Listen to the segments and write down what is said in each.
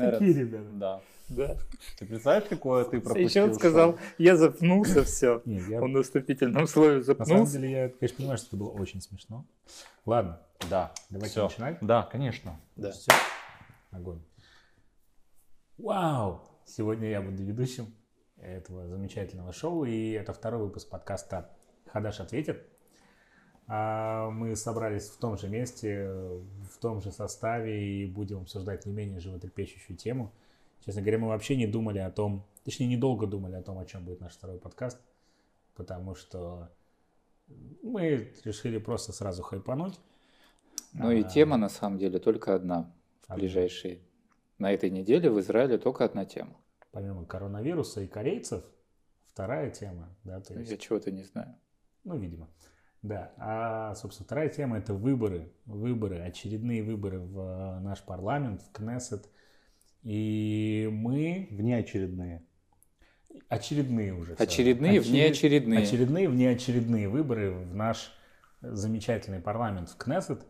такие ребята. Да. Да. Ты представляешь, какое ты пропустил? Еще он сказал, я запнулся, все. Не, я- Он на вступительном слове на самом запнулся. деле, я, конечно, понимаю, что это было очень смешно. Ладно, Да. давайте Всё. начинать. Да, конечно. Да. Всё. Огонь. Вау! Сегодня я буду ведущим этого замечательного шоу, и это второй выпуск подкаста «Хадаш ответит». А Мы собрались в том же месте, в том же составе и будем обсуждать не менее животрепещущую тему. Честно говоря, мы вообще не думали о том, точнее, недолго думали о том, о чем будет наш второй подкаст, потому что мы решили просто сразу хайпануть. Ну и А, тема на самом деле только одна в Одна. ближайшие. На этой неделе в Израиле только одна тема. помимо коронавируса и корейцев, вторая тема, да, то есть, Я чего-то не знаю. ну, видимо, да. А, собственно, вторая тема – это выборы, выборы, очередные выборы в э, наш парламент, в Кнессет. И мы Внеочередные. очередные уже. Очередные, Очеред- внеочередные. Очередные, внеочередные выборы в наш замечательный парламент в Кнессет.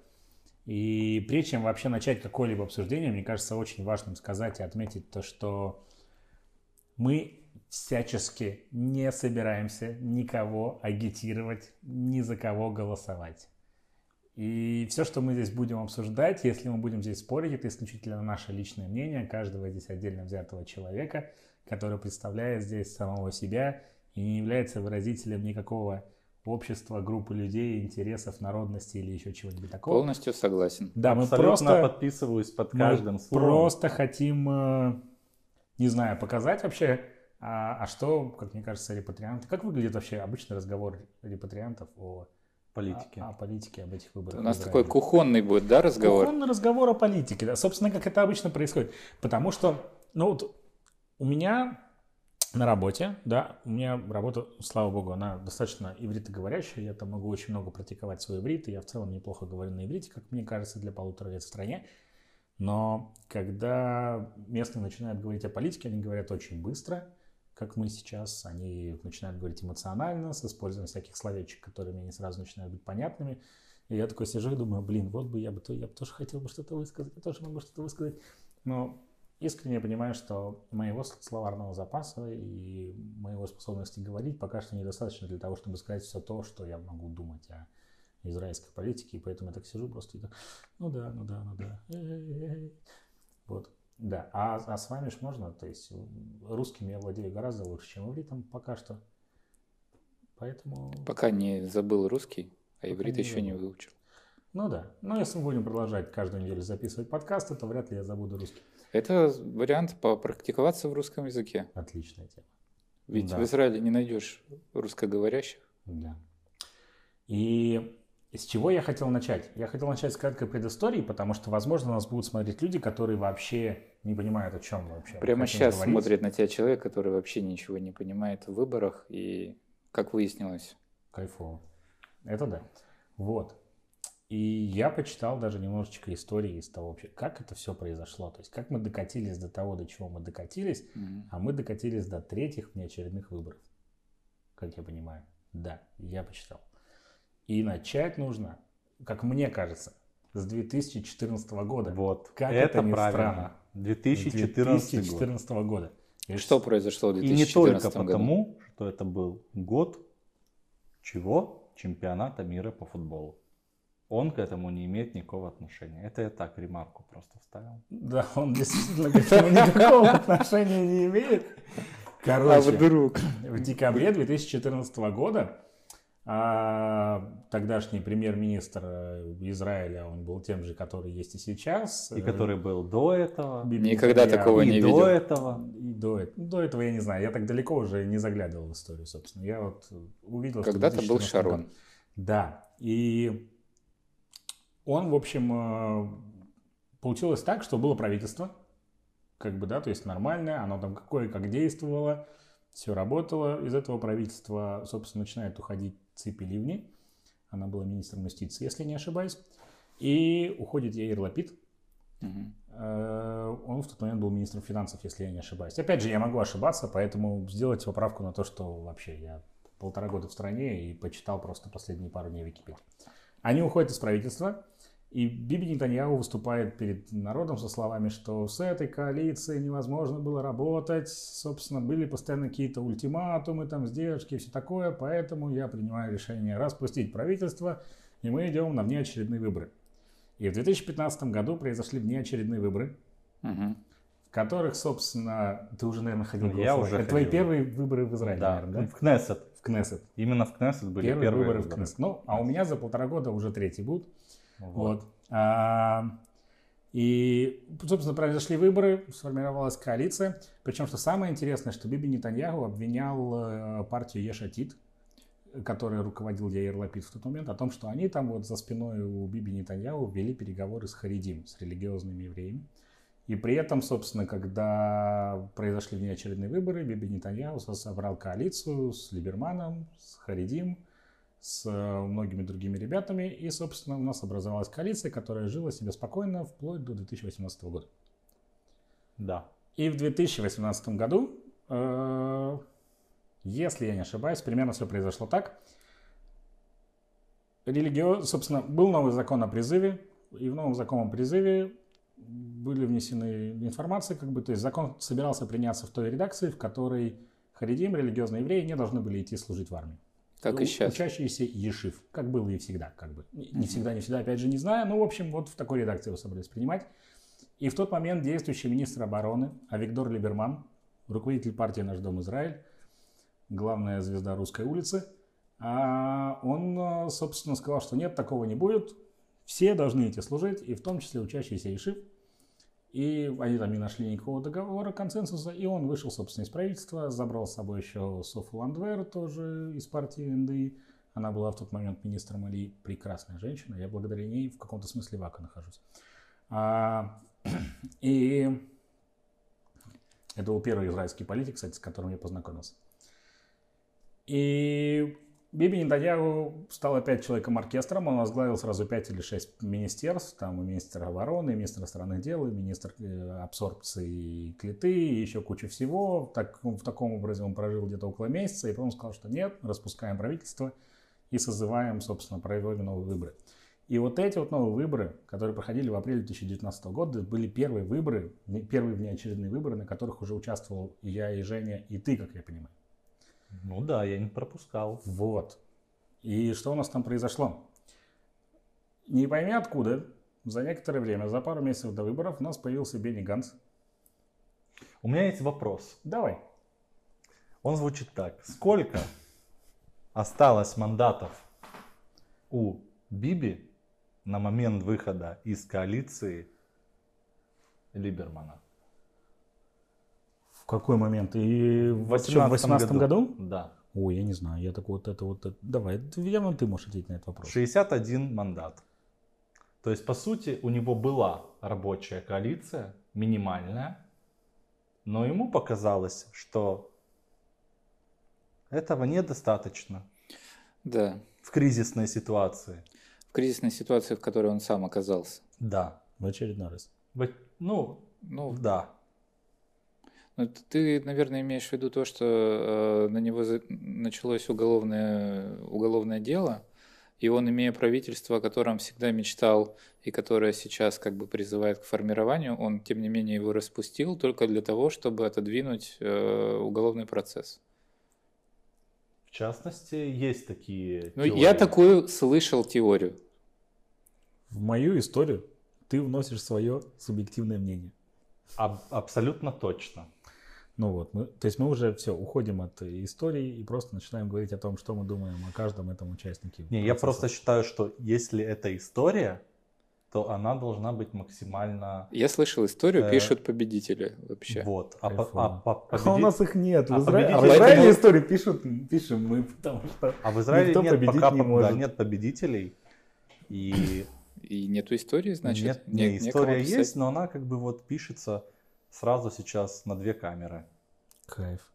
И прежде чем вообще начать какое-либо обсуждение, мне кажется очень важным сказать и отметить то, что мы всячески не собираемся никого агитировать, ни за кого голосовать. И все, что мы здесь будем обсуждать, если мы будем здесь спорить, это исключительно наше личное мнение каждого здесь отдельно взятого человека, который представляет здесь самого себя и не является выразителем никакого общества, группы людей, интересов, народности или еще чего-нибудь такого. Полностью согласен. Да, мы Абсолютно просто, подписываюсь под мы каждым словом. просто хотим, э, не знаю, показать вообще, а, а что, как мне кажется, репатрианты, как выглядит вообще обычный разговор репатриантов о Политики. О, о политике, об этих выборах. У нас такой кухонный будет, да, разговор? Кухонный разговор о политике. Да. Собственно, как это обычно происходит. Потому что, ну вот, у меня на работе, да, у меня работа, слава богу, она достаточно ивритоговорящая, я там могу очень много практиковать свой иврит, и я в целом неплохо говорю на иврите, как мне кажется, для полутора лет в стране. Но когда местные начинают говорить о политике, они говорят очень быстро, как мы сейчас, они начинают говорить эмоционально, с использованием всяких словечек, которые мне не сразу начинают быть понятными. И я такой сижу и думаю, блин, вот бы я бы, то, я бы тоже хотел бы что-то высказать, я тоже могу что-то высказать. Но искренне понимаю, что моего словарного запаса и моего способности говорить пока что недостаточно для того, чтобы сказать все то, что я могу думать о израильской политике, и поэтому я так сижу просто и так, ну да, ну да, ну да. Вот. Да, а, а с вами ж можно, то есть русским я владею гораздо лучше, чем ивритом пока что. Поэтому, Пока не забыл русский, а иврит не еще не выучил. ну да. Но если мы будем продолжать каждую неделю записывать подкасты, то вряд ли я забуду русский. Это вариант попрактиковаться в русском языке. Отличная тема. Ведь Да. в Израиле не найдешь русскоговорящих. Да. И с чего я хотел начать? Я хотел начать с краткой предыстории, потому что, возможно, нас будут смотреть люди, которые вообще не понимают, о чем мы вообще. Прямо сейчас говорить. смотрит на тебя человек, который вообще ничего не понимает в выборах. И, как выяснилось, Кайфово. Это да. Вот. И я почитал даже немножечко истории из того вообще, как это все произошло. То есть, как мы докатились до того, до чего мы докатились, м, а мы докатились до третьих внеочередных выборов. Как я понимаю. Да, я почитал. И начать нужно, как мне кажется, с 2014 года. Вот. Как это, это ни правильно. странно. 2014 год. 2014 года. То есть что произошло в И не 2014 только году? потому, что это был год чего? Чемпионата мира по футболу. Он к этому не имеет никакого отношения. Это я так ремарку просто вставил. Да, он действительно к этому никакого отношения не имеет. А Короче, вдруг? в декабре 2014 года а, тогдашний премьер-министр э, Израиля, он был тем же, который есть и сейчас. И э, который был до этого, Биби Никогда Нетаньяху. такого и не до видел. этого. И до, до этого я не знаю, я так далеко уже не заглядывал в историю, собственно. Я вот увидел, что Когда-то был 2014 Шарон. год. Да, и он, в общем, э, получилось так, что было правительство, как бы, да, то есть нормальное, оно там какое как действовало, все работало. Из этого правительства, собственно, начинает уходить Ципи Ливни, она была министром юстиции, если не ошибаюсь, и уходит Яир Лапид. Э, Он в тот момент был министром финансов, если я не ошибаюсь. Опять же, я могу ошибаться, поэтому сделать поправку на то, что вообще я полтора года в стране и почитал просто последние пару дней Википедии. Они уходят из правительства, И Биби Нетаньяху выступает перед народом со словами, что с этой коалицией невозможно было работать, собственно, были постоянно какие-то ультиматумы, там, сдержки и все такое, поэтому я принимаю решение распустить правительство, и мы идем на внеочередные выборы. И в 2015 году произошли внеочередные выборы, Мгм. в которых, собственно, ты уже, наверное, ходил Я голосовать. уже Это твои ходил. первые выборы в Израиле, Да, наверное, да? в Кнессет. В Кнессет. Именно в Кнессет были Первые, первые, выборы в выборы. Кнессет. Ну, а у меня за полтора года уже третий будут. Вот. А, и, собственно, произошли выборы, сформировалась коалиция. Причем, что самое интересное, что Биби Нетаньяху обвинял э, партию Ешатит, которой руководил Яир Лапид в тот момент, о том, что они там вот за спиной у Биби Нетаньяху вели переговоры с Харидим, с религиозными евреями. И при этом, собственно, когда произошли внеочередные выборы, Биби Нетаньяху со- собрал коалицию с Либерманом, с Харидим, с э, многими другими ребятами. И, собственно, у нас образовалась коалиция, которая жила себе спокойно вплоть до 2018 года. Да. И в 2018 году, э, если я не ошибаюсь, примерно все произошло так. Религио... Собственно, был новый закон о призыве, и в новом законе о призыве были внесены информации, как бы, то есть закон собирался приняться в той редакции, в которой харидим, религиозные евреи, не должны были идти служить в армию. Как и сейчас. Учащиеся ешив, как было и всегда, как бы. Не всегда, не всегда, опять же, не знаю, но, в общем, вот в такой редакции его собрались принимать. И в тот момент действующий министр обороны Авигдор Либерман, руководитель партии «Наш дом Израиль», главная звезда русской улицы, а, он, э, собственно, сказал, что нет, такого не будет, все должны идти служить, и в том числе учащиеся ешив. И они там не нашли никакого договора, консенсуса, и он вышел, собственно, из правительства, забрал с собой еще Софу Ландвер, тоже из партии НДИ. Она была в тот момент министром Али, прекрасная женщина, я благодаря ней в каком-то смысле в Ака нахожусь. А, и это был первый израильский политик, кстати, с которым я познакомился. И Биби Нетаньяху стал опять человеком-оркестром, он возглавил сразу пять или шесть министерств, там и министр обороны, и министр иностранных дел, и министр э, абсорбции клеты, и еще куча всего. Так, в таком образе он прожил где-то около месяца, и потом сказал, что нет, распускаем правительство и созываем, собственно, проводим новые выборы. И вот эти вот новые выборы, которые проходили в апреле 2019 года, были первые выборы, первые внеочередные выборы, на которых уже участвовал и я, и Женя, и ты, как я понимаю. Ну да, я не пропускал. Вот. И что у нас там произошло? Не пойми откуда, за некоторое время, за пару месяцев до выборов, у нас появился Бенни Ганс. У меня есть вопрос. Давай. Он звучит так. Сколько осталось мандатов у Биби на момент выхода из коалиции Либермана? В какой момент? И в В 2018 году? Да. Ой, я не знаю, я так вот это вот... это- Давай, явно ты можешь ответить на этот вопрос. 61 мандат. То есть, по сути, у него была рабочая коалиция, минимальная, но ему показалось, что этого недостаточно Да. в кризисной ситуации. В кризисной ситуации, в которой он сам оказался. Да. В очередной раз. Вот, Ну, Ну, да. Ну, ты, наверное, имеешь в виду то, что э, на него за- началось уголовное, уголовное дело, и он, имея правительство, о котором всегда мечтал и которое сейчас как бы призывает к формированию, он, тем не менее, его распустил только для того, чтобы отодвинуть э, уголовный процесс. В частности, есть такие Ну, теории. я такую слышал теорию. В мою историю ты вносишь свое субъективное мнение. Аб- абсолютно точно. Ну вот, мы, то есть мы уже все, уходим от истории и просто начинаем говорить о том, что мы думаем о каждом этом участнике. Не, я процесса. просто считаю, что если это история, то она должна быть максимально... Я слышал историю, Э, пишут победители вообще. Вот. А, по- а по- А у победи- нас их нет. В, А Изра- победитель- а в Израиле Поэтому- историю пишут, пишем мы, потому что... а в Израиле никто нет победить пока не по- да, может. нет победителей. И И нету истории, значит? нет, не- история есть, но она как бы вот пишется сразу сейчас на две камеры. Кайф.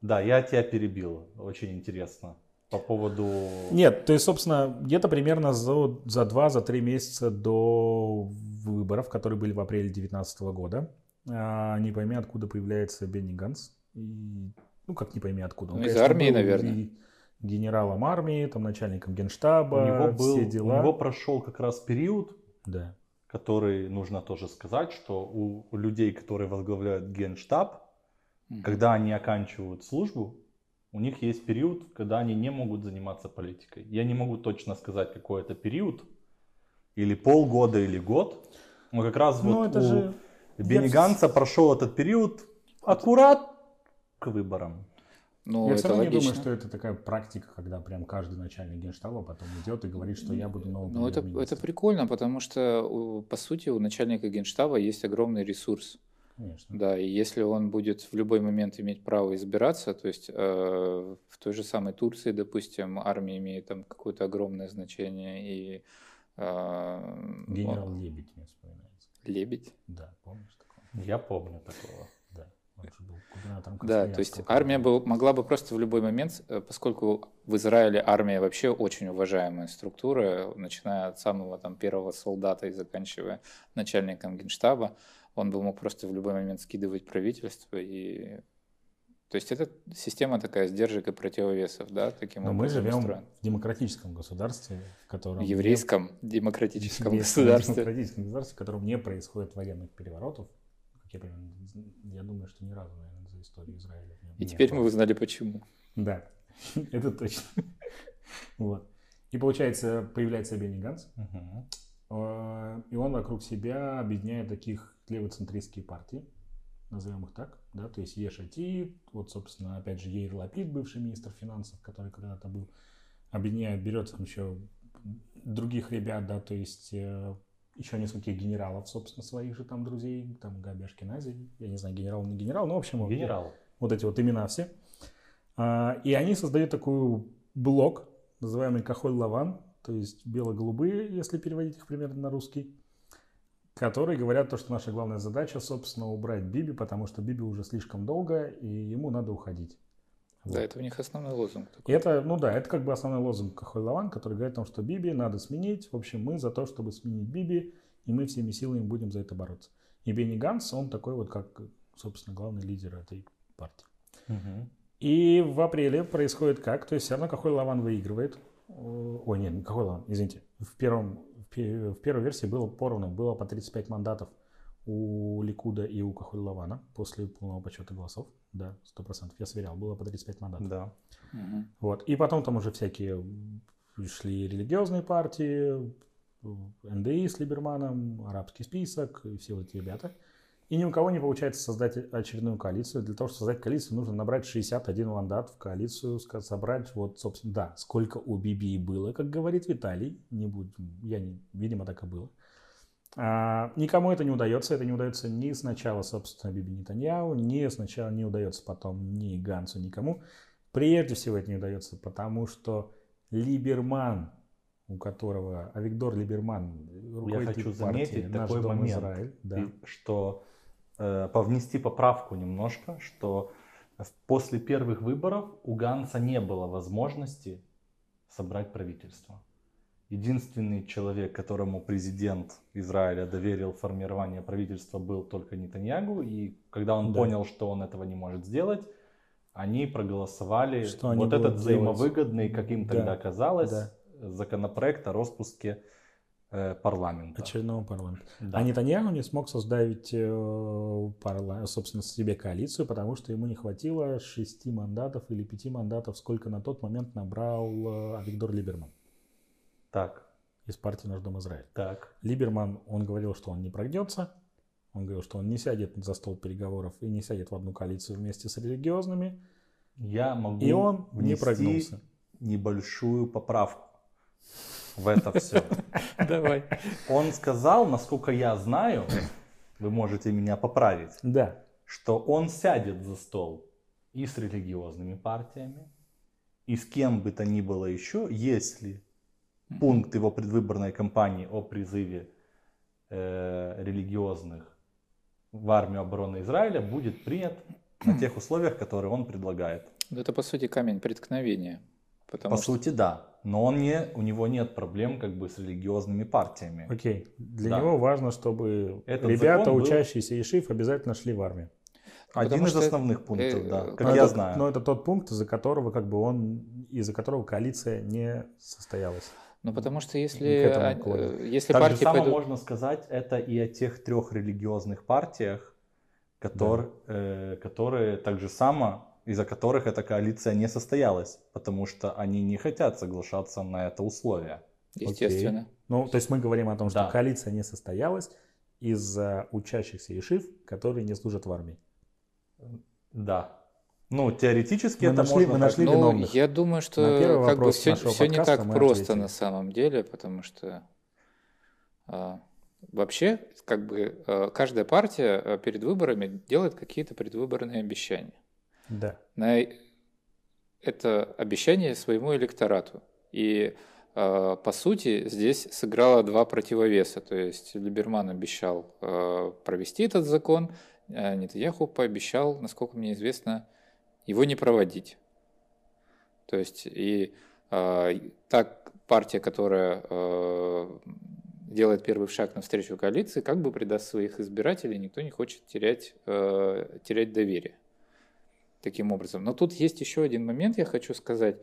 Да, я тебя перебил. Очень интересно. По поводу... Нет, то есть, собственно, где-то примерно за, за 2-3 месяца до выборов, которые были в апреле 2019 года, а, не пойми, откуда появляется Бенни Ганс. И, ну, как не пойми, откуда. Ну, из конечно, армии, был наверное. и- генералом армии, там, начальником генштаба, У него, был, все у дела. него прошел как раз период, Да. Который нужно тоже сказать, что у, у людей, которые возглавляют генштаб, Мгм. когда они оканчивают службу, у них есть период, когда они не могут заниматься политикой. Я не могу точно сказать, какой это период, или полгода, или год. Но как раз Ну, вот у же... Бенни я Ганса прошел этот период аккурат к выборам. Ну, я все равно не логично. думаю, что это такая практика, когда прям каждый начальник генштаба потом идет и говорит, что я буду новым Ну, это, это прикольно, потому что, по сути, у начальника генштаба есть огромный ресурс. Конечно. Да, и если он будет в любой момент иметь право избираться, то есть э, в той же самой Турции, допустим, армия имеет там какое-то огромное значение, и э, Генерал он- Лебедь мне вспоминается. Лебедь. Да, помнишь такого? Я помню такого. Да. То есть армия был, могла бы просто в любой момент, э, поскольку в Израиле армия вообще очень уважаемая структура, начиная от самого там первого солдата и заканчивая начальником генштаба, он бы мог просто в любой момент скидывать правительство и то есть это система такая сдержек и противовесов, да, таким Но мы образом живем устроена. в демократическом государстве, в котором... Еврейском демократическом не- государстве. демократическом государстве, в котором не происходит военных переворотов. Как я думаю, что ни разу, наверное, за историю Израиля. не- И теперь было. мы узнали почему. Да, это точно. Вот. И получается, появляется Бенни Ганс, э, и он вокруг себя объединяет таких левоцентристские партии, назовем их так, да, то есть Ешати, вот, собственно, опять же, Ейр Лапид, бывший министр финансов, который когда-то был, объединяет, берет там еще других ребят, да, то есть э, еще нескольких генералов, собственно, своих же там друзей, там Габи Ашкенази, я не знаю, генерал, не генерал, но, в общем, вот- Генерал. вот эти вот имена все. А, И они создают такой блок, называемый Кахоль Лаван, то есть бело-голубые, если переводить их примерно на русский, которые говорят то, что наша главная задача, собственно, убрать Биби, потому что Биби уже слишком долго, и ему надо уходить. Вот. Да, это у них основной лозунг. И такой. это, ну да, это как бы основной лозунг Кахоль Лаван, который говорит о том, что Биби надо сменить. В общем, мы за то, чтобы сменить Биби, и мы всеми силами будем за это бороться. И Бенни Ганс, он такой вот, как, собственно, главный лидер этой партии. Мгм. И в апреле происходит как? То есть все равно Кахой Лаван выигрывает. Ой, нет, не Кахой Лаван, извините. В, первом, в пе- в первой версии было поровну, было по 35 мандатов у Ликуда и у Кахой Лавана после полного подсчета голосов. Да, 100%. Я сверял, было по 35 мандатов. Да. Мгм. Вот. И потом там уже всякие шли религиозные партии, НДИ с Либерманом, арабский список и все эти ребята. И ни у кого не получается создать очередную коалицию. Для того, чтобы создать коалицию, нужно набрать 61 мандат в коалицию, собрать вот, собственно, да, сколько у Биби было, как говорит Виталий. Не будем, я не, видимо, так и было. А, никому это не удается. Это не удается ни сначала, собственно, Биби Нетаньяу, ни сначала не удается потом ни Гансу, никому. Прежде всего это не удается, потому что Либерман, у которого, Авигдор Либерман, руководитель хочу партии заметить «Наш такой момент, Израиль», да. Что э, повнести поправку немножко, что после первых выборов у Ганса не было возможности собрать правительство. Единственный человек, которому президент Израиля доверил формирование правительства, был только Нетаньягу. И когда он Да. понял, что он этого не может сделать, они проголосовали Что они вот этот взаимовыгодный, как им Да, тогда казалось, да. законопроект о распуске э, парламента. очередного парламента. Да. А Нетаньяху не смог создать, э, парла- собственно, себе коалицию, потому что ему не хватило шести мандатов или пяти мандатов, сколько на тот момент набрал э, Авигдор Либерман Так, из партии «Наш дом Израиль». так. Либерман, он говорил, что он не прогнется, он говорил, что он не сядет за стол переговоров и не сядет в одну коалицию вместе с религиозными, Я могу и он не прогнулся. небольшую поправку в это все. Давай. Он сказал, насколько я знаю, вы можете меня поправить, Да, что он сядет за стол и с религиозными партиями, и с кем бы то ни было еще, если пункт его предвыборной кампании о призыве э, религиозных в армию обороны Израиля будет принят на тех условиях, которые он предлагает. Ну, Это, по сути, камень преткновения. Потому По что сути, да. Но он не, у него нет проблем как бы с религиозными партиями. окей. Для Да. него важно, чтобы Этот ребята, был- учащиеся Ешив, обязательно шли в армию. Один Потому из основных пунктов, э, да, как но я это, знаю. Но это тот пункт, из-за которого как бы он, из-за которого коалиция не состоялась. Ну, потому что если, а, если Так же партии самое пойдут... можно сказать это и о тех трех религиозных партиях, котор- э, которые так же само, из-за которых эта коалиция не состоялась, потому что они не хотят соглашаться на это условие. Естественно. Ну, то есть мы говорим о том, что Да. коалиция не состоялась из-за учащихся ешив, которые не служат в армии. Да. Ну, теоретически Мы это нашли- можно мы так- нашли Ну, виновных. я думаю, что как бы все, все не так просто ответили. на самом деле, потому что а, вообще как бы а, каждая партия а, перед выборами делает какие-то предвыборные обещания. Да. На это обещание своему электорату. И а, по сути здесь сыграло два противовеса. То есть Либерман обещал а, провести этот закон, а Нетаньяху пообещал, насколько мне известно, его не проводить. То есть и а, так партия, которая а, делает первый шаг навстречу коалиции, как бы предаст своих избирателей, никто не хочет терять, а, терять доверие таким образом. Но тут есть еще один момент, я хочу сказать.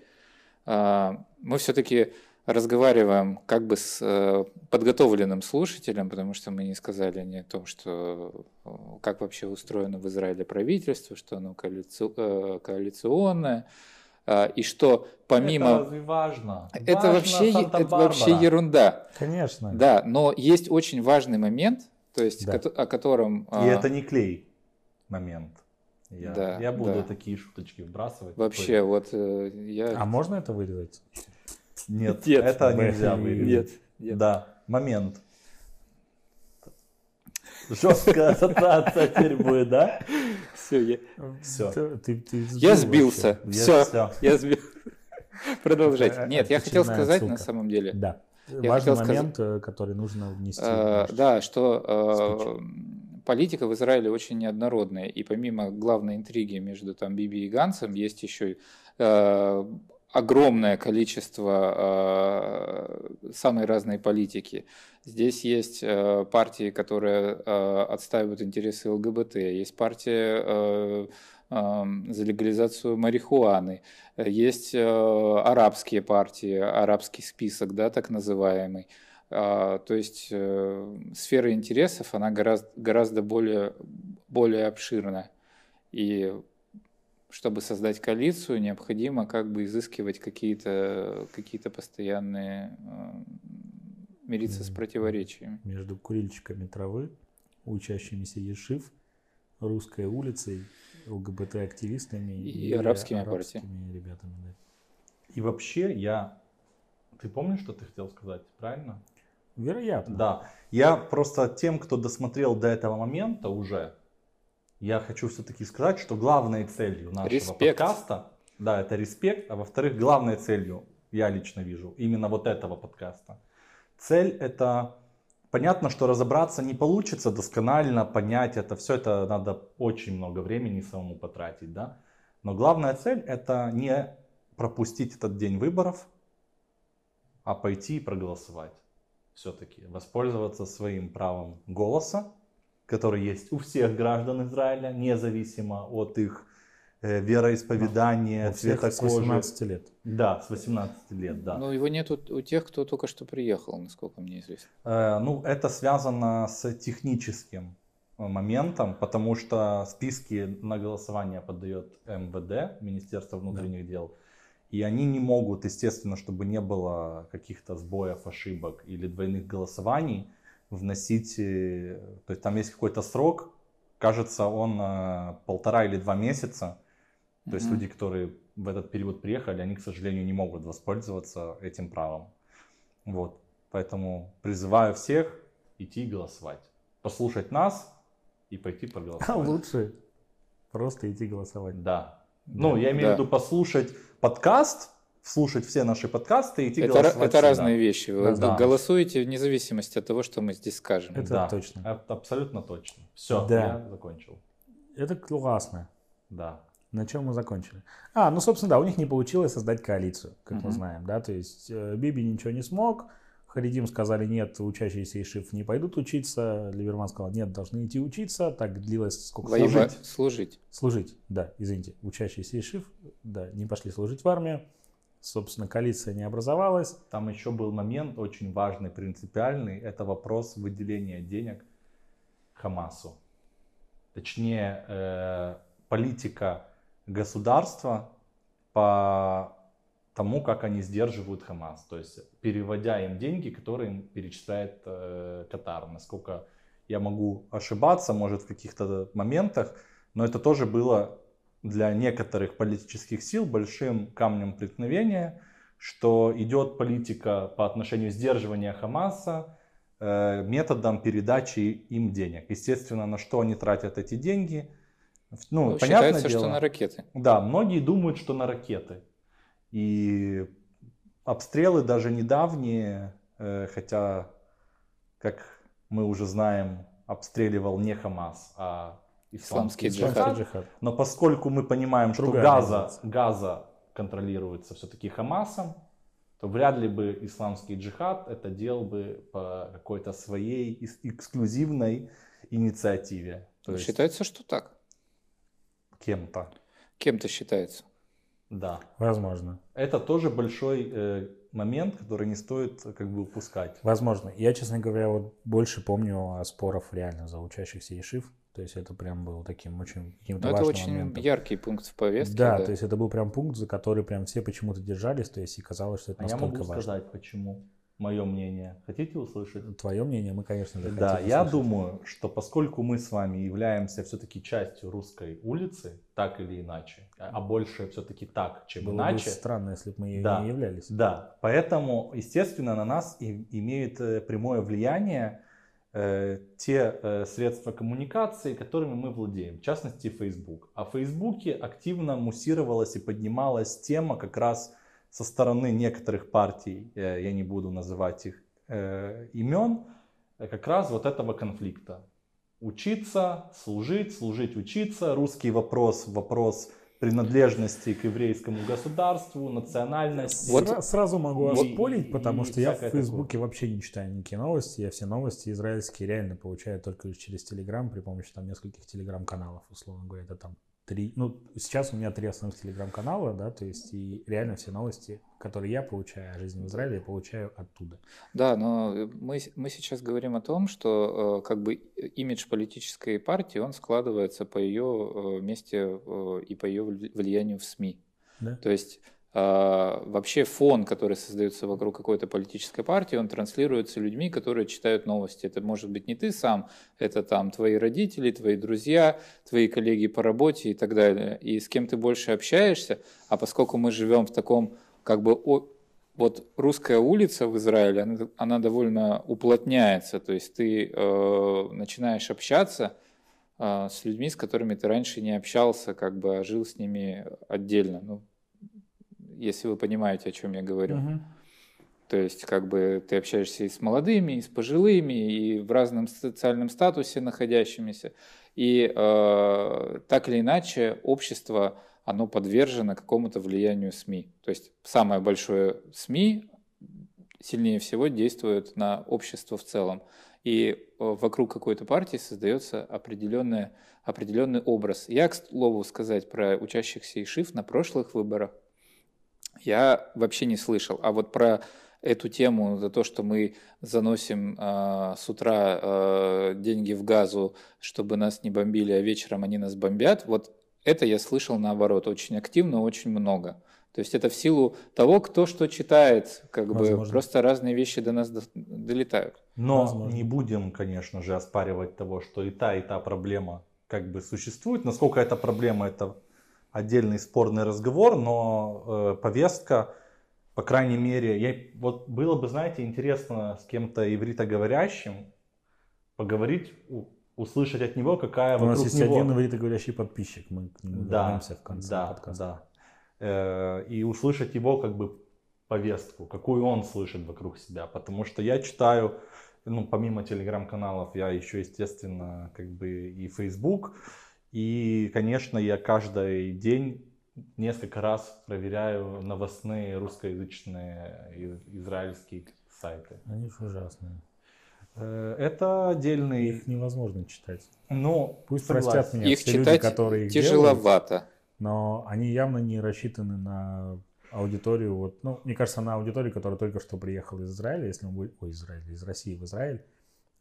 А, Мы все-таки разговариваем как бы с э, подготовленным слушателем, потому что мы не сказали не о том, что э, как вообще устроено в Израиле правительство, что оно коалици- э, коалиционное, и что Это помимо... разве важно? Это, Важно вообще, это вообще ерунда. Конечно. Да, но есть очень важный момент, то есть Да. о котором... И а, это не клей момент. Я, Да, я буду да. такие шуточки вбрасывать. Вообще, вот э, я... А можно это вырезать? Нет, Нет. это Блин. нельзя вырезать. Нет, нет. Да, момент. Жесткая ассоциация теперь будет, да? Все, я, Всё. Ты- ты- я сбил сбился. Я Все, всё. я сбил. Продолжайте. Это Нет, я хотел сказать отсылка. на самом деле. Да. Я Важный хотел сказать- момент, э, который нужно внести. э, да, что э, политика в Израиле очень неоднородная, и помимо главной интриги между там Биби и Гансом, есть еще э, огромное количество э, самой разной политики. Здесь есть э, партии, которые э, отстаивают интересы ЛГБТ, есть партия э, э, за легализацию марихуаны, есть э, арабские партии, арабский список, да, так называемый. А, То есть э, сфера интересов, она гораздо, гораздо более, более обширна. И чтобы создать коалицию, необходимо как бы изыскивать какие-то какие постоянные, э, мириться с противоречиями. Между курильщиками травы, учащимися ешив, русской улицей, ЛГБТ-активистами И арабскими арабскими ребятами. да. И вообще я... Ты помнишь, что ты хотел сказать, правильно? Вероятно. Да. Я просто тем, кто досмотрел до этого момента уже, я хочу все-таки сказать, что главной целью нашего Респект. подкаста, да, это респект, а во-вторых, главной целью, я лично вижу, именно вот этого подкаста. Цель это, понятно, что разобраться не получится досконально, понять это, все это надо очень много времени самому потратить, да. Но главная цель это не пропустить этот день выборов, а пойти и проголосовать все-таки воспользоваться своим правом голоса, который есть у всех граждан Израиля, независимо от их э, вероисповедания, У всех цвета с кожи. 18 лет. Да, с 18 лет, да. Но его нет у, у тех, кто только что приехал, насколько мне известно. Э, ну, это связано с техническим э, моментом, потому что списки на голосование подает МВД, Министерство внутренних дел, и они не могут, естественно, чтобы не было каких-то сбоев, ошибок или двойных голосований, вносить, э, то есть там есть какой-то срок, кажется, он э, полтора или два месяца, то есть Мгм. люди, которые в этот период приехали, они, к сожалению, не могут воспользоваться этим правом. Вот. Поэтому призываю всех идти голосовать. Послушать нас и пойти А проголосовать. лучше просто идти голосовать. Да. Ну, я имею Да. в виду послушать подкаст, слушать все наши подкасты и идти Это, голосовать. это всегда. разные вещи. Вы Да. голосуете вне зависимости от того, что мы здесь скажем. Это Да, точно. это абсолютно точно. Все, Да. я закончил. Это классно. Да. На чем мы закончили? А, ну, собственно, да, у них не получилось создать коалицию, как мы Мгм. знаем, да, то есть э, Биби ничего не смог, Харидим сказали нет, учащиеся Ишив не пойдут учиться. Либерман сказал нет, должны идти учиться. Так длилось сколько? Воевать, служить. Служить. Служить, да, извините. Учащиеся Ишив, да, не пошли служить в армию. Собственно, коалиция не образовалась. Там еще был момент очень важный, принципиальный. Это вопрос выделения денег Хамасу. Точнее, э, политика государства по тому, как они сдерживают Хамас. То есть переводя им деньги, которые им перечисляет э, Катар. Насколько я могу ошибаться, может в каких-то моментах, но это тоже было для некоторых политических сил большим камнем преткновения, что идет политика по отношению сдерживания Хамаса э, методом передачи им денег. Естественно, на что они тратят эти деньги? Ну, ну понятное дело, что на ракеты. Да, многие думают, что на ракеты. И обстрелы даже недавние, э, хотя, как мы уже знаем, обстреливал не Хамас, а исламский, исламский джихад. Но поскольку мы понимаем, что Газа, Газа контролируется все-таки Хамасом, то вряд ли бы исламский джихад это делал бы по какой-то своей эксклюзивной инициативе. То есть... Считается, что так. Кем-то. Кем-то считается. Да. Возможно. Это тоже большой э, момент, который не стоит как бы упускать. Возможно. Я, честно говоря, вот больше помню споров реально за учащихся Ешив. То есть это прям был таким очень каким-то Но важным это очень моментом. яркий пункт в повестке. Да, да, то есть это был прям пункт, за который прям все почему-то держались, то есть и казалось, что это а настолько я могу важно. сказать, почему мое мнение. Хотите услышать? Твое мнение мы, конечно же, Да, я услышать. думаю, что поскольку мы с вами являемся все-таки частью русской улицы, так или иначе, а больше все-таки так, чем Было иначе. Бы странно, если бы мы да, не являлись. Да, поэтому, естественно, на нас и, имеет э, прямое влияние те э, средства коммуникации, которыми мы владеем, в частности Facebook. А в Фейсбуке активно муссировалась и поднималась тема как раз со стороны некоторых партий, э, я не буду называть их э, имен, э, как раз вот этого конфликта. Учиться, служить, служить, учиться. Русский вопрос, вопрос принадлежности к еврейскому государству, национальности. Вот сразу могу оспорить, потому и, что я в Фейсбуке такое. вообще не читаю никакие новости. Я все новости израильские реально получаю только через Телеграм при помощи там нескольких Телеграм-каналов, условно говоря. Это там три, ну, сейчас у меня три основных телеграм-канала, да, то есть и реально все новости, которые я получаю о жизни в Израиле, я получаю оттуда. Да, но мы, мы сейчас говорим о том, что э, как бы имидж политической партии, он складывается по ее э, месте э, и по ее влиянию в СМИ. Да? То есть вообще фон, который создается вокруг какой-то политической партии, он транслируется людьми, которые читают новости. Это может быть не ты сам, это там твои родители, твои друзья, твои коллеги по работе и так далее. И с кем ты больше общаешься, а поскольку мы живем в таком как бы вот русская улица в Израиле, она, она довольно уплотняется, то есть ты э, начинаешь общаться э, с людьми, с которыми ты раньше не общался, как бы а жил с ними отдельно. Ну, если вы понимаете, о чем я говорю. Угу. То есть, как бы ты общаешься и с молодыми, и с пожилыми, и в разном социальном статусе находящимися. И э, так или иначе общество, оно подвержено какому-то влиянию СМИ. То есть самое большое СМИ сильнее всего действует на общество в целом. И э, вокруг какой-то партии создается определенный, определенный образ. Я, к слову сказать про учащихся ИШИФ на прошлых выборах я вообще не слышал. А вот про эту тему, за то, что мы заносим э, с утра э, деньги в газу, чтобы нас не бомбили, а вечером они нас бомбят, вот это я слышал наоборот очень активно, очень много. То есть это в силу того, кто что читает, как Возможно. бы просто разные вещи до нас долетают. Но Возможно. не будем, конечно же, оспаривать того, что и та, и та проблема как бы существует. Насколько эта проблема, это отдельный спорный разговор, но э, повестка, по крайней мере, я, вот было бы, знаете, интересно с кем-то ивритоговорящим поговорить, услышать от него, какая У нас есть него... один ивритоговорящий подписчик, мы да, в конце да, подкаста. Да, э, и услышать его как бы повестку, какую он слышит вокруг себя, потому что я читаю, ну, помимо телеграм-каналов, я еще, естественно, как бы и Facebook, и, конечно, я каждый день несколько раз проверяю новостные русскоязычные израильские сайты. Они же ужасные. Э, Это отдельный, Их невозможно читать. ну, Пусть согласен. простят меня Их все люди, читать которые их делают, тяжеловато. но они явно не рассчитаны на аудиторию. Вот, ну, мне кажется, на аудиторию, которая только что приехала из Израиля, если мы будем... Ой, Израиля, из России в Израиль.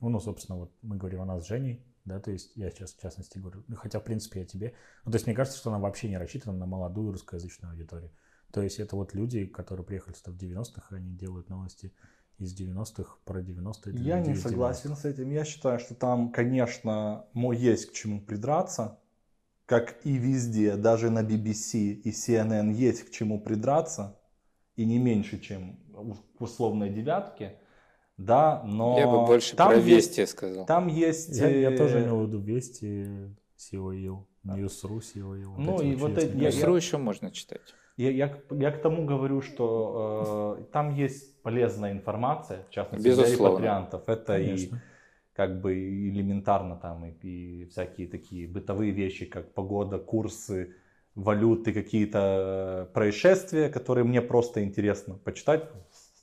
Ну, ну, собственно, вот мы говорим о нас с Женей, да, то есть я сейчас в частности говорю, ну, хотя, в принципе, о тебе. Ну, то есть мне кажется, что она вообще не рассчитана на молодую русскоязычную аудиторию. То есть это вот люди, которые приехали сюда в 90-х, и они делают новости из 90-х про 90-е. для Я не согласен с этим. Я считаю, что там, конечно, мо- есть к чему придраться. Как и везде, даже на BBC и CNN есть к чему придраться. И не меньше, чем в условной девятке. Да, но... Я бы больше там про есть- Вести сказал. Там есть... Я, я э, тоже имел в виду Вести, COIL, News.ru, COIL. Ну, и вот эти- я-. Ньюсру еще можно читать. Я, я, к- я к тому говорю, что э, там есть полезная информация, в частности, для Безусловно. репатриантов. Это и Конечно. как бы элементарно там и, и всякие такие бытовые вещи, как погода, курсы, валюты, какие-то э, происшествия, которые мне просто интересно почитать.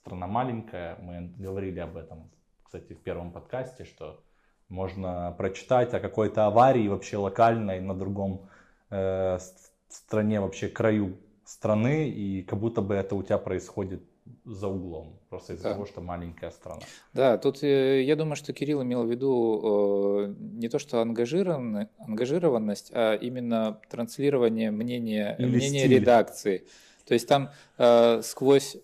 Страна маленькая, мы говорили об этом, кстати, в первом подкасте, что можно прочитать о какой-то аварии вообще локальной на другом э, стране, вообще краю страны, и как будто бы это у тебя происходит за углом, просто из-за Да. того, что маленькая страна. Да, тут э, я думаю, что Кирилл имел в виду э, не то, что ангажирован- ангажированность, а именно транслирование мнения, Или мнения стиль. редакции. То есть там э, сквозь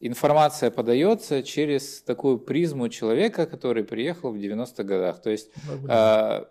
информация подается через такую призму человека, который приехал в 90-х годах. То есть, э,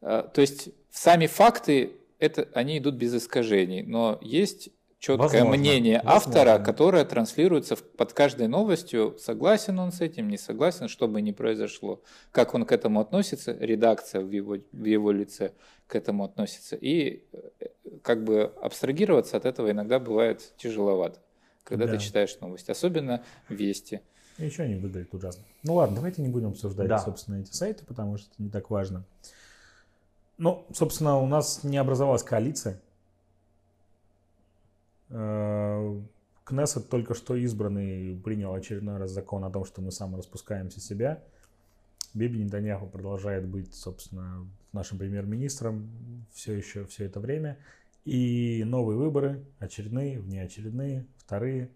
э, то есть сами факты, это, они идут без искажений, но есть четкое Возможно, мнение возможно. автора, которое транслируется под каждой новостью, согласен он с этим, не согласен, что бы ни произошло, как он к этому относится, редакция в его, в его лице к этому относится. И э, как бы абстрагироваться от этого иногда бывает тяжеловато, когда Да. ты читаешь новости, особенно вести. Еще они выглядят ужасно. Ну ладно, давайте не будем обсуждать, Да. собственно, эти сайты, потому что это не так важно. Ну, собственно, у нас не образовалась коалиция. Э, Кнессет только что избранный принял очередной раз закон о том, что мы самораспускаемся себя. Биби Нетаньяху продолжает быть, собственно, нашим премьер-министром все еще все это время. И новые выборы, очередные, внеочередные, вторые,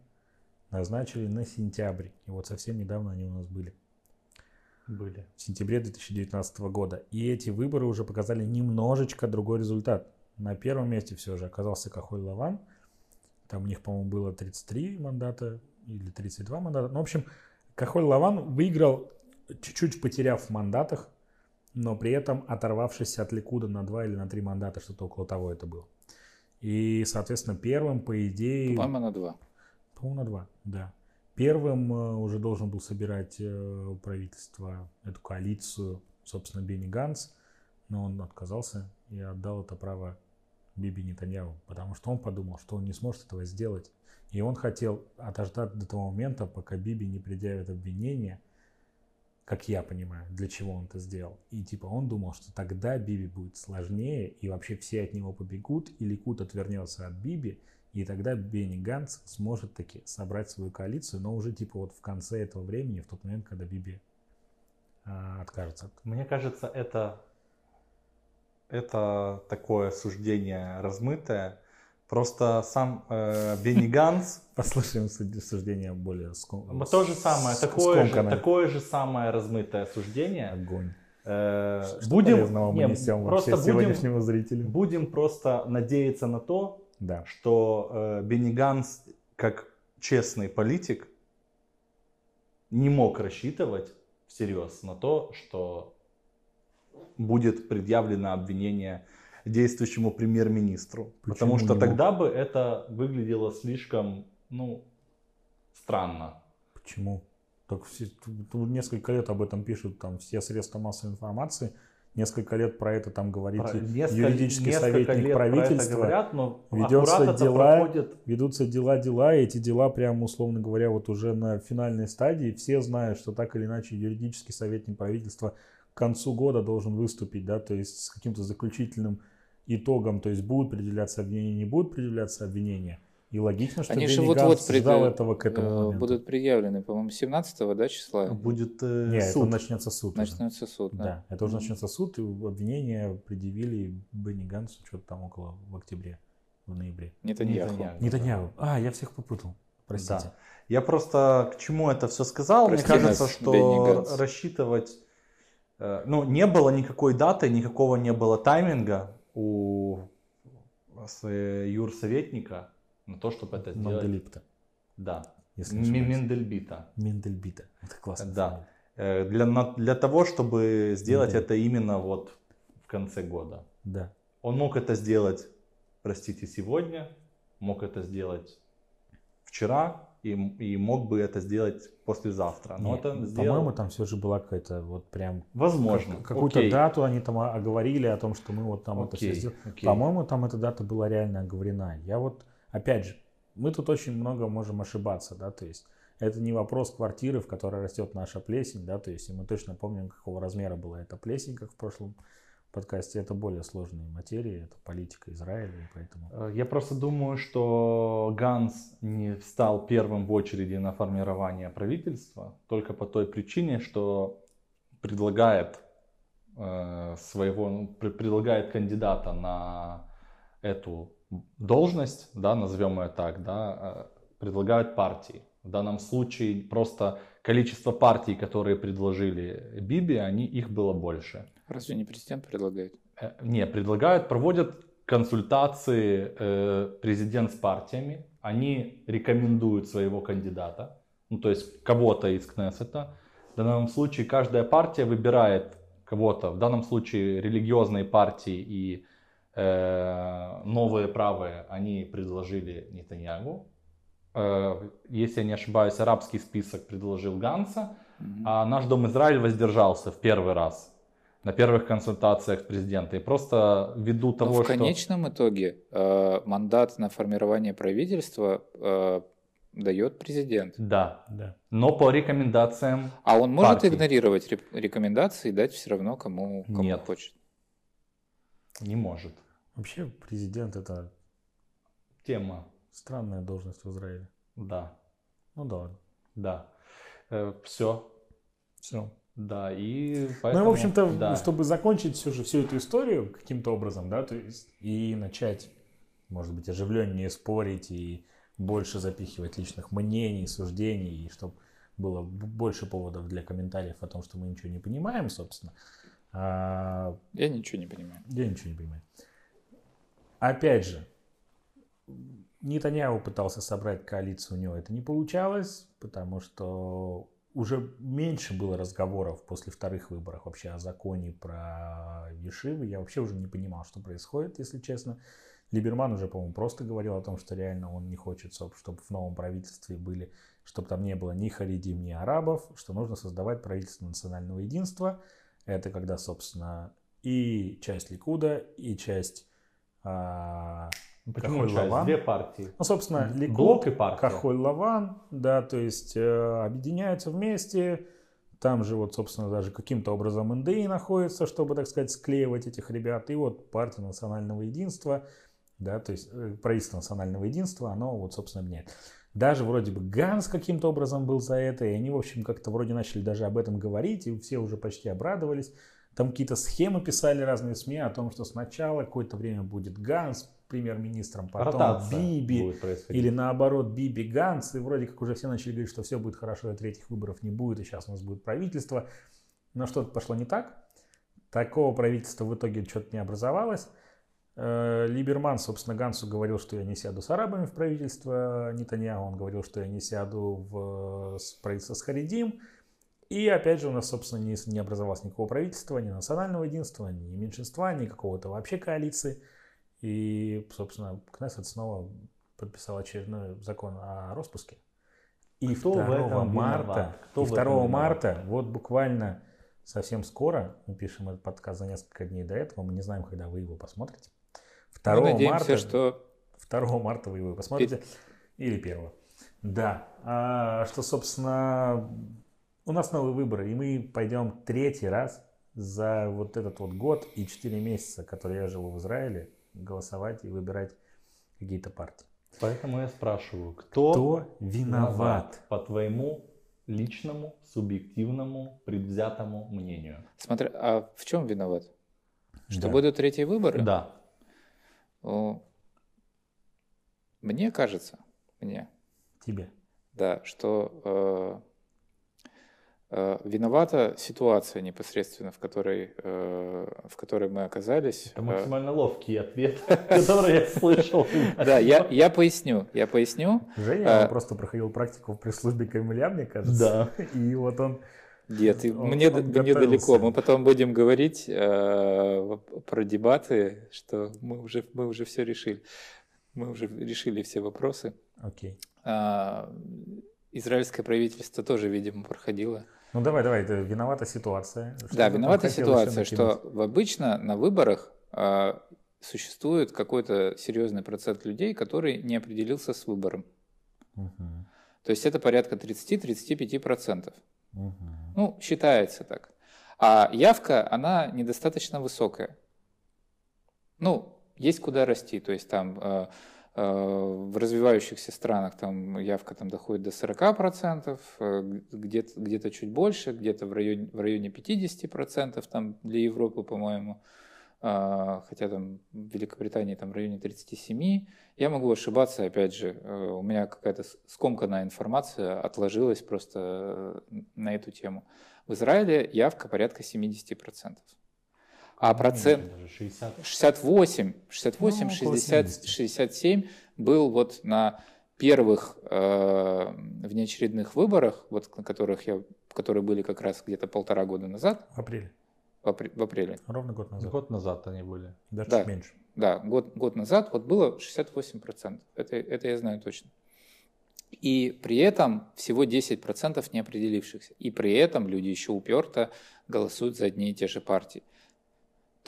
назначили на сентябрь. И вот совсем недавно они у нас были. Были. В сентябре 2019 года. И эти выборы уже показали немножечко другой результат. На первом месте все же оказался Кахоль Лаван. Там у них, по-моему, было 33 мандата или 32 мандата. Ну, в общем, Кахоль Лаван выиграл, чуть-чуть потеряв в мандатах, но при этом оторвавшись от Ликуда на 2 или на 3 мандата, что-то около того это было. И, соответственно, первым, по идее... По-моему, на два. По-моему, на два, да. Первым э, уже должен был собирать э, правительство, эту коалицию, собственно, Бенни Ганс, но он отказался и отдал это право Биби Нетаньяху, потому что он подумал, что он не сможет этого сделать. И он хотел отождать до того момента, пока Биби не предъявит обвинение, как я понимаю, для чего он это сделал. И типа он думал, что тогда Биби будет сложнее, и вообще все от него побегут, и Ликут отвернется от Биби, и тогда Бенни Ганс сможет таки собрать свою коалицию, но уже типа вот в конце этого времени, в тот момент, когда Биби а, откажется от Мне кажется, это, это такое суждение размытое. Просто сам э, Бенни Ганс Послушаем суждение более ском... то же самое, такое же, скомканное. такое же самое размытое суждение. Огонь. Э, Что будем, полезного мы не, несем просто вообще будем, сегодняшнему зрителю? будем просто надеяться на то, Да. что э, Бенни Ганс, как честный политик, не мог рассчитывать всерьез на то, что будет предъявлено обвинение действующему премьер-министру. Потому что тогда бы это выглядело слишком, ну, странно. Почему? Так все, несколько лет об этом пишут, там все средства массовой информации, несколько лет про это там говорит Про- несколько- юридический несколько советник лет про это правительства. говорят, но это дела- проходит Ведутся дела-дела, и эти дела, прям условно говоря, вот уже на финальной стадии. Все знают, что так или иначе юридический советник правительства к концу года должен выступить, да, то есть с каким-то заключительным итогам, то есть будут предъявляться обвинения, не будут предъявляться обвинения. И логично, что Они же Ганс ждал пред- этого к этому э, моменту. будут предъявлены, по-моему, 17 да, числа Будет э, Не, суд. это начнется суд уже. начнется суд. Да. Да, это уже Мгм. начнется суд, и обвинения предъявили Бенни Гансу что-то там около в октябре, в ноябре. Нетаньяху. Нетаньяху. Нетаньяху. А, я всех попутал. Простите. Да. Я просто к чему это все сказал. Прости Мне кажется, нас, что рассчитывать... э, Ну, не было никакой даты, никакого не было тайминга у э, юрсоветника на то, чтобы это сделать. Манделипта, Да. если. Мендельбита. Мендельбита. Это классно. Да. Э, Для, для того, чтобы сделать Да. это именно вот в конце года. Да. Он мог это сделать, простите, сегодня, мог это сделать вчера и, и мог бы это сделать послезавтра. Но Не, это По-моему, сделал... там все же была какая-то вот прям Возможно. как- какую-то Окей. дату они там оговорили о том, что мы вот там это все Окей, сделали. окей. По-моему, там эта дата была реально оговорена. Я вот, опять же, мы тут очень много можем ошибаться, да, то есть это не вопрос квартиры, в которой растет наша плесень, да, то есть и мы точно помним, какого размера была эта плесень, как в прошлом подкасте. Это более сложные материи, это политика Израиля, поэтому... Э, Я просто думаю, что Ганс не встал первым в очереди на формирование правительства только по той причине, что предлагает э, своего, ну, пр- предлагает кандидата на эту должность, да, назовем ее так, да, э, предлагают партии. В данном случае просто количество партий, которые предложили Биби, они, их было больше. Разве не президент предлагает? Э, Не, предлагают, проводят консультации э, президент с партиями. Они рекомендуют своего кандидата, ну то есть кого-то из Кнессета. В данном случае каждая партия выбирает кого-то. В данном случае религиозные партии и э, новые правые, они предложили Нетаньягу. Э, если я не ошибаюсь, арабский список предложил Ганса, Мгм. а наш Дом Израиль воздержался в первый раз на первых консультациях с президентом. И просто ввиду Но того, Ну, в что... конечном итоге э, мандат на формирование правительства э, дает президент. Да, Да. но по рекомендациям А он может Партии. игнорировать рекомендации и дать все равно кому, кому Нет. хочет. не может. Вообще президент это Тема, странная должность в Израиле. да, Ну да ладно. да. все, Все. да, и Ну, поэтому... и, в общем-то, да. чтобы закончить всю же всю эту историю каким-то образом, да, то есть и начать, может быть, оживленнее спорить и больше запихивать личных мнений, суждений, и чтобы было больше поводов для комментариев о том, что мы ничего не понимаем, собственно. А, Я ничего не понимаю. я ничего не понимаю. Опять же, Нетаньяху пытался собрать коалицию, у него это не получалось, потому что уже меньше было разговоров после вторых выборов вообще о законе про Ешивы. Я вообще уже не понимал, что происходит, если честно. Либерман уже, по-моему, просто говорил о том, что реально он не хочет, чтобы в новом правительстве были, чтобы там не было ни харидим, ни арабов, что нужно создавать правительство национального единства. Это когда, собственно, и часть Ликуда, и часть а, Почему Кахоль часть? Лаван. Две партии. ну, собственно, Ликуд, Блок и партия. Кахоль Лаван, да, то есть э, объединяются вместе. Там же вот, собственно, даже каким-то образом НДИ находится, чтобы, так сказать, склеивать этих ребят. И вот партия национального единства, да, то есть э, правительство национального единства, оно вот, собственно, объединяет. Даже вроде бы Ганс каким-то образом был за это, и они, в общем, как-то вроде начали даже об этом говорить, и все уже почти обрадовались. Там какие-то схемы писали разные СМИ о том, что сначала какое-то время будет Ганс премьер-министром, потом Ротация Биби, или наоборот Биби Ганс, и вроде как уже все начали говорить, что все будет хорошо, и третьих выборов не будет, и сейчас у нас будет правительство. Но что-то пошло не так. Такого правительства в итоге что-то не образовалось. Э, Либерман, собственно, Гансу говорил, что я не сяду с арабами в правительство Нетаньяху. Он говорил, что я не сяду в э, правительство с Харидим. И опять же у нас, собственно, не, не образовалось никакого правительства, ни национального единства, ни меньшинства, ни какого-то вообще коалиции. И, собственно, Кнессет снова подписал очередной закон о распуске. И Кто в 2 этом марта, виноват? Кто и в 2 этом виноват? марта, вот буквально совсем скоро, мы пишем этот подкаст за несколько дней до этого, мы не знаем, когда вы его посмотрите. 2 Мы надеемся, марта, что 2 марта вы его посмотрите. Или 1. Да. А, что, собственно, у нас новые выборы, и мы пойдем третий раз за вот этот вот год и 4 месяца, которые я живу в Израиле, голосовать и выбирать какие-то партии. Поэтому я спрашиваю, кто, Кто виноват? по твоему личному, субъективному, предвзятому мнению? Смотри, а в чем виноват? Что Да. будут третьи выборы? Да. О, Мне кажется, мне, Тебе. да, что э, виновата ситуация непосредственно, в которой, э, в которой мы оказались. Это Э, максимально ловкий ответ, который я слышал. Да, я, я поясню, я поясню. Женя А- просто проходил практику в пресс-службе Кремля, мне кажется. Да. И вот он... Нет, Он- мне, он мне далеко. Мы потом будем говорить э, про дебаты, что мы уже, мы уже все решили. Мы уже решили все вопросы. Окей. А, израильское правительство тоже, видимо, проходило. Ну давай, давай, это виновата ситуация. Что да, виновата ситуация, что обычно на выборах а, существует какой-то серьезный процент людей, который не определился с выбором. Мгм. То есть это порядка 30-35%. Мгм. Ну, считается так. А явка, она недостаточно высокая. Ну, есть куда расти. То есть там э, э, в развивающихся странах там явка там доходит до 40%, э, где-то, где-то чуть больше, где-то в районе, в районе 50%, там для Европы, по-моему. А, хотя там в Великобритании там в районе 37. Я могу ошибаться, опять же, э, у меня какая-то скомканная информация отложилась просто э, на эту тему. В Израиле явка порядка 70%. А процент Даже 60. 68, 68, Ну, около 60, 70. 67 был вот на первых э, внеочередных выборах, вот на которых я, которые были как раз где-то полтора года назад, В апреле. в, апре- в апреле. Ровно год назад. Год назад они были. Даже Да. чуть меньше. Да, год, год назад вот было 68%. Это, это я знаю точно. И при этом всего 10% не определившихся. И при этом люди еще уперто голосуют за одни и те же партии.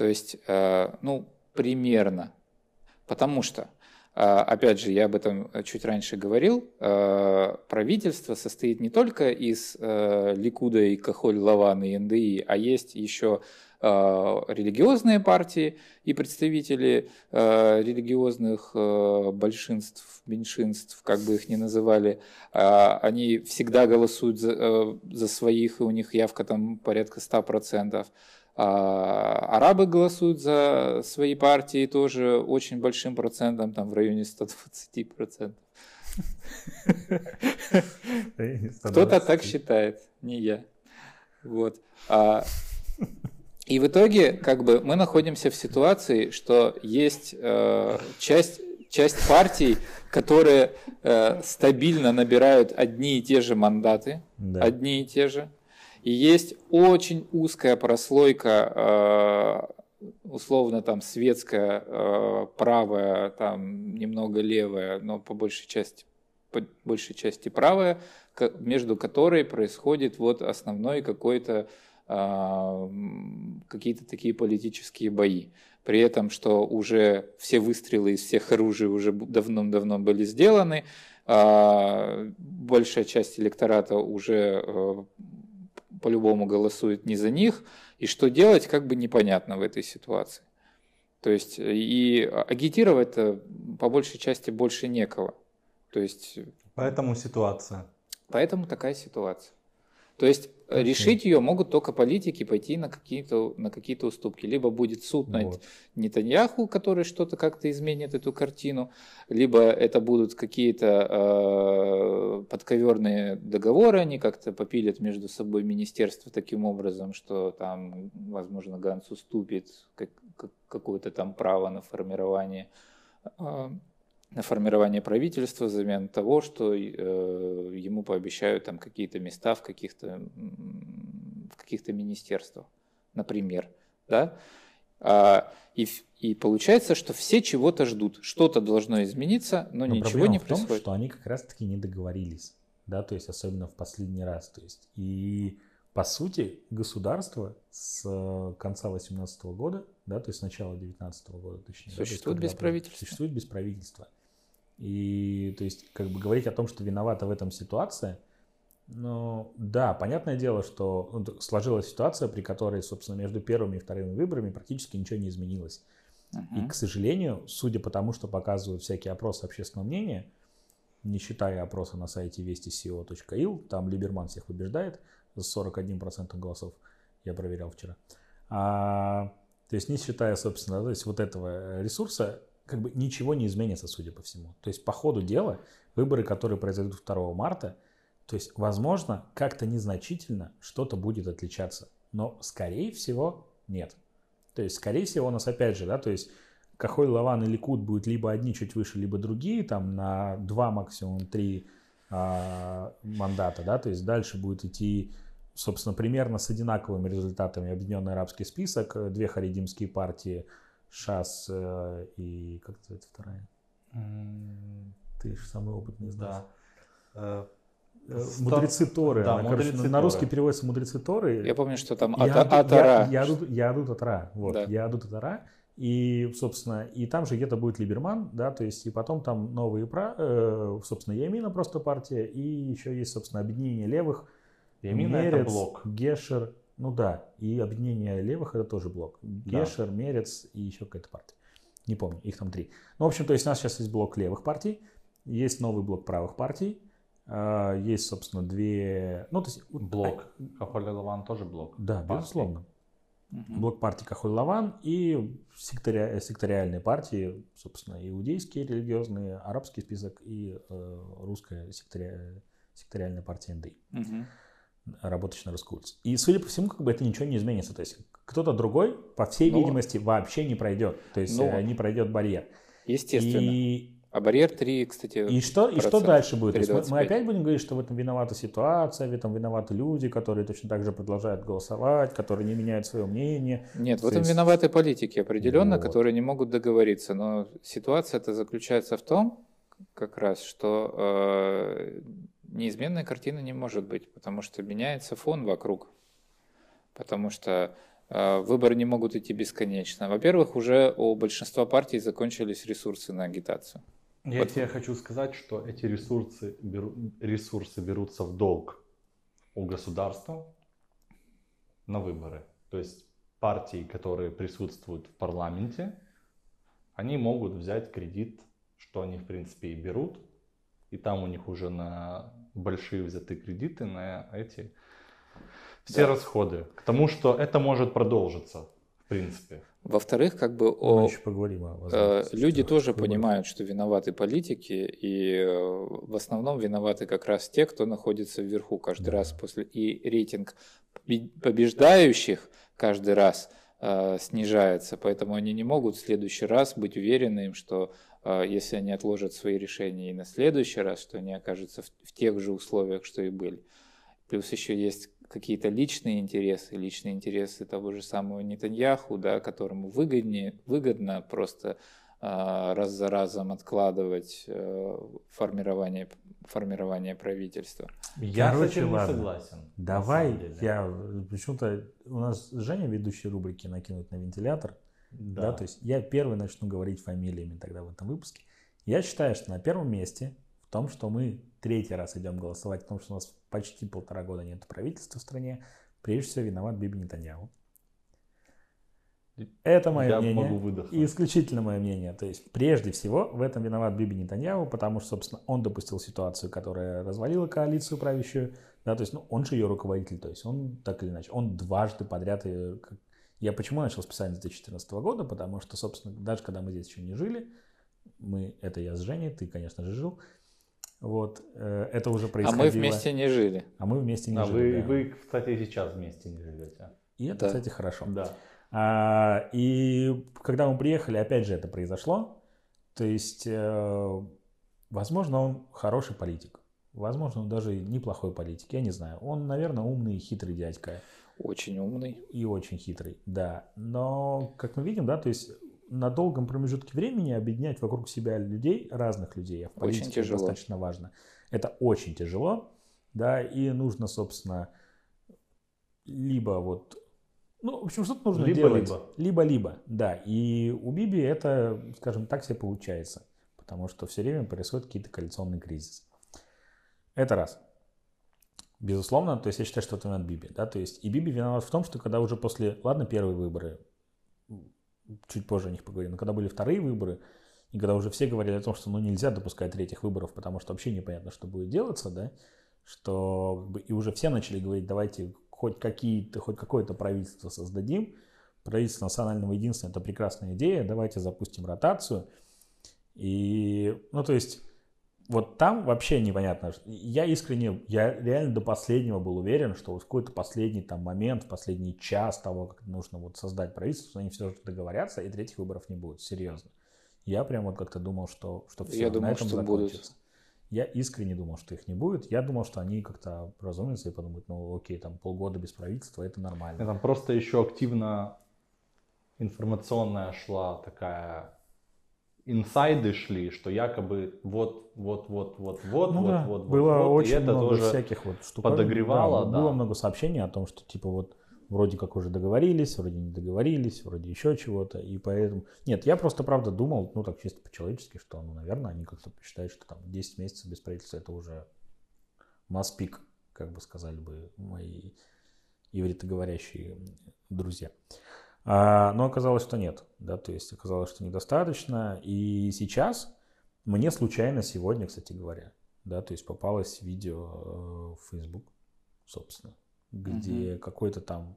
То есть, э, ну, примерно. Потому что, э, опять же, я об этом чуть раньше говорил, э, правительство состоит не только из Ликуда и Кахоль Лаван и НДИ, а есть еще религиозные партии и представители религиозных большинств, меньшинств, как бы их ни называли, они всегда голосуют за, за своих, и у них явка там порядка 100%. А арабы голосуют за свои партии тоже очень большим процентом, там в районе 120%. Кто-то так считает, не я. Вот. А, и в итоге, как бы, мы находимся в ситуации, что есть э, часть, часть партий, которые э, стабильно набирают одни и те же мандаты, Да. одни и те же. И есть очень узкая прослойка, э, условно там светская, э, правая, там немного левая, но по большей части, по большей части правая, между которой происходит вот основной какой-то м, какие-то такие политические бои. При этом, что уже все выстрелы из всех оружий уже давным-давно были сделаны, а, большая часть электората уже э, по-любому голосует не за них, и что делать, как бы непонятно в этой ситуации. То есть и агитировать-то по большей части больше некого. То есть Поэтому ситуация. Поэтому такая ситуация. То есть э, Окей. решить ее могут только политики, пойти на какие-то, на какие-то уступки. Либо будет суд над Вот. Нетаньяху, который что-то как-то изменит эту картину, либо это будут какие-то э, подковерные договоры, они как-то попилят между собой министерства таким образом, что там, возможно, Ганс уступит как- как- какое-то там право на формирование э, на формирование правительства взамен того, что э, ему пообещают там какие-то места в каких-то в каких-то министерствах, например, да. А, и, и получается, что все чего-то ждут, что-то должно измениться, но, Но ничего не в том, происходит. что они как раз-таки не договорились, да, то есть особенно в последний раз, то есть и по сути государство с э, конца 18 года, да, то есть с начала 19 года, точнее, да, то есть Существует когда без правительства. Существует без правительства. И то есть как бы говорить о том, что виновата в этом ситуация, ну да, понятное дело, что ну, сложилась ситуация, при которой, собственно, между первыми и вторыми выборами практически ничего не изменилось. И, к сожалению, судя по тому, что показывают всякие опросы общественного мнения, не считая опроса на сайте вести.co.il, там Либерман всех побеждает с 41% голосов, я проверял вчера. А, то есть не считая, собственно, то есть вот этого ресурса, как бы ничего не изменится, судя по всему. То есть по ходу дела выборы, которые произойдут 2 марта, то есть, возможно, как-то незначительно что-то будет отличаться, но, скорее всего, нет. То есть, скорее всего, у нас опять же, да, то есть Кахой, Лаван и Ликут будут либо одни чуть выше, либо другие, там на два, максимум три а, мандата, да, то есть дальше будет идти, собственно, примерно с одинаковыми результатами Объединенный Арабский список, две харидимские партии, ШАС э, и как это вторая? Ты же самый опытный из нас. Да. Э, э, мудрецы Торы. Да, Она, мудрецы короче, Торы. на русский переводится мудрецы Торы. Я помню, что там ата- Атара. я- Ядут Ядут Атара. Вот, Да. Ядут Атара. И, собственно, и там же где-то будет Либерман, да, то есть, и потом там новые, пра- э, собственно, Ямина просто партия, и еще есть, собственно, объединение левых, Ямина это Мерец, блок. Гешер, ну да, и объединение левых это тоже блок. Да. Гешер, Мерец и еще какая-то партия. Не помню, их там три. Ну, в общем, то есть у нас сейчас есть блок левых партий, есть новый блок правых партий, а, есть, собственно, две... Ну, то есть... Блок. Кахоль Лаван тоже блок. Да, партий. безусловно. Мгм. Блок партии Кахоль Лаван и секторя- секториальные партии, собственно, иудейские религиозные, арабский список и э, русская секториальная партия НДИ. Мгм. Работающий на улицу. И, судя по всему, как бы это ничего не изменится. То есть кто-то другой, по всей Ну, видимости, вообще не пройдет. То есть ну, э, не пройдет барьер. Естественно. И, А барьер 3, кстати, и что, и что дальше будет? То есть мы, мы 3,25. опять будем говорить, что в этом виновата ситуация, в этом виноваты люди, которые точно так же продолжают голосовать, которые не меняют свое мнение. Нет, в То этом есть- виноваты политики определенно, Вот. которые не могут договориться. Но ситуация-то заключается в том, как раз, что э, неизменной картины не может быть, потому что меняется фон вокруг. Потому что э, выборы не могут идти бесконечно. Во-первых, уже у большинства партий закончились ресурсы на агитацию. Я Вот. тебе хочу сказать, что эти ресурсы, беру- ресурсы берутся в долг у государства на выборы. То есть партии, которые присутствуют в парламенте, они могут взять кредит, что они в принципе и берут, и там у них уже на большие взяты кредиты на эти все Да. расходы. К тому, что это может продолжиться, в принципе. Во-вторых, как бы Мы о, еще поговорим о Э, Люди тоже понимают, что виноваты политики, и э, в основном виноваты как раз те, кто находится вверху каждый Да. раз после и рейтинг побе- побеждающих каждый раз э, снижается, поэтому они не могут в следующий раз быть уверенными, что если они отложат свои решения и на следующий раз, что они окажутся в, в тех же условиях, что и были. Плюс еще есть какие-то личные интересы, личные интересы того же самого Нетаньяху, да, которому выгоднее, выгодно просто а, раз за разом откладывать э, формирование, формирование правительства. Я Короче, с этим не ладно. согласен. Давай, я почему-то у нас Женя, ведущий рубрики «Накинуть на вентилятор», да. Да. то есть я первый начну говорить фамилиями тогда в этом выпуске. Я считаю, что на первом месте в том, что мы третий раз идем голосовать, в том, что у нас почти полтора года нет правительства в стране, прежде всего виноват Биби Нетаньяху. Это мое Я мнение. могу выдохнуть. И исключительно мое мнение. То есть, прежде всего, в этом виноват Биби Нетаньяху, потому что, собственно, он допустил ситуацию, которая развалила коалицию правящую. Да, то есть, ну, он же ее руководитель. То есть, он так или иначе, он дважды подряд... ее Я почему начал специально с 2014 года? Потому что, собственно, даже когда мы здесь еще не жили, мы, это я с Женей, ты, конечно же, жил, вот, э, это уже А происходило. мы вместе не жили. А мы вместе не А жили, вы, да. вы, кстати, сейчас вместе не живете. И это, Да. кстати, хорошо. Да. А, и когда мы приехали, опять же это произошло. То есть, э, возможно, он хороший политик. Возможно, он даже и неплохой политик. Я не знаю. Он, наверное, умный и хитрый дядька. Очень умный. И очень хитрый, да. Но, как мы видим, да, то есть на долгом промежутке времени объединять вокруг себя людей, разных людей, а в Очень политике это тяжело. достаточно важно. Это очень тяжело, да, и нужно, собственно, либо вот, ну, в общем, что-то нужно Либо-либо. делать. Либо-либо, да. И у Биби это, скажем так, себе получается, потому что все время происходят какие-то коалиционные кризисы. Это раз. Безусловно, то есть я считаю, что это виноват Биби, да, то есть и Биби виноват в том, что когда уже после, ладно, первые выборы чуть позже о них поговорим, но когда были вторые выборы, и когда уже все говорили о том, что ну, нельзя допускать третьих выборов, потому что вообще непонятно, что будет делаться, да, что и уже все начали говорить, давайте хоть какие-то, хоть какое-то правительство создадим, правительство национального единства это прекрасная идея, давайте запустим ротацию. И, ну, то есть, вот там вообще непонятно. Я искренне, я реально до последнего был уверен, что в какой-то последний там момент, в последний час того, как нужно вот создать правительство, они все же договорятся, и третьих выборов не будет, серьезно. Я прям вот как-то думал, что, что все, Я на думал, этом что закончится. будут. Я искренне думал, что их не будет. Я думал, что они как-то разумятся и подумают, ну окей, там полгода без правительства, это нормально. Там просто еще активно информационная шла такая инсайды шли, что якобы вот, вот, вот, вот, вот, Ну вот, да, вот, было вот, очень и это много тоже всяких вот штук. подогревало, да. Было много сообщений о том, что типа вот вроде как уже договорились, вроде не договорились, вроде еще чего-то, и поэтому... Нет, я просто правда думал, ну так чисто по-человечески, что, ну, наверное, они как-то считают, что там 10 месяцев без правительства это уже маспик, как бы сказали бы мои ивритоговорящие друзья. А, но оказалось, что нет, да, то есть оказалось, что недостаточно, и сейчас мне случайно сегодня, кстати говоря, да, то есть попалось видео э, в Facebook, собственно, где какой-то там,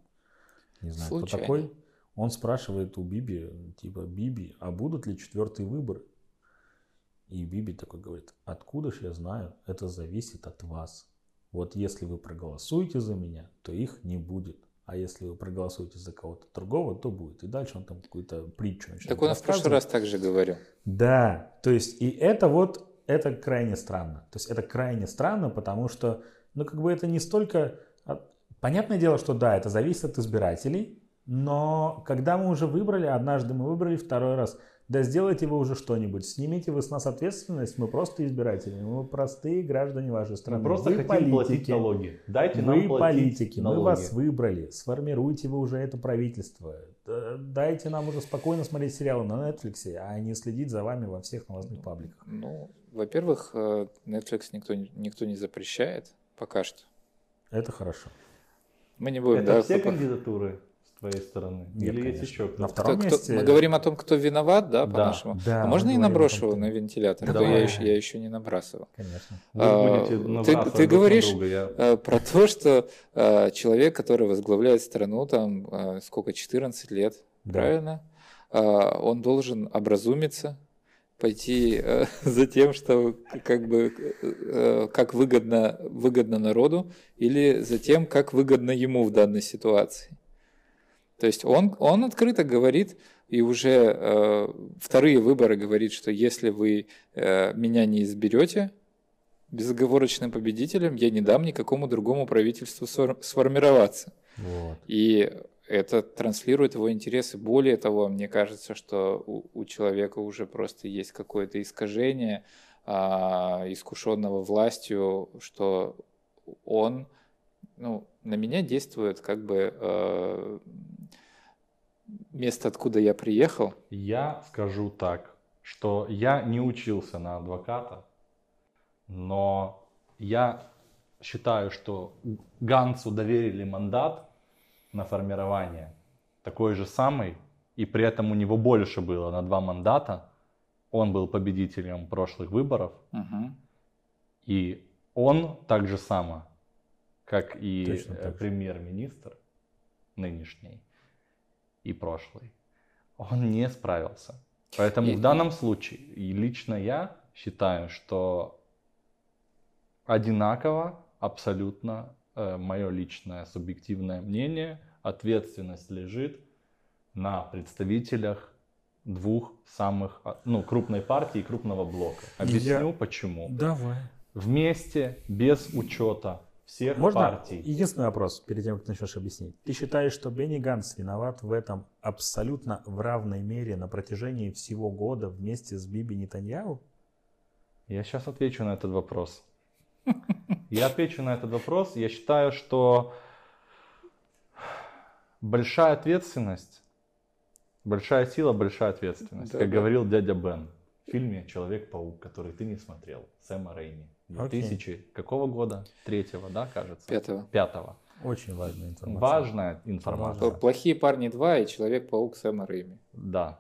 не знаю, кто Случайно. такой, он спрашивает у Биби, типа, Биби, а будут ли четвертые выборы? И Биби такой говорит, откуда ж я знаю, это зависит от вас. Вот если вы проголосуете за меня, то их не будет. А если вы проголосуете за кого-то другого, то будет. И дальше он там какую-то притчу начинает Так он в прошлый раз также говорил. Да, то есть и это вот, это крайне странно. То есть это крайне странно, потому что, ну как бы это не столько... от- Понятное дело, что да, это зависит от избирателей, но когда мы уже выбрали, однажды мы выбрали второй раз, да сделайте вы уже что-нибудь, снимите вы с нас ответственность, мы просто избиратели, мы простые граждане вашей Мы страны. просто вы хотим платить политики. налоги. Дайте Вы нам платить политики, мы налоги. вас выбрали, сформируйте вы уже это правительство. Дайте нам уже спокойно смотреть сериалы на Netflix, а не следить за вами во всех новостных пабликах. Ну, во-первых, э, Netflix никто, не- никто не запрещает пока что. Это хорошо. Мы не будем, Это да, все кандидатуры твоей стороны? Нет, Или есть конечно. еще На кто-то? втором кто- кто- месте... Мы говорим о том, кто виноват, да, Да, по-нашему? да, а мы можно и наброшу кто- на вентилятор? А то Давай. я еще, я еще не набрасывал. Конечно. Вы А, будете ты- ты друг на говоришь, друга, я- э, про то, что э, человек, который возглавляет страну, там, э, сколько, 14 лет, Да. правильно? Э, он должен образумиться, пойти э, за тем, что как бы э, как выгодно, выгодно народу, или за тем, как выгодно ему в данной ситуации. То есть он, он открыто говорит, и уже э, вторые выборы говорит, что если вы э, меня не изберете безоговорочным победителем, я не дам никакому другому правительству сфор- сформироваться. Вот. И это транслирует его интересы. Более того, мне кажется, что у, у человека уже просто есть какое-то искажение, а, искушенного властью, что он ну, на меня действует как бы э, место, откуда я приехал. Я скажу так, что я не учился на адвоката, но я считаю, что Гансу доверили мандат на формирование такой же самый, и при этом у него больше было на два мандата. Он был победителем прошлых выборов, Мгм. и он так же само, как и э, премьер-министр нынешний и прошлый, он не справился. Поэтому И- в данном случае, и лично я считаю, что одинаково, абсолютно, мое личное субъективное мнение, ответственность лежит на представителях двух самых, а, ну, крупной партии и крупного блока. Объясню Я- почему. Давай. Вместе, без учета всех Можно партий. единственный вопрос, перед тем, как ты начнешь объяснить. Ты считаешь, что Бенни Ганс виноват в этом абсолютно в равной мере на протяжении всего года вместе с Биби Нетаньяу? Я сейчас отвечу на этот вопрос. Я отвечу на этот вопрос. Я считаю, что большая ответственность, большая сила, большая ответственность. Да, как да. говорил дядя Бен в фильме «Человек-паук», который ты не смотрел, Сэма Рейми. Окей. 2000 какого года? Третьего, да, кажется? Пятого. Пятого. Очень важная информация. Важная информация. Плохие парни 2 и Человек-паук Сэма Рэйми. Да.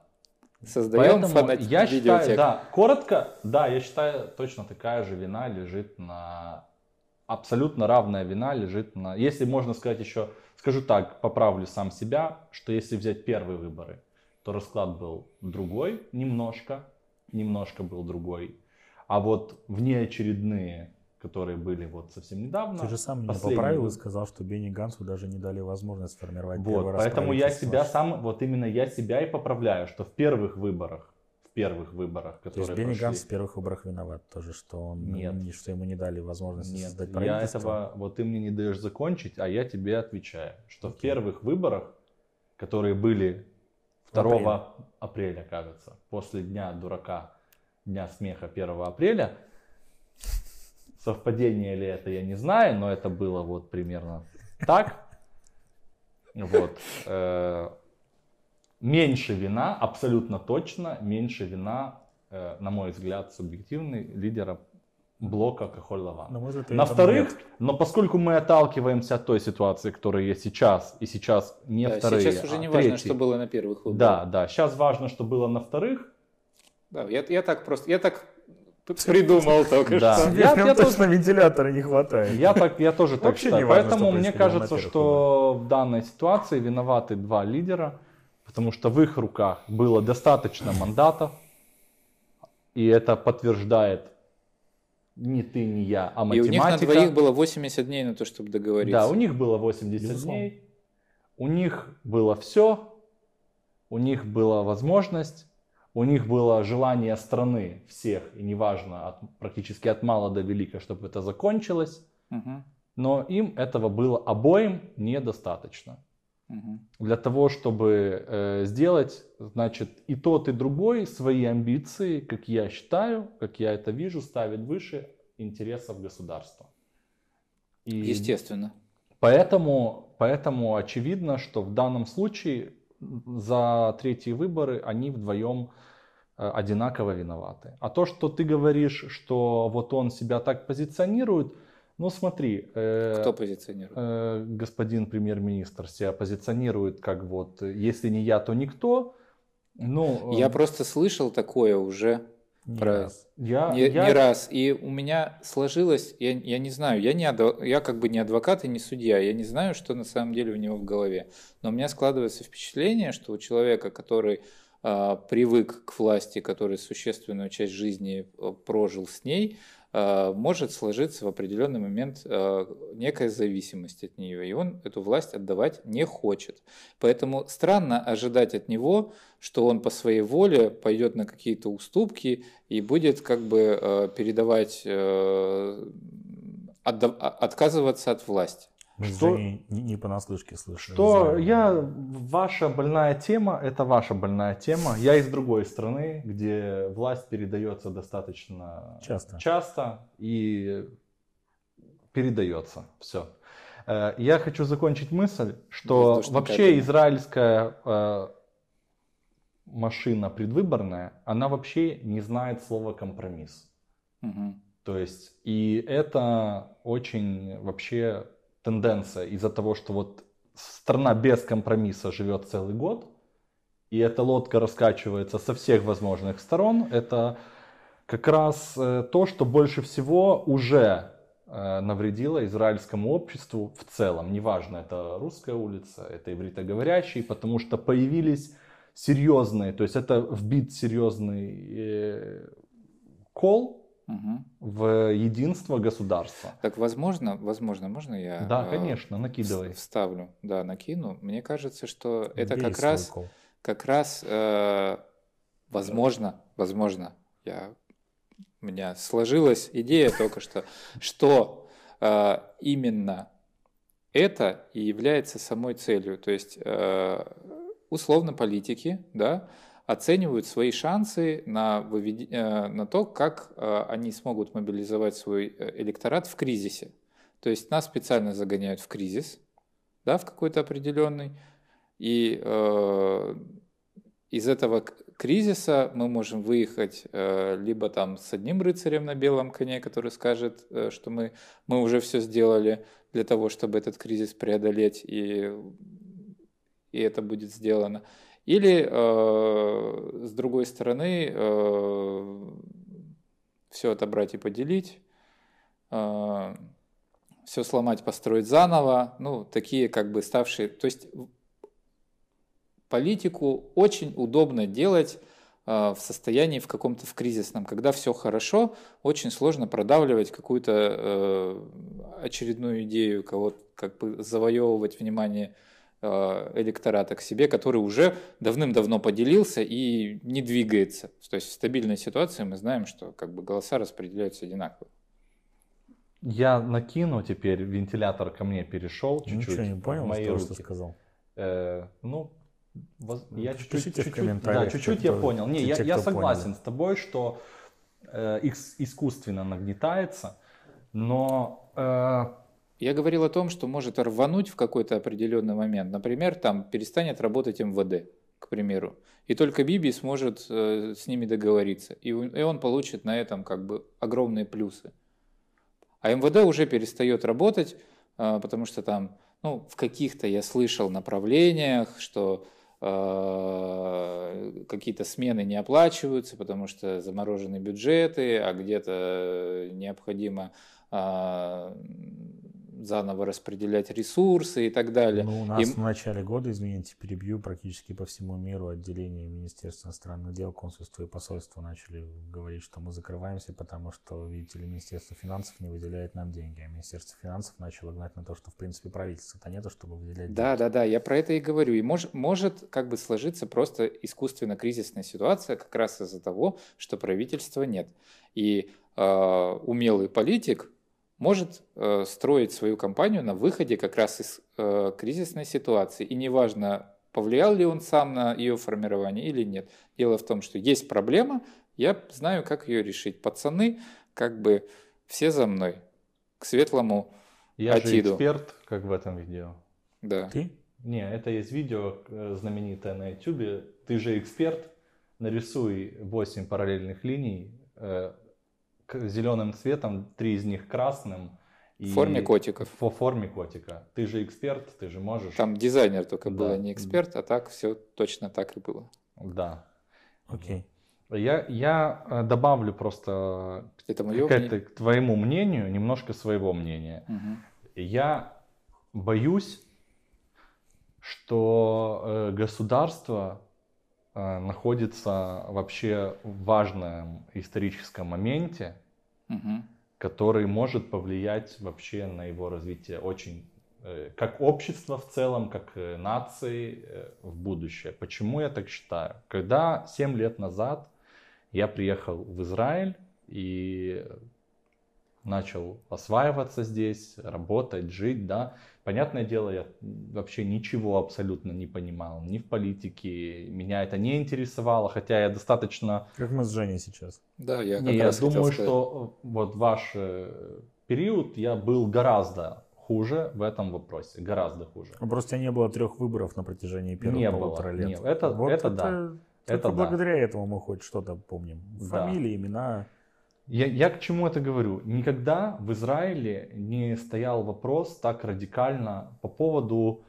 Создаем Поэтому фанат... я считаю, видеотек. да, коротко, да, я считаю, точно такая же вина лежит на абсолютно равная вина лежит на. Если можно сказать еще, скажу так, поправлю сам себя, что если взять первые выборы, то расклад был другой, немножко, немножко был другой. А вот внеочередные, которые были вот совсем недавно. Ты же сам меня поправил и сказал, что Бенни Гансу даже не дали возможность сформировать Вот, первый раз поэтому я себя сам, вот именно я себя и поправляю, что в первых выборах, в первых выборах, То есть которые Бенни Ганс в первых выборах виноват тоже, что он Нет. не- что ему не дали возможности Нет, создать я правительство. этого, вот ты мне не даешь закончить, а я тебе отвечаю, что в Окей. первых выборах, которые были 2 апреля, кажется, после Дня дурака, Дня смеха 1 апреля, совпадение ли это, я не знаю, но это было вот примерно так. Вот. э, Меньше вина, абсолютно точно, меньше вина, э, на мой взгляд, субъективный, лидера блока Кахоль Лаван. На мой взгляд, На этого вторых, нет. но поскольку мы отталкиваемся от той ситуации, которая есть сейчас, и сейчас не Да, вторые, сейчас уже а не важно, третьи. что было на первых выборах. Да, да, сейчас важно, что было на вторых. Да, я, я так просто, я так придумал только Да. что. Я- я тоже- точно вентилятора не хватает. Я, так, я тоже так Вообще считаю. не важно, Поэтому мне кажется, что в данной ситуации виноваты два лидера, потому что в их руках было достаточно мандатов, и это подтверждает не ты, не я, а И математика. у них на двоих было 80 дней на то, чтобы договориться. Да, у них было 80 Безусловно. дней, у них было все, у них была возможность, у них было желание страны всех, и неважно, от, практически от мала до велика, чтобы это закончилось, Мгм, но им этого было обоим недостаточно. мгм. Для того, чтобы э, сделать, значит, и тот, и другой свои амбиции, как я считаю, как я это вижу, ставит выше интересов государства. И Естественно. Поэтому, поэтому очевидно, что в данном случае за третьи выборы они вдвоем э, одинаково виноваты. А то, что ты говоришь, что вот он себя так позиционирует, ну смотри, э, Кто позиционирует? э, господин премьер-министр себя позиционирует как вот, если не я, то никто. Ну, э, Я просто слышал такое уже Не про- раз. я, не, я- не раз. И у меня сложилось, я, я не знаю, я, не адво- я как бы не адвокат и не судья, я не знаю, что на самом деле у него в голове. Но у меня складывается впечатление, что у человека, который а, привык к власти, который существенную часть жизни а, прожил с ней, может сложиться в определенный момент а, некая зависимость от нее, и он эту власть отдавать не хочет. Поэтому странно ожидать от него, что он по своей воле пойдет на какие-то уступки и будет как бы э, передавать, э, отказываться от власти. Мы Что- не, не понаслышке слышали. Что я, ваша больная тема, это ваша больная тема. Я из другой страны, где власть передается достаточно Часто. часто и передается. Все. Я хочу закончить мысль, что вообще израильская э, машина предвыборная, она вообще не знает слова компромисс. Мгм. То есть, и это очень вообще тенденция из-за того, что вот страна без компромисса живет целый год, и эта лодка раскачивается со всех возможных сторон, это как раз э, то, что больше всего уже э, навредило израильскому обществу в целом. Неважно, это русская улица, это ивритоговорящий, потому что появились серьезные, то есть это вбит серьезный э, кол Мгм. в единство государства. Так возможно, возможно, можно я Да, э, конечно, накидывай. вставлю, да, накину. Мне кажется, что это Бей как свой раз, кол. как раз, э, возможно, возможно, я у меня сложилась идея только что, что э, именно это и является самой целью. То есть, э, условно, политики, да, оценивают свои шансы на, э, на то, как э, они смогут мобилизовать свой э, электорат в кризисе. То есть нас специально загоняют в кризис, да, в какой-то определенный, и э, из этого кризиса мы можем выехать э, либо там с одним рыцарем на белом коне, который скажет, э, что мы, мы уже все сделали для того, чтобы этот кризис преодолеть, и, и это будет сделано. Или э, с другой стороны, э, все отобрать и поделить, э, все сломать, построить заново, ну, такие как бы ставшие, то есть политику очень удобно делать э, в состоянии в каком-то в кризисном. Когда все хорошо, очень сложно продавливать какую-то э, очередную идею, кого как бы завоевывать внимание э, электората к себе, который уже давным-давно поделился и не двигается. То есть в стабильной ситуации мы знаем, что как бы голоса распределяются одинаково. Я накину теперь, вентилятор ко мне перешел чуть-чуть. Ничего не понял, мои того, руки. что сказал. Э, ну, воз- я чуть-чуть, чуть-чуть- да, чуть-чуть я понял. Не, те, я, те, я согласен поняли. с тобой, что э, ис- искусственно нагнетается, но э, Я говорил о том, что может рвануть в какой-то определенный момент. Например, там перестанет работать МВД, к примеру. И только Биби сможет э, с ними договориться. И, и он получит на этом как бы огромные плюсы. А МВД уже перестает работать, э, потому что там, ну, в каких-то я слышал направлениях, что э, какие-то смены не оплачиваются, потому что заморожены бюджеты, а где-то необходимо а, заново распределять ресурсы и так далее. Ну, у нас И- в начале года, извините, перебью, практически по всему миру отделения Министерства иностранных дел, консульства и посольства начали говорить, что мы закрываемся, потому что, видите ли, Министерство финансов не выделяет нам деньги, а Министерство финансов начало гнать на то, что, в принципе, правительства-то нету, чтобы выделять Да, деньги. да, да, я про это и говорю. И мож, может как бы сложиться просто искусственно кризисная ситуация как раз из-за того, что правительства нет. И э, умелый политик может э, строить свою кампанию на выходе как раз из э, кризисной ситуации. И неважно, повлиял ли он сам на ее формирование или нет. Дело в том, что есть проблема, я знаю, как ее решить. Пацаны, как бы все за мной. К светлому, я же Атиду. эксперт, как в этом видео. да. Ты? Не, это есть видео э, знаменитое на YouTube. Ты же эксперт, нарисуй 8 параллельных линий зеленым цветом, три из них красным. В форме котиков. По форме котика. Ты же эксперт, ты же можешь. Там дизайнер только был, Да. а не эксперт, а так все точно так и было. Да. Окей. Я, я э, добавлю просто Это мое к, этой- к твоему мнению немножко своего мнения. Я боюсь, что э, государство э, находится вообще в важном историческом моменте, который может повлиять вообще на его развитие очень э, как общество в целом, как э, нации э, в будущее. Почему я так считаю? Когда 7 лет назад я приехал в Израиль и начал осваиваться здесь, работать, жить, да. Понятное дело, я вообще ничего абсолютно не понимал, ни в политике, меня это не интересовало, хотя я достаточно Как мы с Женей сейчас. Да, я как не, я раз хотел думаю, сказать. что э, вот ваш э, период я был гораздо хуже в этом вопросе, гораздо хуже. Ну, Просто у тебя не было трех выборов на протяжении первых Не полутора было, лет. не, это- вот это да. Только Это да. благодаря этому мы хоть что-то помним. Да. Фамилии, имена. Я, я к чему это говорю? Никогда в Израиле не стоял вопрос так радикально по поводу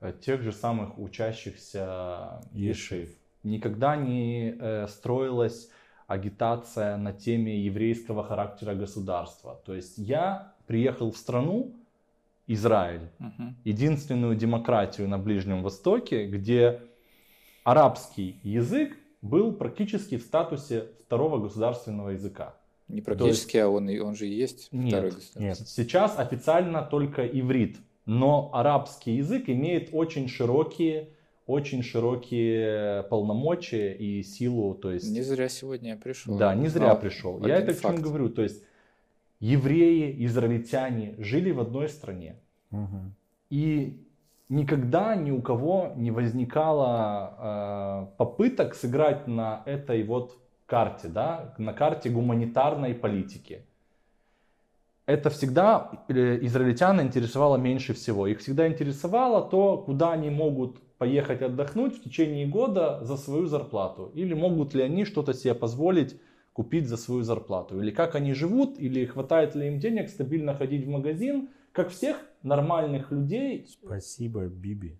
э, тех же самых учащихся Ешив. Никогда не э, строилась агитация на теме еврейского характера государства. То есть я приехал в страну, Израиль, Мгм. единственную демократию на Ближнем Востоке, где арабский язык был практически в статусе второго государственного языка. Не практически, а он, и- он же и есть Нет, второй государственный. Нет. Сейчас официально только иврит, но арабский язык имеет очень широкие, очень широкие полномочия и силу, то есть Не зря сегодня я пришел. да, не зря Знал пришел. Я это к чему факт. говорю, то есть евреи, израильтяне жили в одной стране, Мгм. и никогда ни у кого не возникало э, попыток сыграть на этой вот карте, да, на карте гуманитарной политики. Это всегда э, израильтян интересовало меньше всего. Их всегда интересовало то, куда они могут поехать отдохнуть в течение года за свою зарплату? Или могут ли они что-то себе позволить купить за свою зарплату? Или как они живут? Или хватает ли им денег стабильно ходить в магазин? Как всех нормальных людей. Спасибо, Биби.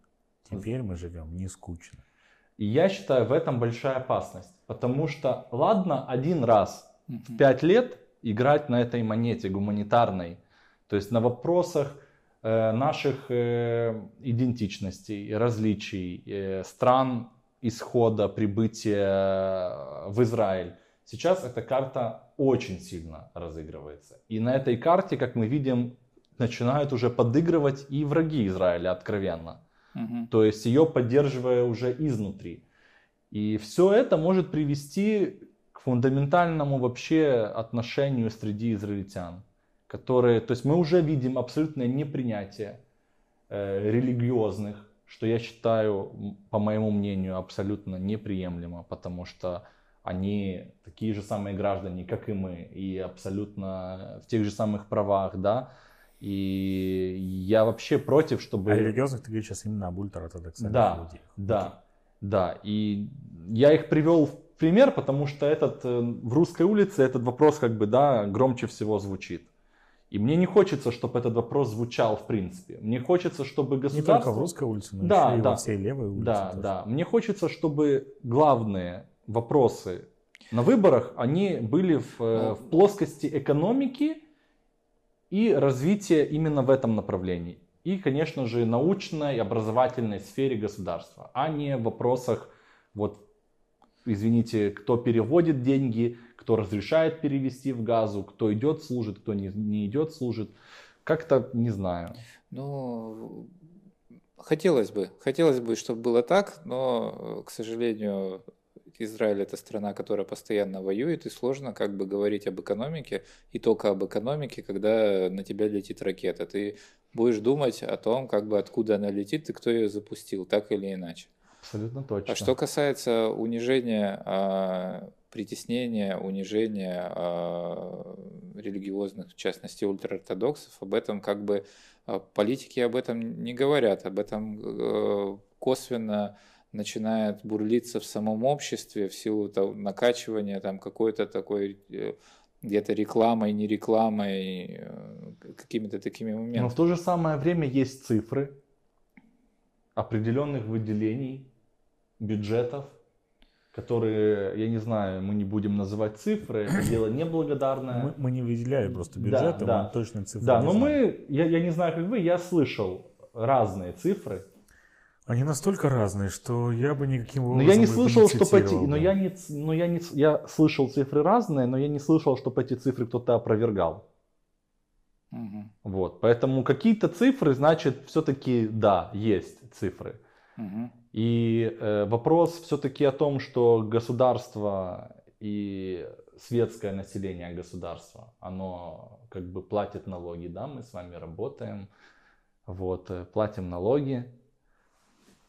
Теперь мы живем не скучно. И я считаю, в этом большая опасность. Потому что, ладно, один раз в пять лет играть на этой монете гуманитарной. То есть на вопросах э, наших э, идентичностей, различий, э, стран исхода, прибытия в Израиль. Сейчас эта карта очень сильно разыгрывается. И на этой карте, как мы видим, начинают уже подыгрывать и враги Израиля откровенно. Угу. То есть ее поддерживая уже изнутри. И все это может привести к фундаментальному вообще отношению среди израильтян, которые, то есть мы уже видим абсолютное непринятие э, религиозных, что я считаю, по моему мнению, абсолютно неприемлемо, потому что они такие же самые граждане, как и мы, и абсолютно в тех же самых правах, да, и я вообще против, чтобы... А религиозных ты говоришь сейчас именно об ультраортодоксальных да, людей. Да, да. И я их привел в пример, потому что этот э, в русской улице этот вопрос как бы, да, громче всего звучит. И мне не хочется, чтобы этот вопрос звучал в принципе. Мне хочется, чтобы государство... Не только в русской улице, но да, еще да. и во всей левой улице. Да, тоже. да. Мне хочется, чтобы главные вопросы на выборах, они были в, э, ну, в плоскости экономики и развития именно в этом направлении. И, конечно же, научной образовательной сфере государства, а не в вопросах, вот, извините, кто переводит деньги, кто разрешает перевести в газу, кто идет служит, кто не, не идет служит. Как-то не знаю. Ну, хотелось бы, хотелось бы, чтобы было так, но, к сожалению, Израиль это страна, которая постоянно воюет, и сложно как бы говорить об экономике, и только об экономике, когда на тебя летит ракета. Ты будешь думать о том, как бы откуда она летит и кто ее запустил, так или иначе. Абсолютно точно. А что касается унижения, а, притеснения, унижения а, религиозных, в частности ультраортодоксов, об этом как бы а, политики об этом не говорят, об этом э, косвенно начинает бурлиться в самом обществе в силу того, накачивания там какой-то такой э, где-то рекламой, не рекламой, э, какими-то такими моментами. Но в то же самое время есть цифры определенных выделений, бюджетов, которые, я не знаю, мы не будем называть цифры, это дело неблагодарное. Мы, мы не выделяли просто бюджеты, да, да. мы точно цифры Да, но знаем. мы, я, я не знаю, как вы, я слышал разные цифры, они настолько разные, что я бы никаким образом Но я не слышал, не что по но я не, но я не, я слышал цифры разные, но я не слышал, что по эти цифры кто-то опровергал. Угу. Вот, поэтому какие-то цифры, значит, все-таки да, есть цифры. Угу. И э, вопрос все-таки о том, что государство и светское население государства, оно как бы платит налоги, да, мы с вами работаем, вот, э, платим налоги,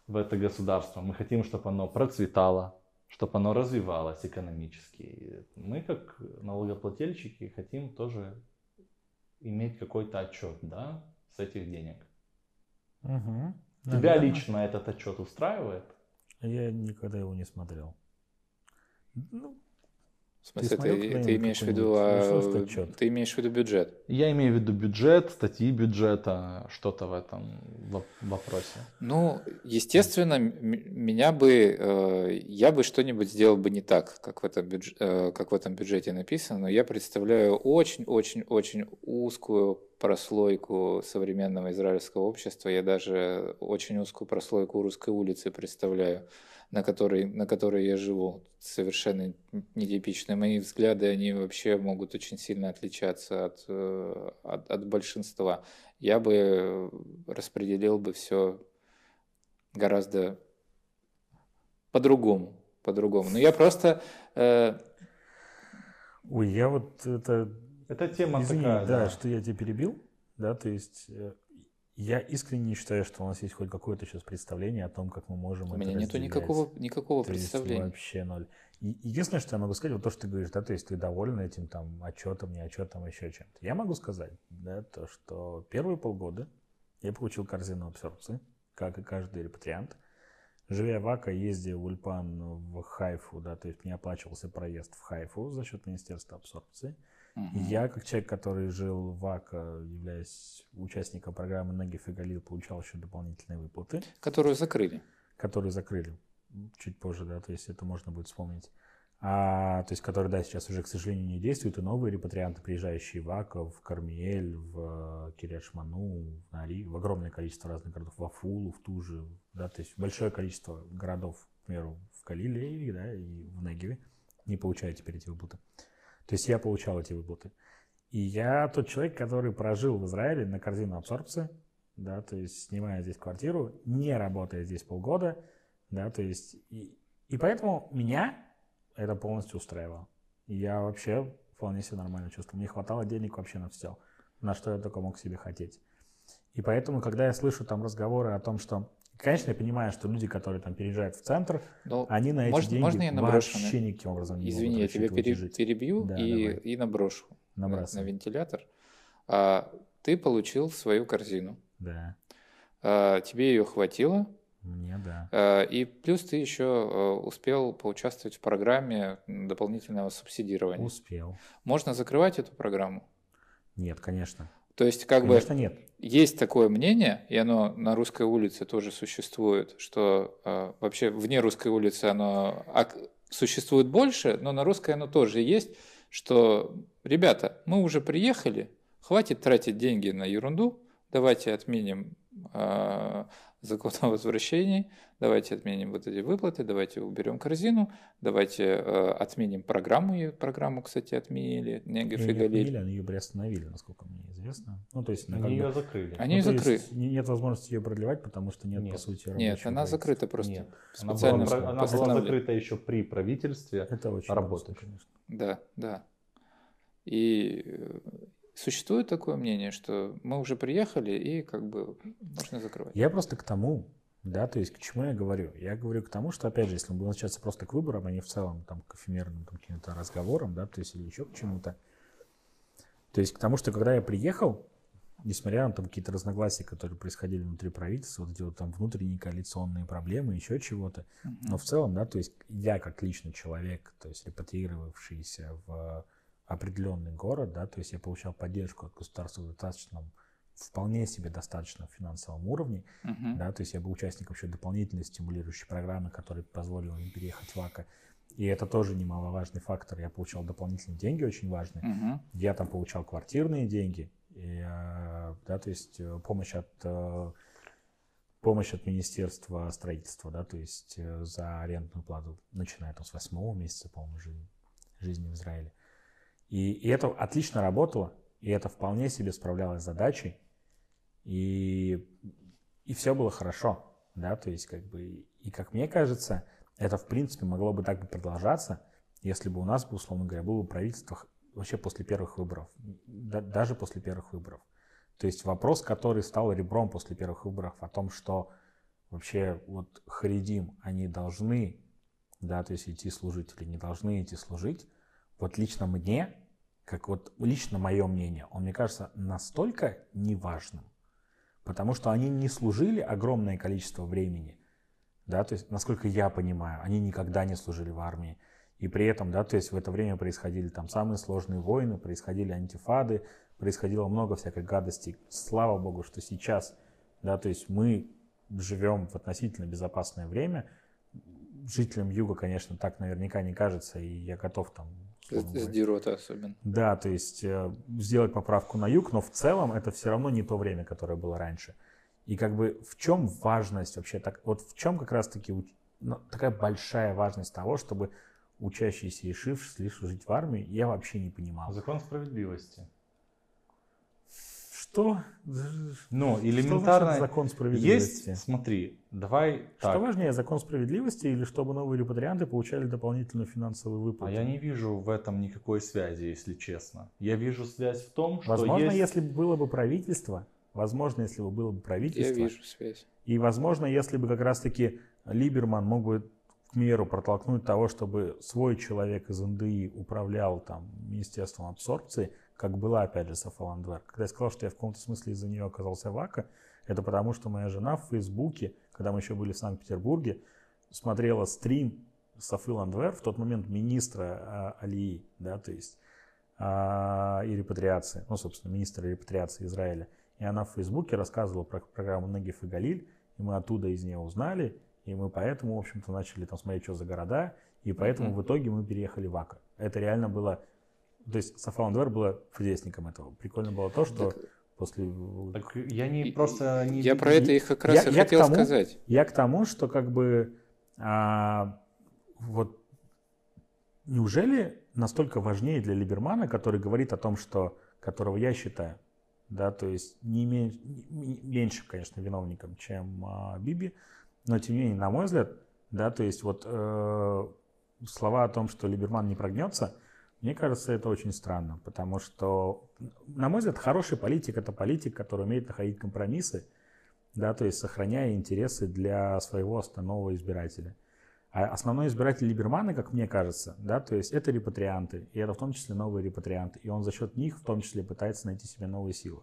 в это государство. Мы хотим, чтобы оно процветало, чтобы оно развивалось экономически. Мы, как налогоплательщики, хотим тоже иметь какой-то отчет да, с этих денег. Угу. Тебя лично этот отчет устраивает? Я никогда его не смотрел. Ну, в смысле, ты, ты, ты имеешь в виду, а, ты имеешь в виду бюджет? Я имею в виду бюджет, статьи бюджета, что-то в этом вопросе. Ну, естественно, меня бы, э, я бы что-нибудь сделал бы не так, как в этом, бюджет, э, как в этом бюджете написано, но я представляю очень-очень-очень узкую прослойку современного израильского общества, я даже очень узкую прослойку русской улицы представляю на которой, на которой я живу, совершенно нетипичные. Мои взгляды, они вообще могут очень сильно отличаться от, э, от, от большинства. Я бы распределил бы все гораздо по-другому, по-другому. Но я просто... Э... Ой, я вот это... Это тема Извини, такая, да, да, что я тебя перебил, да, то есть э, я искренне считаю, что у нас есть хоть какое-то сейчас представление о том, как мы можем у меня нету никакого, никакого то представления. Есть вообще ноль. И, единственное, что я могу сказать, вот то, что ты говоришь, да, то есть ты доволен этим там отчетом, не отчетом, еще чем-то. Я могу сказать, да, то, что первые полгода я получил корзину абсорбции, как и каждый репатриант. живя в Ака, ездил в Ульпан в Хайфу, да, то есть мне оплачивался проезд в Хайфу за счет Министерства абсорбции. И я, как человек, который жил в АКА, являясь участником программы Нагиф и Галил, получал еще дополнительные выплаты, Которую закрыли. которые закрыли чуть позже, да, то есть это можно будет вспомнить. А, то есть, которые, да, сейчас уже, к сожалению, не действуют, и новые репатрианты, приезжающие в Ака, в Кармиэль, в Кириашману, в Нари, в огромное количество разных городов, в Афулу, в Туже, да, то есть большое количество городов, к примеру, в Калиле, да, и в Негеве не получают теперь эти выплаты. То есть я получал эти выплаты. И я тот человек, который прожил в Израиле на корзину абсорбции, да, то есть снимая здесь квартиру, не работая здесь полгода, да, то есть и, и поэтому меня это полностью устраивало. Я вообще вполне себе нормально чувствовал. Мне хватало денег вообще на все, на что я только мог себе хотеть. И поэтому, когда я слышу там разговоры о том, что Конечно, я понимаю, что люди, которые там переезжают в центр, Ну, они на эти можно- деньги можно я наброшу на- вообще никаким образом не Извини, я могут тебя пере- жить. перебью Да, и, давай. и наброшу на, Набрасывай. на вентилятор. А, ты получил свою корзину. Да, А, тебе ее хватило. мне да. А, и плюс ты еще а, успел поучаствовать в программе дополнительного субсидирования. Успел. Можно закрывать эту программу? Нет, конечно. То есть, как конечно, бы нет. есть такое мнение, и оно на русской улице тоже существует, что э, вообще вне русской улицы оно существует больше, но на русской оно тоже есть, что, ребята, мы уже приехали, хватит тратить деньги на ерунду, давайте отменим э, закон о возвращении, давайте отменим вот эти выплаты, давайте уберем корзину, давайте э, отменим программу, и программу, кстати, отменили, Ее и не Галиль. отменили, они ее приостановили, насколько мне известно. Ну, то есть, Они бы- ее закрыли. Они ну, то закрыли. нет возможности ее продлевать, потому что нет, по Нет. сути, Нет, она правительства. закрыта просто. Нет, она была, она была закрыта еще при правительстве. Это очень грустно, конечно. Да, да. И э, существует такое мнение, что мы уже приехали и как бы можно закрывать. Я просто к тому, да, то есть к чему я говорю? Я говорю к тому, что, опять же, если мы будем возвращаться просто к выборам, а не в целом там, к эфемерным там, каким-то разговорам, да, то есть или еще к чему-то. То есть к тому, что когда я приехал, несмотря на там какие-то разногласия, которые происходили внутри правительства, вот эти вот там внутренние коалиционные проблемы, еще чего-то, но в целом, да, то есть я как личный человек, то есть репатриировавшийся в определенный город, да, то есть я получал поддержку от государства в достаточном, вполне себе достаточном финансовом уровне, Мгм. да, то есть я был участником еще дополнительной стимулирующей программы, которая позволила мне переехать в АКА. И это тоже немаловажный фактор. Я получал дополнительные деньги, очень важные. Мгм. Я там получал квартирные деньги, и, э, да, то есть э, помощь от э, помощь от Министерства строительства, да, то есть за арендную плату, начиная там с восьмого месяца, по-моему, жи- жизни в Израиле. И, и это отлично работало, и это вполне себе справлялось с задачей, и, и все было хорошо, да, то есть как бы, и как мне кажется, это в принципе могло бы так бы продолжаться, если бы у нас, бы, условно говоря, было бы правительство вообще после первых выборов, да- даже после первых выборов. То есть вопрос, который стал ребром после первых выборов о том, что вообще вот Харидим, они должны, да, то есть идти служить или не должны идти служить, вот лично мне, как вот лично мое мнение, он мне кажется настолько неважным, потому что они не служили огромное количество времени, да, то есть, насколько я понимаю, они никогда не служили в армии, и при этом, да, то есть в это время происходили там самые сложные войны, происходили антифады, происходило много всякой гадости. Слава богу, что сейчас, да, то есть мы живем в относительно безопасное время. Жителям юга, конечно, так наверняка не кажется, и я готов там... С Дирота особенно. да, то есть э, сделать поправку на юг, но в целом это все равно не то время, которое было раньше. И как бы в чем важность вообще, так, вот в чем как раз-таки ну, такая большая важность того, чтобы учащиеся Ишив шли служить в армии, я вообще не понимал. Закон справедливости. Что? Ну, Что элементарно. значит закон справедливости? Есть, смотри, давай Что так. важнее, закон справедливости или чтобы новые репатрианты получали дополнительную финансовую выплату? А я не вижу в этом никакой связи, если честно. Я вижу связь в том, что Возможно, есть... если бы было бы правительство, возможно, если бы было бы Я правительство, вижу связь. И, возможно, если бы как раз-таки Либерман мог бы к меру протолкнуть того, чтобы свой человек из НДИ управлял там Министерством абсорбции, как была, опять же, Сафа Ландвер. Когда я сказал, что я в каком-то смысле из-за нее оказался в АКА, это потому, что моя жена в Фейсбуке, когда мы еще были в Санкт-Петербурге, смотрела стрим Софы Ландвер, в тот момент министра а, Алии, да, то есть а, и репатриации, ну, собственно, министра репатриации Израиля. И она в Фейсбуке рассказывала про программу Негев и Галиль, и мы оттуда из нее узнали, и мы поэтому, в общем-то, начали там смотреть, что за города, и поэтому mm-hmm. в итоге мы переехали в Ака. Это реально было... То есть Сафа Ландвер была предвестником этого. Прикольно было то, что... Так после... Так я не просто... Не... Я про это их как раз я, и я хотел тому, сказать. Я к тому, что как бы а, вот неужели настолько важнее для Либермана, который говорит о том, что, которого я считаю, да, то есть не, име, не меньше, конечно, виновником, чем а, Биби, но тем не менее, на мой взгляд, да, то есть вот э, слова о том, что Либерман не прогнется, мне кажется, это очень странно, потому что, на мой взгляд, хороший политик – это политик, который умеет находить компромиссы, да, то есть сохраняя интересы для своего основного избирателя. А основной избиратель Либермана, как мне кажется, да, то есть это репатрианты, и это в том числе новые репатрианты, и он за счет них в том числе пытается найти себе новые силы.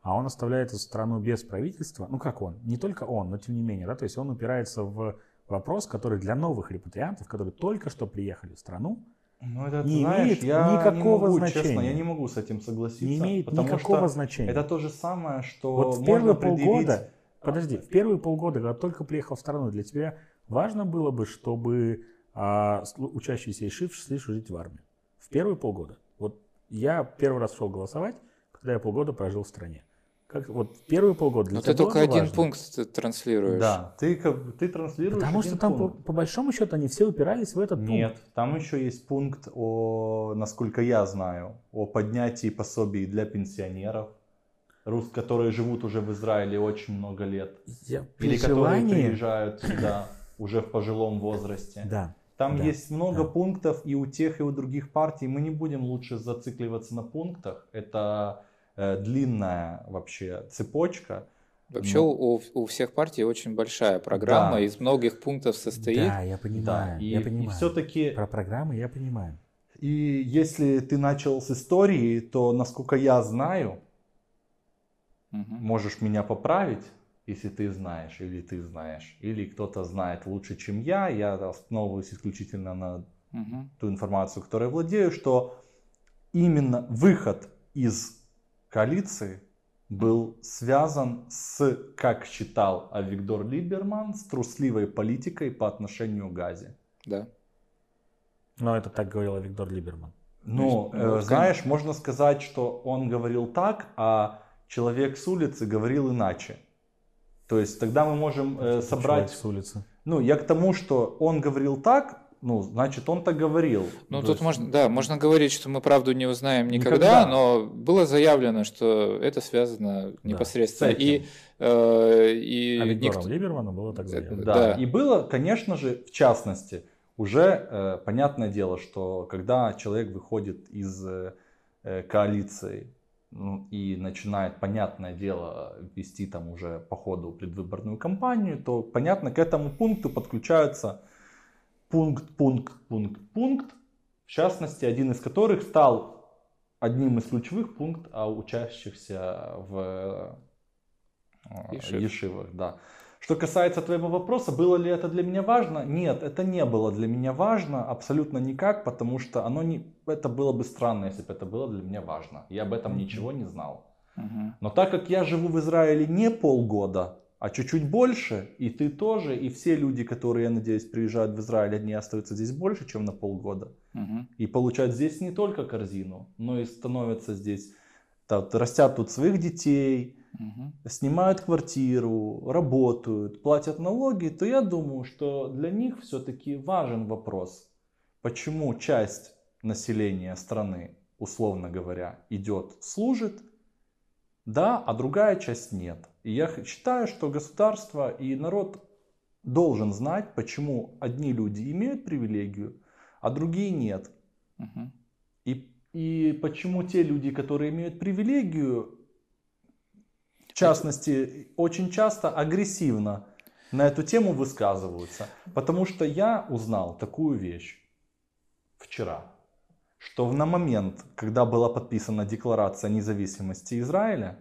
А он оставляет эту страну без правительства, ну как он, не только он, но тем не менее, да, то есть он упирается в вопрос, который для новых репатриантов, которые только что приехали в страну, ну, это, не знаешь, имеет я никакого не могу, значения. Честно, я не могу с этим согласиться. Не имеет никакого значения. Это то же самое, что вот в первые полгода, подожди, в первые полгода, когда только приехал в страну, для тебя важно было бы, чтобы а, учащиеся из ШИФ шли служить в армию. В первые полгода. Вот я первый раз шел голосовать, когда я полгода прожил в стране. Как, вот первые полгода для Но тебя ты только один важно? пункт транслируешь. Да, ты, ты транслируешь Потому что там, по, пункт. по большому счету, они все упирались в этот Нет, пункт. там еще есть пункт о, насколько я знаю, о поднятии пособий для пенсионеров, рус, которые живут уже в Израиле очень много лет. Я, Или которые желании- приезжают сюда уже в пожилом возрасте. Да. Там Да, есть много да. пунктов и у тех, и у других партий. Мы не будем лучше зацикливаться на пунктах. Это длинная вообще цепочка. Вообще Ну. у, у всех партий очень большая программа, Да. из многих пунктов состоит. Да, я понимаю. и, я и понимаю. все-таки, Про программы я понимаю. и если ты начал с истории, то, насколько я знаю, Мгм. можешь меня поправить, если ты знаешь, или ты знаешь, или кто-то знает лучше, чем я. Я основываюсь исключительно на Мгм. ту информацию, которой владею, что именно выход из коалиции был связан с, как считал Авигдор Либерман, с трусливой политикой по отношению к Газе. Да. Но это так говорил Виктор Либерман. Ну, Ну, э, вот, знаешь, можно сказать, что он говорил так, а человек с улицы говорил иначе. То есть тогда мы можем э, собрать... Человек с улицы. Ну, я к тому, что он говорил так, ну, значит, он так говорил. Ну, тут есть- можно, да, можно говорить, что мы правду не узнаем никогда, Никогда. но было заявлено, что это связано непосредственно. с этим. и э, и А Виктором никто- Либерманом было так заявлено. Да. Да. И было, конечно же, в частности, уже э, понятное дело, что когда человек выходит из э, э, коалиции ну, и начинает, понятное дело, вести там уже по ходу предвыборную кампанию, то, понятно, к этому пункту подключаются пункт, пункт, пункт, пункт, в частности, один из которых стал одним из ключевых пунктов а учащихся в э, Ешив. ешивах. Да. Что касается твоего вопроса, было ли это для меня важно? Нет, это не было для меня важно абсолютно никак, потому что оно не, это было бы странно, если бы это было для меня важно. Я об этом ничего не знал. Мгм. Но так как я живу в Израиле не полгода, а чуть-чуть больше, и ты тоже, и все люди, которые, я надеюсь, приезжают в Израиль, они остаются здесь больше, чем на полгода, Мгм. и получают здесь не только корзину, но и становятся здесь, та- растят тут своих детей, Мгм. снимают квартиру, работают, платят налоги, то я думаю, что для них все-таки важен вопрос, почему часть населения страны, условно говоря, идет, служит, да, а другая часть нет. И я считаю, что государство и народ должен знать, почему одни люди имеют привилегию, а другие нет. Мгм. И, и почему те люди, которые имеют привилегию, в частности, очень часто агрессивно на эту тему высказываются. Потому что я узнал такую вещь вчера, что на момент, когда была подписана Декларация независимости Израиля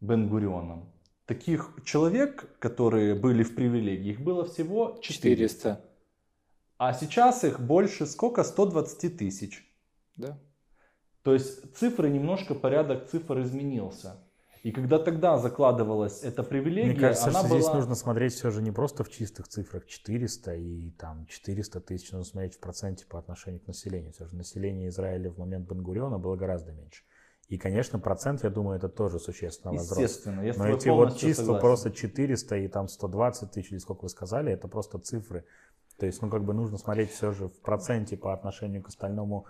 Бен-Гурионом, таких человек, которые были в привилегии, их было всего 400. 400. А сейчас их больше сколько? 120 тысяч. Да. То есть цифры, немножко порядок цифр изменился. И когда тогда закладывалась эта привилегия, Мне кажется, она что была... здесь нужно смотреть все же не просто в чистых цифрах 400 и там 400 тысяч, нужно смотреть в проценте по отношению к населению. Все же население Израиля в момент Бенгуриона было гораздо меньше. И, конечно, процент, я думаю, это тоже существенно возрос. Естественно, с Но эти вот согласен. просто 400 и там 120 тысяч, или сколько вы сказали, это просто цифры. То есть, ну, как бы нужно смотреть все же в проценте по отношению к остальному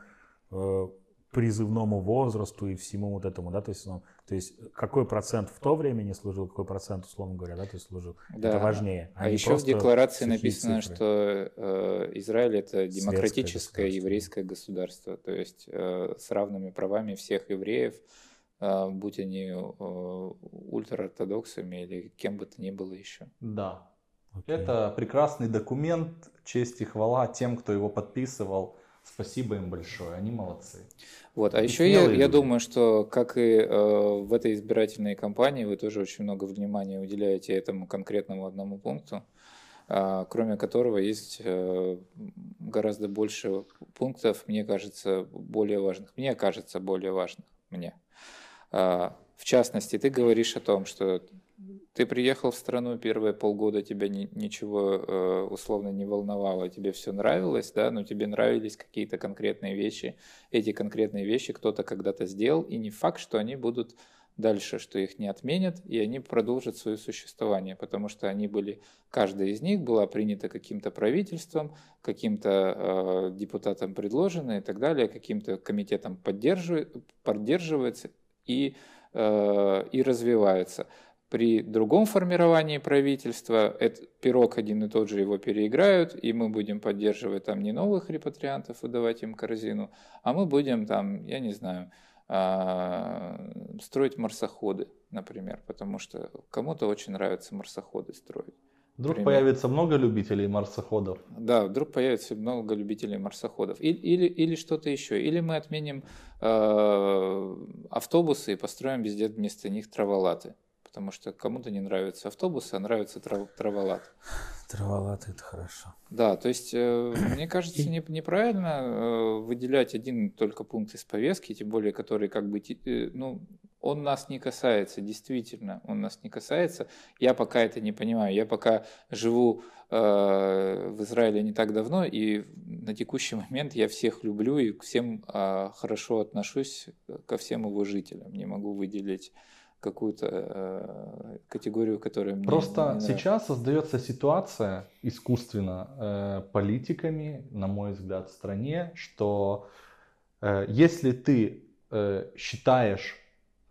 э, призывному возрасту и всему вот этому, да, то есть, ну, то есть какой процент в то время не служил, какой процент, условно говоря, да, то есть служил, Да. это важнее. А не еще в декларации написано, цифры. что э, Израиль это демократическое государство. еврейское государство, то есть э, с равными правами всех евреев, э, будь они э, ультраортодоксами или кем бы то ни было еще. Да. Окей. Это прекрасный документ, честь и хвала тем, кто его подписывал. Спасибо им большое, они молодцы. Вот, а еще я, я думаю, что как и э, в этой избирательной кампании вы тоже очень много внимания уделяете этому конкретному одному пункту, а, кроме которого есть э, гораздо больше пунктов, мне кажется, более важных. Мне кажется, более важных. Мне. А, В частности, ты говоришь о том, что ты приехал в страну, первые полгода тебя ни- ничего э, условно не волновало, тебе все нравилось, да, но тебе нравились какие-то конкретные вещи. Эти конкретные вещи кто-то когда-то сделал, и не факт, что они будут дальше, что их не отменят, и они продолжат свое существование, потому что они были, каждая из них была принята каким-то правительством, каким-то э, депутатом предложена и так далее, каким-то комитетом поддерживает, поддерживается и, э, и развивается. При другом формировании правительства этот пирог один и тот же его переиграют, и мы будем поддерживать там не новых репатриантов и давать им корзину, а мы будем там, я не знаю, а, строить марсоходы, например, потому что кому-то очень нравится марсоходы строить. Вдруг Пример. появится много любителей марсоходов. Да, вдруг появится много любителей марсоходов. И- Или, или что-то еще. Или мы отменим э, автобусы и построим везде вместо них траволаты. Потому что кому-то не нравятся автобусы, а нравятся трав, траволаты. Траволаты, это хорошо. Да, то есть, э, мне кажется, не- неправильно э, выделять один только пункт из повестки, тем более, который как бы, э, ну, он нас не касается, действительно, он нас не касается. Я пока это не понимаю. Я пока живу э, в Израиле не так давно, и на текущий момент я всех люблю и к всем э, хорошо отношусь, ко всем его жителям. Не могу выделить какую-то э, категорию, которая мне Просто не сейчас создается ситуация искусственно э, политиками, на мой взгляд, в стране, что э, если ты э, считаешь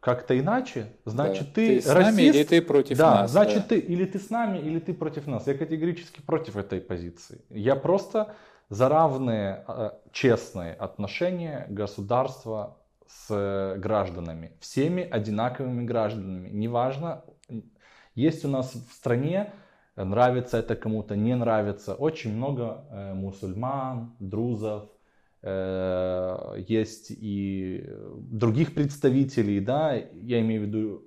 как-то иначе, значит Да. ты, с нами расист, или ты против да, нас. значит да. ты или ты с нами, или ты против нас. Я категорически против этой позиции. Я просто за равные, э, честные отношения государства с э, гражданами, всеми одинаковыми гражданами. Неважно, есть у нас в стране, э, нравится это кому-то, не нравится, очень много э, мусульман, друзов, э, есть и других представителей, да, я имею в виду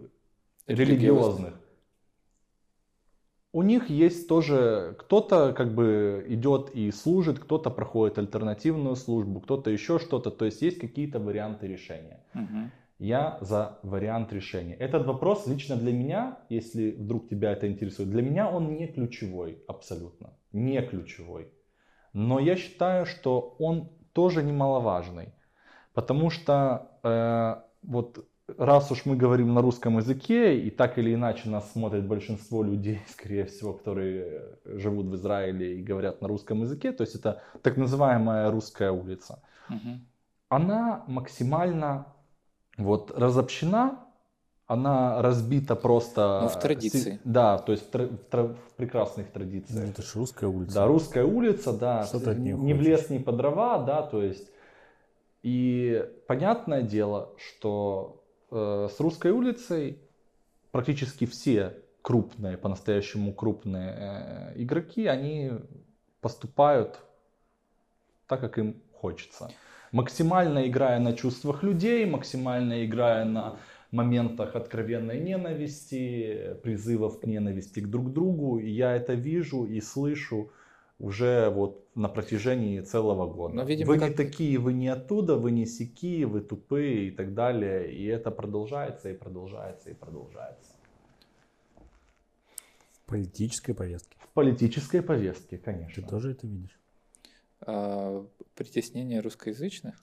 религиозных. У них есть тоже, кто-то как бы идет и служит, кто-то проходит альтернативную службу, кто-то еще что-то, то есть есть какие-то варианты решения. Мгм. Я за вариант решения. Этот вопрос лично для меня, если вдруг тебя это интересует, для меня он не ключевой абсолютно, не ключевой. Но я считаю, что он тоже немаловажный, потому что э, вот раз уж мы говорим на русском языке, и так или иначе нас смотрит большинство людей, скорее всего, которые живут в Израиле и говорят на русском языке, то есть это так называемая русская улица Мгм. она максимально вот разобщена, она разбита просто... Ну, в традиции. Да, то есть в, тра- в тра- в прекрасных Ну, традициях. это же русская улица. Да, русская улица, да, Что ты от неё не в хочешь? лес, не по дрова, да, то есть... И понятное дело, что э, с русской улицей практически все крупные, по-настоящему крупные э, игроки, они поступают так, как им хочется. Максимально играя на чувствах людей, максимально играя на моментах откровенной ненависти, призывов к ненависти к друг другу. И я это вижу и слышу уже вот на протяжении целого года. Но, видимо, вы как... не такие, вы не оттуда, вы не сики, вы тупые и так далее. И это продолжается и продолжается и продолжается. В политической повестке. В политической повестке, конечно. Ты тоже это видишь? А, притеснение русскоязычных?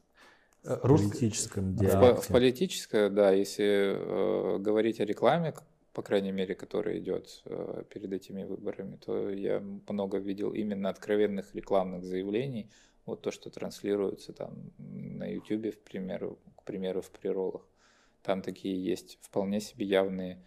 Э, в политическом диалекте. В, в политическое, да, если э, говорить о рекламе, по крайней мере, которая идет э, перед этими выборами, то я много видел именно откровенных рекламных заявлений. Вот то, что транслируется там на YouTube, в примеру, к примеру, в приролах. Там такие есть вполне себе явные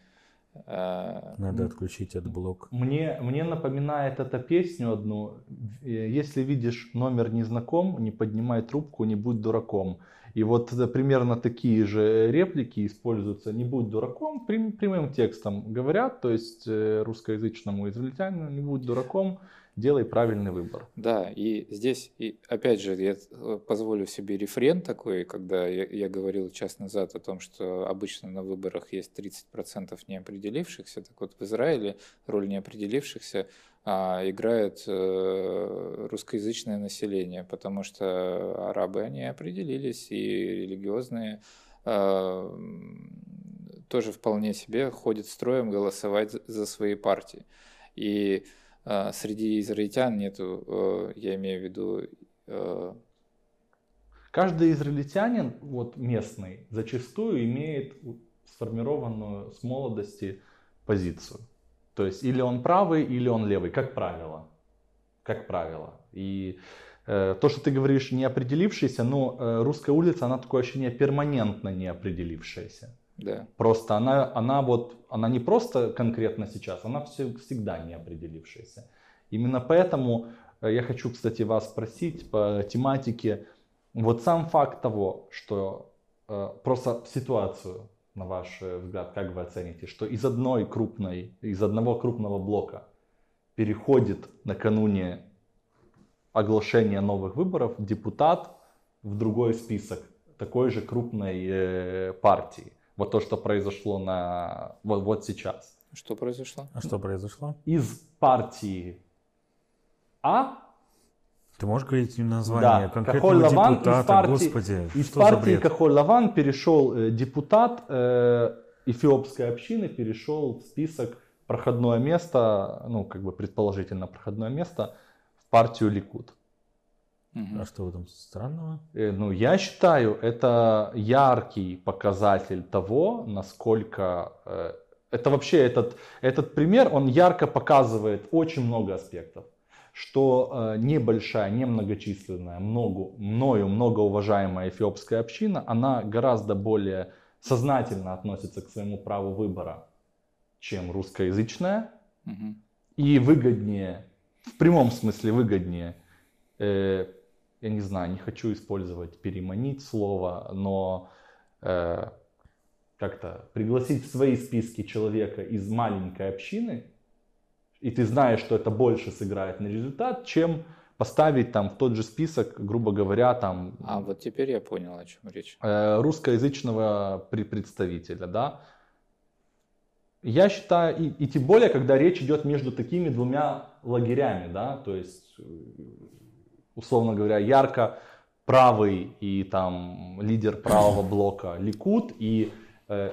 э, надо отключить от блок. Мне, мне напоминает эта песню одну. Э, если видишь номер незнаком, не поднимай трубку, не будь дураком. И вот примерно такие же реплики используются. «не будь дураком», прям, прямым текстом говорят, то есть э, русскоязычному израильтянину «не будь дураком», делай правильный выбор. Да, и здесь, и опять же, я э, позволю себе рефрен такой, когда я, я говорил час назад о том, что обычно на выборах есть 30% неопределившихся, так вот в Израиле роль неопределившихся играет э, русскоязычное население, потому что арабы, они определились, и религиозные а, тоже вполне себе ходят строем голосовать за свои партии. И а, среди израильтян нету, э, я имею в виду... Э, Каждый израильтянин, вот местный, зачастую имеет сформированную с молодости позицию. То есть или он правый, или он левый, как правило. Как правило. И э, то, что ты говоришь, не определившийся, но э, русская улица, она такое ощущение перманентно не определившаяся. Да. Просто она, она вот, она не просто конкретно сейчас, она все, всегда не определившаяся. Именно поэтому э, я хочу, кстати, вас спросить по тематике, вот сам факт того, что э, просто ситуацию на ваш э, взгляд, как вы оцените, что из одной крупной, из одного крупного блока переходит накануне оглашения новых выборов депутат в другой список такой же крупной э, партии. Вот то, что произошло на вот, вот сейчас. Что произошло? А что произошло? Из партии А ты можешь говорить название да. конкретного Лаван депутата, из партии, господи, из партии Кахоль Лаван перешел э, депутат э, эфиопской общины, перешел в список проходное место, ну как бы предположительно проходное место в партию Ликуд. А что в этом странного? Э, ну, я считаю, это яркий показатель того, насколько... Э, это вообще, этот, этот пример, он ярко показывает очень много аспектов что э, небольшая, немногочисленная, много, мною многоуважаемая эфиопская община, она гораздо более сознательно относится к своему праву выбора, чем русскоязычная. Угу. И выгоднее, в прямом смысле выгоднее, э, я не знаю, не хочу использовать переманить слово, но э, как-то пригласить в свои списки человека из маленькой общины, и ты знаешь, что это больше сыграет на результат, чем поставить там в тот же список, грубо говоря, там... А вот теперь я понял, о чем речь. Э, русскоязычного представителя, да. Я считаю, и, и тем более, когда речь идет между такими двумя лагерями, да, то есть, э, условно говоря, ярко правый и там лидер правого блока Ликут и э,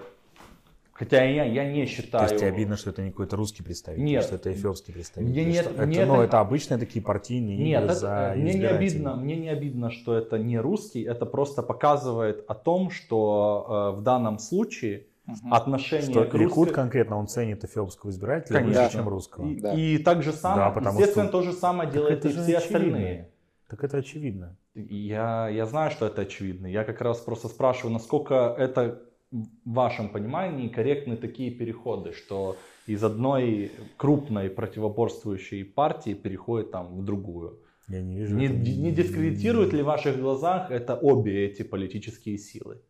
Хотя я, я не считаю... То есть тебе обидно, что это не какой-то русский представитель, нет, что это эфиопский представитель? Мне нет, это, мне ну, это... это обычные такие партийные нет, это, за мне не обидно, Мне не обидно, что это не русский, это просто показывает о том, что э, в данном случае угу. отношение что к русской... Ликут конкретно он ценит эфиопского избирателя Конечно. выше, чем русского. И, да. и так же самое, да, естественно, что... то же самое делает и все очевидно. остальные. Так это очевидно. Я, я знаю, что это очевидно. Я как раз просто спрашиваю, насколько это в вашем понимании корректны такие переходы, что из одной крупной противоборствующей партии переходит там в другую? Я не вижу. Не, не дискредитирует ли в ваших глазах это обе эти политические силы?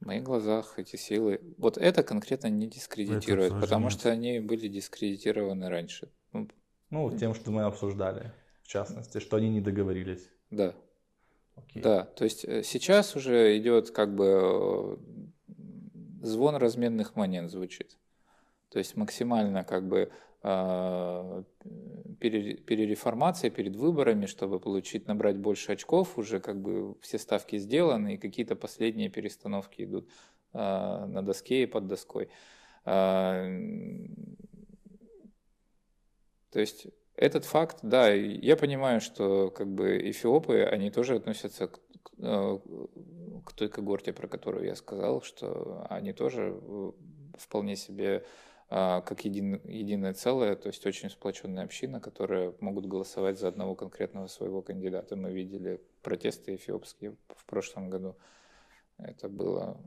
В моих глазах эти силы, вот это конкретно не дискредитирует, это потому что они были дискредитированы раньше. Ну, ну, тем, что мы обсуждали, в частности, что они не договорились. Да, Окей. Да, то есть э, сейчас уже идет как бы звон разменных монет звучит. То есть максимально как бы э, перереформация перед выборами, чтобы получить, набрать больше очков, уже как бы все ставки сделаны, и какие-то последние перестановки идут э, на доске и под доской. Э, то есть этот факт, да, я понимаю, что как бы эфиопы, они тоже относятся к, к, к той когорте, про которую я сказал, что они тоже вполне себе а, как един, единое целое, то есть очень сплоченная община, которая могут голосовать за одного конкретного своего кандидата. Мы видели протесты эфиопские в прошлом году. Это было...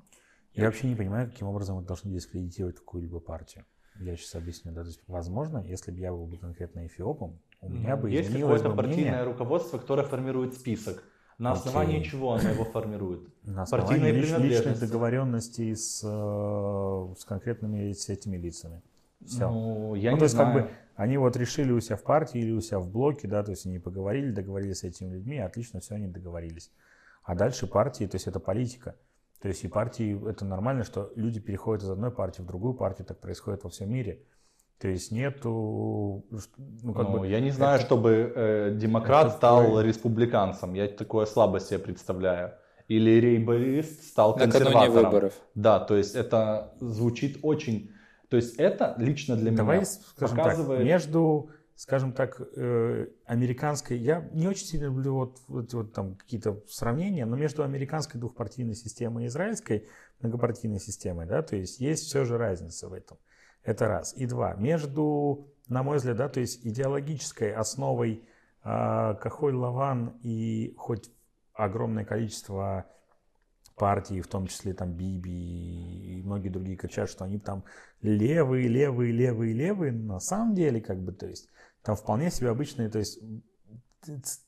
Я вообще не понимаю, каким образом мы должны дискредитировать какую-либо партию. Я сейчас объясню. Да? То есть, возможно, если бы я был бы конкретно эфиопом, у меня бы Есть какое-то партийное мнение... руководство, которое формирует список. На основании Окей. чего оно его формирует? На основании лич, личных договоренностей с, э, с конкретными с этими лицами. Все. Ну, я ну, не то есть, знаю. как бы они вот решили у себя в партии или у себя в блоке, да, то есть они поговорили, договорились с этими людьми, отлично, все, они договорились. А дальше партии, то есть это политика. То есть и партии, это нормально, что люди переходят из одной партии в другую партию, так происходит во всем мире. То есть нету, ну как ну, бы. Я не знаю, это, чтобы э, демократ стал такой... республиканцем. Я такое слабо себе представляю. Или рейборист стал консерватором. выборов. Да, то есть это звучит очень. То есть это лично для Давай, меня скажем показывает. Так, между, скажем так, э, американской. Я не очень сильно люблю вот, вот, вот там какие-то сравнения, но между американской двухпартийной системой и израильской многопартийной системой, да, то есть есть все же разница в этом. Это раз. И два. Между, на мой взгляд, да, то есть идеологической основой э, Кахоль Лаван и хоть огромное количество партий, в том числе там Биби и многие другие кричат, что они там левые, левые, левые, левые. На самом деле, как бы, то есть, там вполне себе обычные, то есть,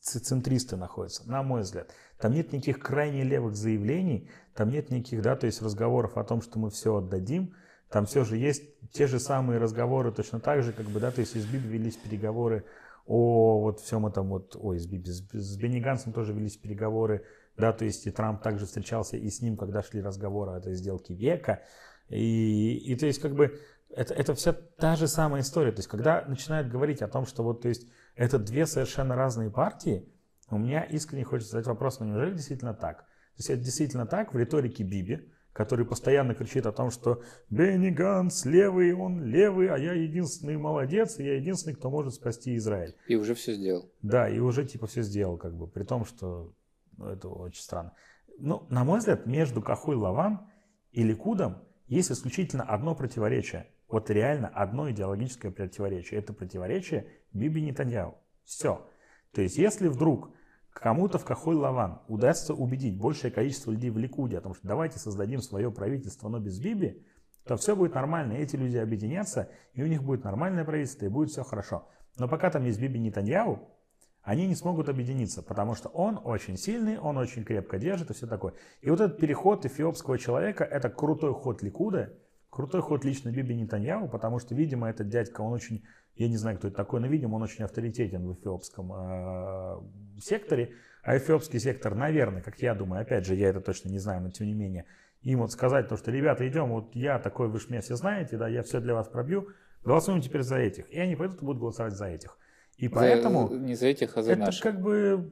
центристы находятся, на мой взгляд. Там нет никаких крайне левых заявлений, там нет никаких, да, то есть разговоров о том, что мы все отдадим. Там все же есть те же самые разговоры точно так же, как бы, да, то есть из Биби велись переговоры о вот всем этом вот, ой, с Биби, с, с Бенни Гансом тоже велись переговоры, да, то есть и Трамп также встречался и с ним, когда шли разговоры о этой сделке века, и, и то есть как бы это, это вся та же самая история, то есть когда начинают говорить о том, что вот, то есть это две совершенно разные партии, у меня искренне хочется задать вопрос, ну неужели действительно так? То есть это действительно так в риторике Биби, который постоянно кричит о том, что Бенни Ганс левый, он левый, а я единственный молодец, и я единственный, кто может спасти Израиль. И уже все сделал. Да, и уже типа все сделал, как бы, при том, что ну, это очень странно. Ну, на мой взгляд, между Кахуй Лаван и Ликудом есть исключительно одно противоречие. Вот реально одно идеологическое противоречие. Это противоречие Биби Нетаньяу. Все. То есть, если вдруг кому-то в Кахой Лаван удастся убедить большее количество людей в Ликуде о том, что давайте создадим свое правительство, но без Биби, то все будет нормально, эти люди объединятся, и у них будет нормальное правительство, и будет все хорошо. Но пока там есть Биби Нетаньяу, они не смогут объединиться, потому что он очень сильный, он очень крепко держит и все такое. И вот этот переход эфиопского человека, это крутой ход Ликуда, крутой ход лично Биби Нетаньяу, потому что, видимо, этот дядька, он очень я не знаю, кто это такой, но, видимо, он очень авторитетен в эфиопском э, секторе. А эфиопский сектор, наверное, как я думаю, опять же, я это точно не знаю, но тем не менее, им вот сказать то, что, ребята, идем, вот я такой, вы же меня все знаете, да, я все для вас пробью, голосуем теперь за этих. И они пойдут и будут голосовать за этих. И поэтому... За, не за этих, а за это наших. как бы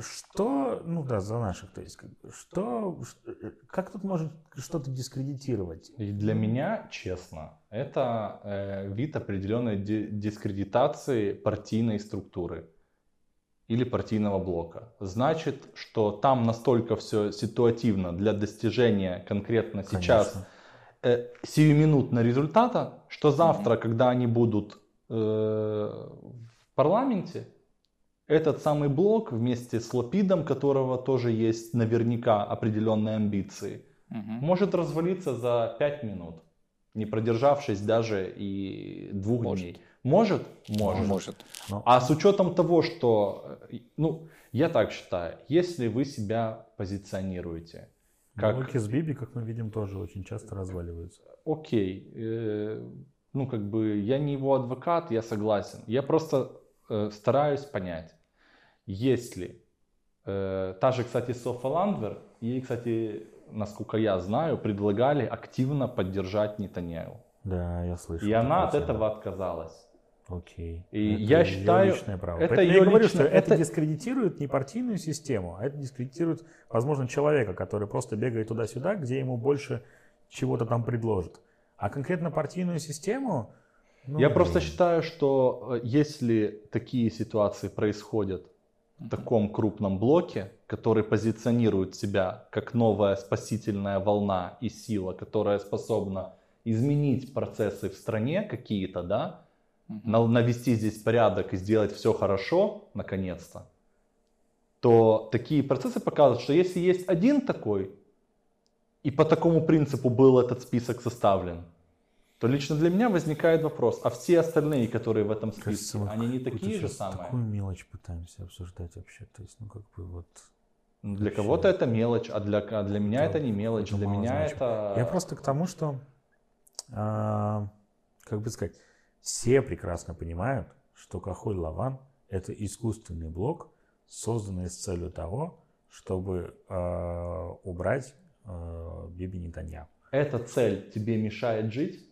что, ну да, за наших, то есть, как что, как тут может что-то дискредитировать? И для меня, честно, это э, вид определенной дискредитации партийной структуры или партийного блока. Значит, что там настолько все ситуативно для достижения конкретно Конечно. сейчас э, сиюминутного результата, что завтра, mm-hmm. когда они будут э, в парламенте, этот самый блок вместе с Лапидом, которого тоже есть наверняка определенные амбиции, угу. может развалиться за 5 минут, не продержавшись даже и двух может. дней. Может? Может. может. Но... А с учетом того, что, ну, я так считаю, если вы себя позиционируете как... Блоки с Биби, как мы видим, тоже очень часто разваливаются. Окей. Э, ну, как бы, я не его адвокат, я согласен. Я просто э, стараюсь понять если э, та же, кстати, Софа Ландвер, ей, кстати, насколько я знаю, предлагали активно поддержать Нетаньяху. Да, я слышал. И она от этого отказалась. Окей. И Это я считаю, личное право. это Поэтому её я говорю, личное- что это это- дискредитирует не партийную систему, а это дискредитирует, возможно, человека, который просто бегает туда-сюда, где ему больше чего-то там предложат. А конкретно партийную систему... ну, Я просто считаю, что э, если такие ситуации происходят в таком крупном блоке, который позиционирует себя как новая спасительная волна и сила, которая способна изменить процессы в стране какие-то, да, на- навести здесь порядок и сделать все хорошо, наконец-то, то такие процессы показывают, что если есть один такой, и по такому принципу был этот список составлен, то лично для меня возникает вопрос, а все остальные, которые в этом списке, Кажется, они не такие же самые? Такую мелочь пытаемся обсуждать вообще. То есть, ну как бы вот... Ну, Для вообще. кого-то это мелочь, а для, а для меня это не мелочь, это для меня значимо. это... Я просто к тому, что, а, как бы сказать, все прекрасно понимают, что Кахоль Лаван – это искусственный блок, созданный с целью того, чтобы а, убрать Биби Нетаньяху. Эта цель тебе мешает жить?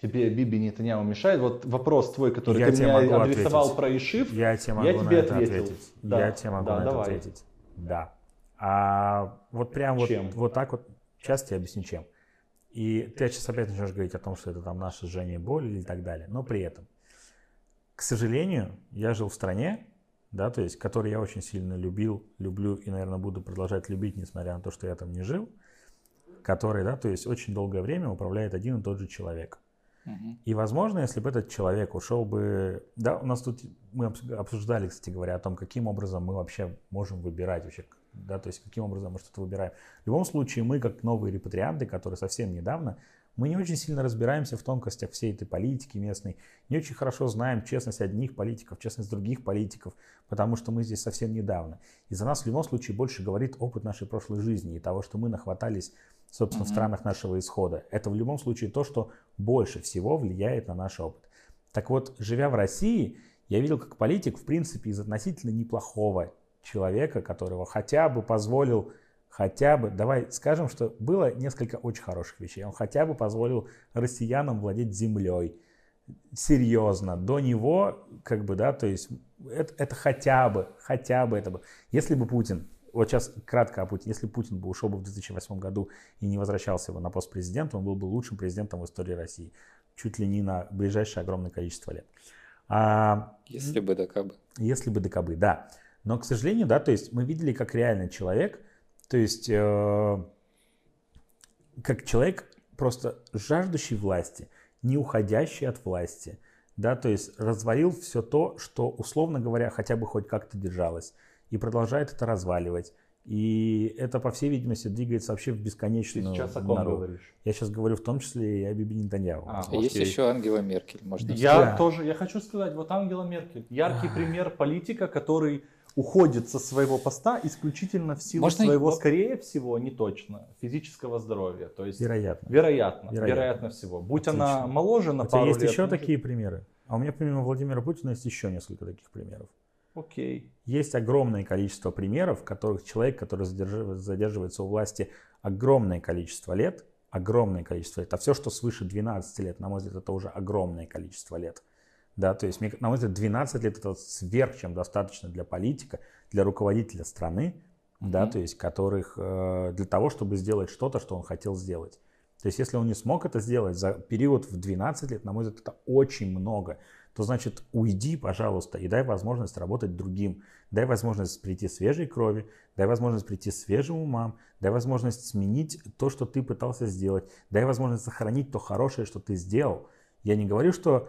Тебе Биби Нетаньяху мешает? Вот вопрос твой, который Я ты мне адресовал ответить. про Ишив, Я тебе могу Я на тебе это ответил. ответить. Да. Я тебе могу Да, на это давай. ответить. Да. А вот прям вот, Чем? вот так вот, сейчас тебе объясню чем. И ты сейчас опять начнешь говорить о том, что это там наше жжение боли или так далее. Но при этом, к сожалению, я жил в стране, да, то есть, которую я очень сильно любил, люблю и, наверное, буду продолжать любить, несмотря на то, что я там не жил, который, да, то есть очень долгое время управляет один и тот же человек. И, возможно, если бы этот человек ушел бы... Да, у нас тут мы обс- обсуждали, кстати говоря, о том, каким образом мы вообще можем выбирать вообще, да, то есть каким образом мы что-то выбираем. В любом случае, мы, как новые репатрианты, которые совсем недавно, мы не очень сильно разбираемся в тонкостях всей этой политики местной, не очень хорошо знаем честность одних политиков, честность других политиков, потому что мы здесь совсем недавно. И за нас в любом случае больше говорит опыт нашей прошлой жизни и того, что мы нахватались, собственно, в странах нашего исхода. Это в любом случае то, что больше всего влияет на наш опыт. Так вот, живя в России, я видел, как политик, в принципе, из относительно неплохого человека, которого хотя бы позволил, хотя бы, давай скажем, что было несколько очень хороших вещей. Он хотя бы позволил россиянам владеть землей. Серьезно, до него, как бы, да, то есть это, это хотя бы, хотя бы это бы. Если бы Путин, вот сейчас кратко о Путине, если Путин бы ушел бы в 2008 году и не возвращался бы на пост президента, он был бы лучшим президентом в истории России. Чуть ли не на ближайшее огромное количество лет. А, Если бы да кабы. если бы докобы, да. Но, к сожалению, да, то есть мы видели, как реально человек, то есть э, как человек просто жаждущий власти, не уходящий от власти, да, то есть развалил все то, что, условно говоря, хотя бы хоть как-то держалось, и продолжает это разваливать. И это, по всей видимости, двигается вообще в ты бесконечную сейчас о ком нору. говоришь? Я сейчас говорю в том числе и о Биби Нетаньяху. А, Есть окей. еще Ангела Меркель, можно Я Да. тоже, я хочу сказать, вот Ангела Меркель, яркий пример политика, который уходит со своего поста исключительно в силу Можно своего, его- скорее всего, не точно, физического здоровья. То есть, Вероятно. вероятно, вероятно, Вероятно. всего. Будь Отлично. она моложе на У тебя пару есть лет, еще может- такие примеры? А у меня помимо Владимира Путина есть еще несколько таких примеров. Окей. Есть огромное количество примеров, в которых человек, который задержи- задерживается у власти огромное количество лет, огромное количество лет, а все, что свыше 12 лет, на мой взгляд, это уже огромное количество лет. Да, то есть, на мой взгляд, 12 лет это сверх, чем достаточно для политика, для руководителя страны, да, то есть, которых э, для того, чтобы сделать что-то, что он хотел сделать. То есть, если он не смог это сделать за период в 12 лет, на мой взгляд, это очень много, то значит уйди, пожалуйста, и дай возможность работать другим. Дай возможность прийти свежей крови, дай возможность прийти свежим умам, дай возможность сменить то, что ты пытался сделать, дай возможность сохранить то хорошее, что ты сделал. Я не говорю, что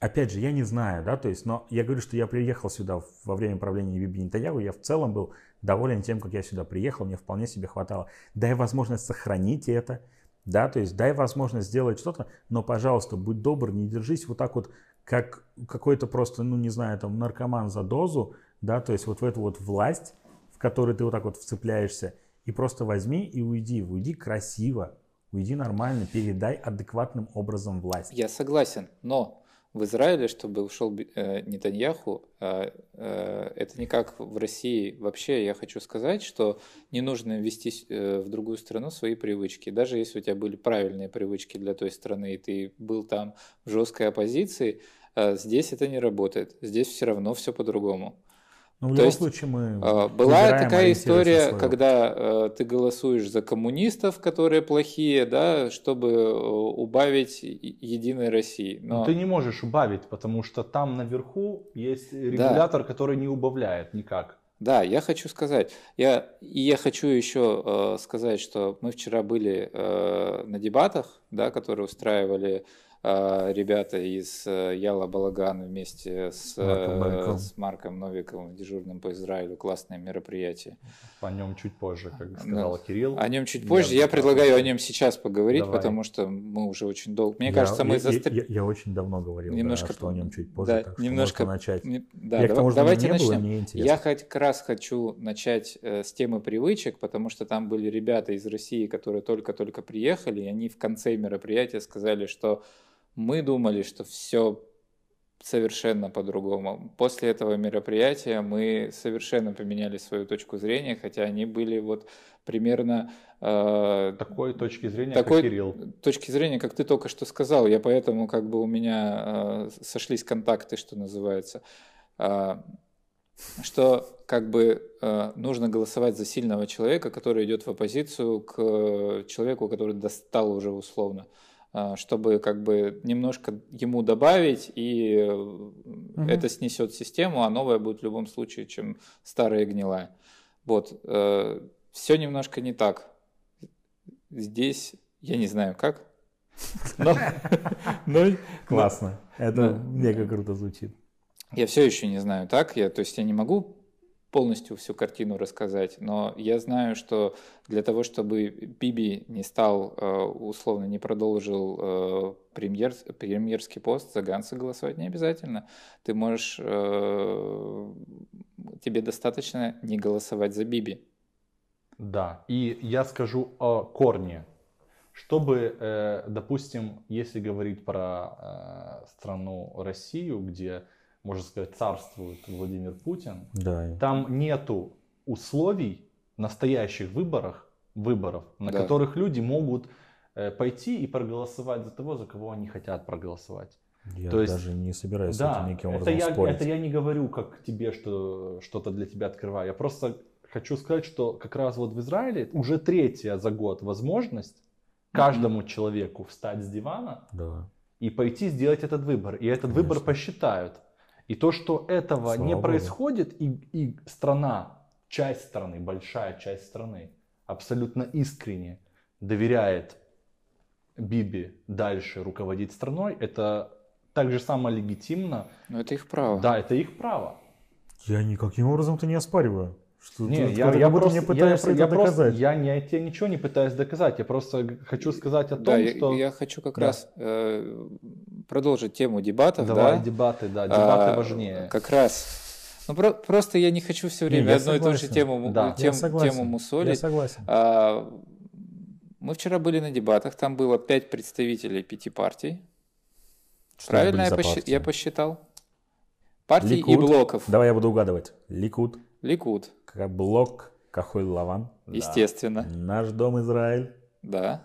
Опять же, я не знаю, да, то есть, но я говорю, что я приехал сюда во время правления Биби Нетаньяху, я в целом был доволен тем, как я сюда приехал, мне вполне себе хватало. Дай возможность сохранить это, да, то есть дай возможность сделать что-то, но, пожалуйста, будь добр, не держись вот так вот, как какой-то просто, ну, не знаю, там, наркоман за дозу, да, то есть вот в эту вот власть, в которую ты вот так вот вцепляешься, и просто возьми и уйди, уйди красиво, уйди нормально, передай адекватным образом власть. Я согласен, но в Израиле, чтобы ушел э, Нетаньяху, э, э, это не как в России. Вообще я хочу сказать, что не нужно ввести э, в другую страну свои привычки. Даже если у тебя были правильные привычки для той страны, и ты был там в жесткой оппозиции, э, здесь это не работает. Здесь все равно все по-другому. Ну, в То любом есть, случае мы А, Была такая история, свой когда э, ты голосуешь за коммунистов, которые плохие, да, чтобы э, убавить Единой России. Но Но ты не можешь убавить, потому что там наверху есть регулятор, который не убавляет никак. да, я хочу сказать, я и я хочу еще э, сказать, что мы вчера были э, на дебатах, да, которые устраивали ребята из э, Яла Балаган вместе с, Марком э, Новиковым. с Марком Новиковым, дежурным по Израилю, классное мероприятие. По нем чуть позже, как Да. сказал Кирилл. О нем чуть Я позже. Я прекрасно предлагаю о нем сейчас поговорить, Давай. потому что мы уже очень долго. Мне Я- кажется, мы я, застр- я, я очень давно говорил, да, Немножко- что о нем чуть позже, да, так что немножко- начать. Не- Да, я к дава- тому давайте начнем. мне интересно. Я хоть как раз хочу начать э, с темы привычек, потому что там были ребята из России, которые только-только приехали, и они в конце мероприятия сказали, что мы думали, что все совершенно по-другому. После этого мероприятия мы совершенно поменяли свою точку зрения, хотя они были вот примерно э, Такой точки зрения, такой как Кирилл. точки зрения, как ты только что сказал, я поэтому как бы у меня э, сошлись контакты, что называется, А, что как бы э, нужно голосовать за сильного человека, который идет в оппозицию к э, человеку, который достал уже условно, а, чтобы как бы немножко ему добавить, и э, это снесет систему, а новая будет в любом случае, чем старая гнилая. Вот. Все немножко не так. Здесь я не знаю как. Но, но Классно. Это мега круто звучит. я все еще не знаю так. Я, то есть я не могу полностью всю картину рассказать, но я знаю, что для того, чтобы Биби не стал, э, условно, не продолжил э, премьер, премьерский пост, за Ганса голосовать не обязательно. Ты можешь, э, тебе достаточно не голосовать за Биби. Да, и я скажу о корне. Чтобы, допустим, если говорить про страну Россию, где, можно сказать, царствует Владимир Путин, Да. там нету условий настоящих выборах, выборов, на Да. которых люди могут э, пойти и проголосовать за того, за кого они хотят проголосовать. Я То есть- даже не собираюсь с Да, этим никаким это образом я, спорить. это я не говорю как тебе, что что-то для тебя открываю. Я просто хочу сказать, что как раз вот в Израиле уже третья за год возможность каждому человеку встать с дивана Да. и пойти сделать этот выбор. И этот выбор Конечно. посчитают. И то, что этого Слава не Богу. происходит, и, и страна, часть страны, большая часть страны, абсолютно искренне доверяет Биби дальше руководить страной, это так же само легитимно. Но это их право. Да, это их право. Я никаким образом-то не оспариваю. Что Не, я, я просто, мне пытаешься я, это я просто- доказать. я не, я тебе ничего не пытаюсь доказать, я просто хочу сказать о том, Да, я, что... я хочу как Да. раз э, продолжить тему дебатов. Давай, да? дебаты, да, дебаты А, важнее. Как раз. Ну, про- просто я не хочу все Не, время я одну и ту же согласен. тему, му- Да. Я тем- согласен. тему Я мусолить. согласен. А, мы вчера были на дебатах, там было пять представителей пяти партий. Что Правильно я, посчи- я посчитал? Партий и Ликуд. блоков. Давай я буду угадывать. Ликут, Ликуд, как блок, Кахой Лаван, Да. естественно. наш дом Израиль. Да.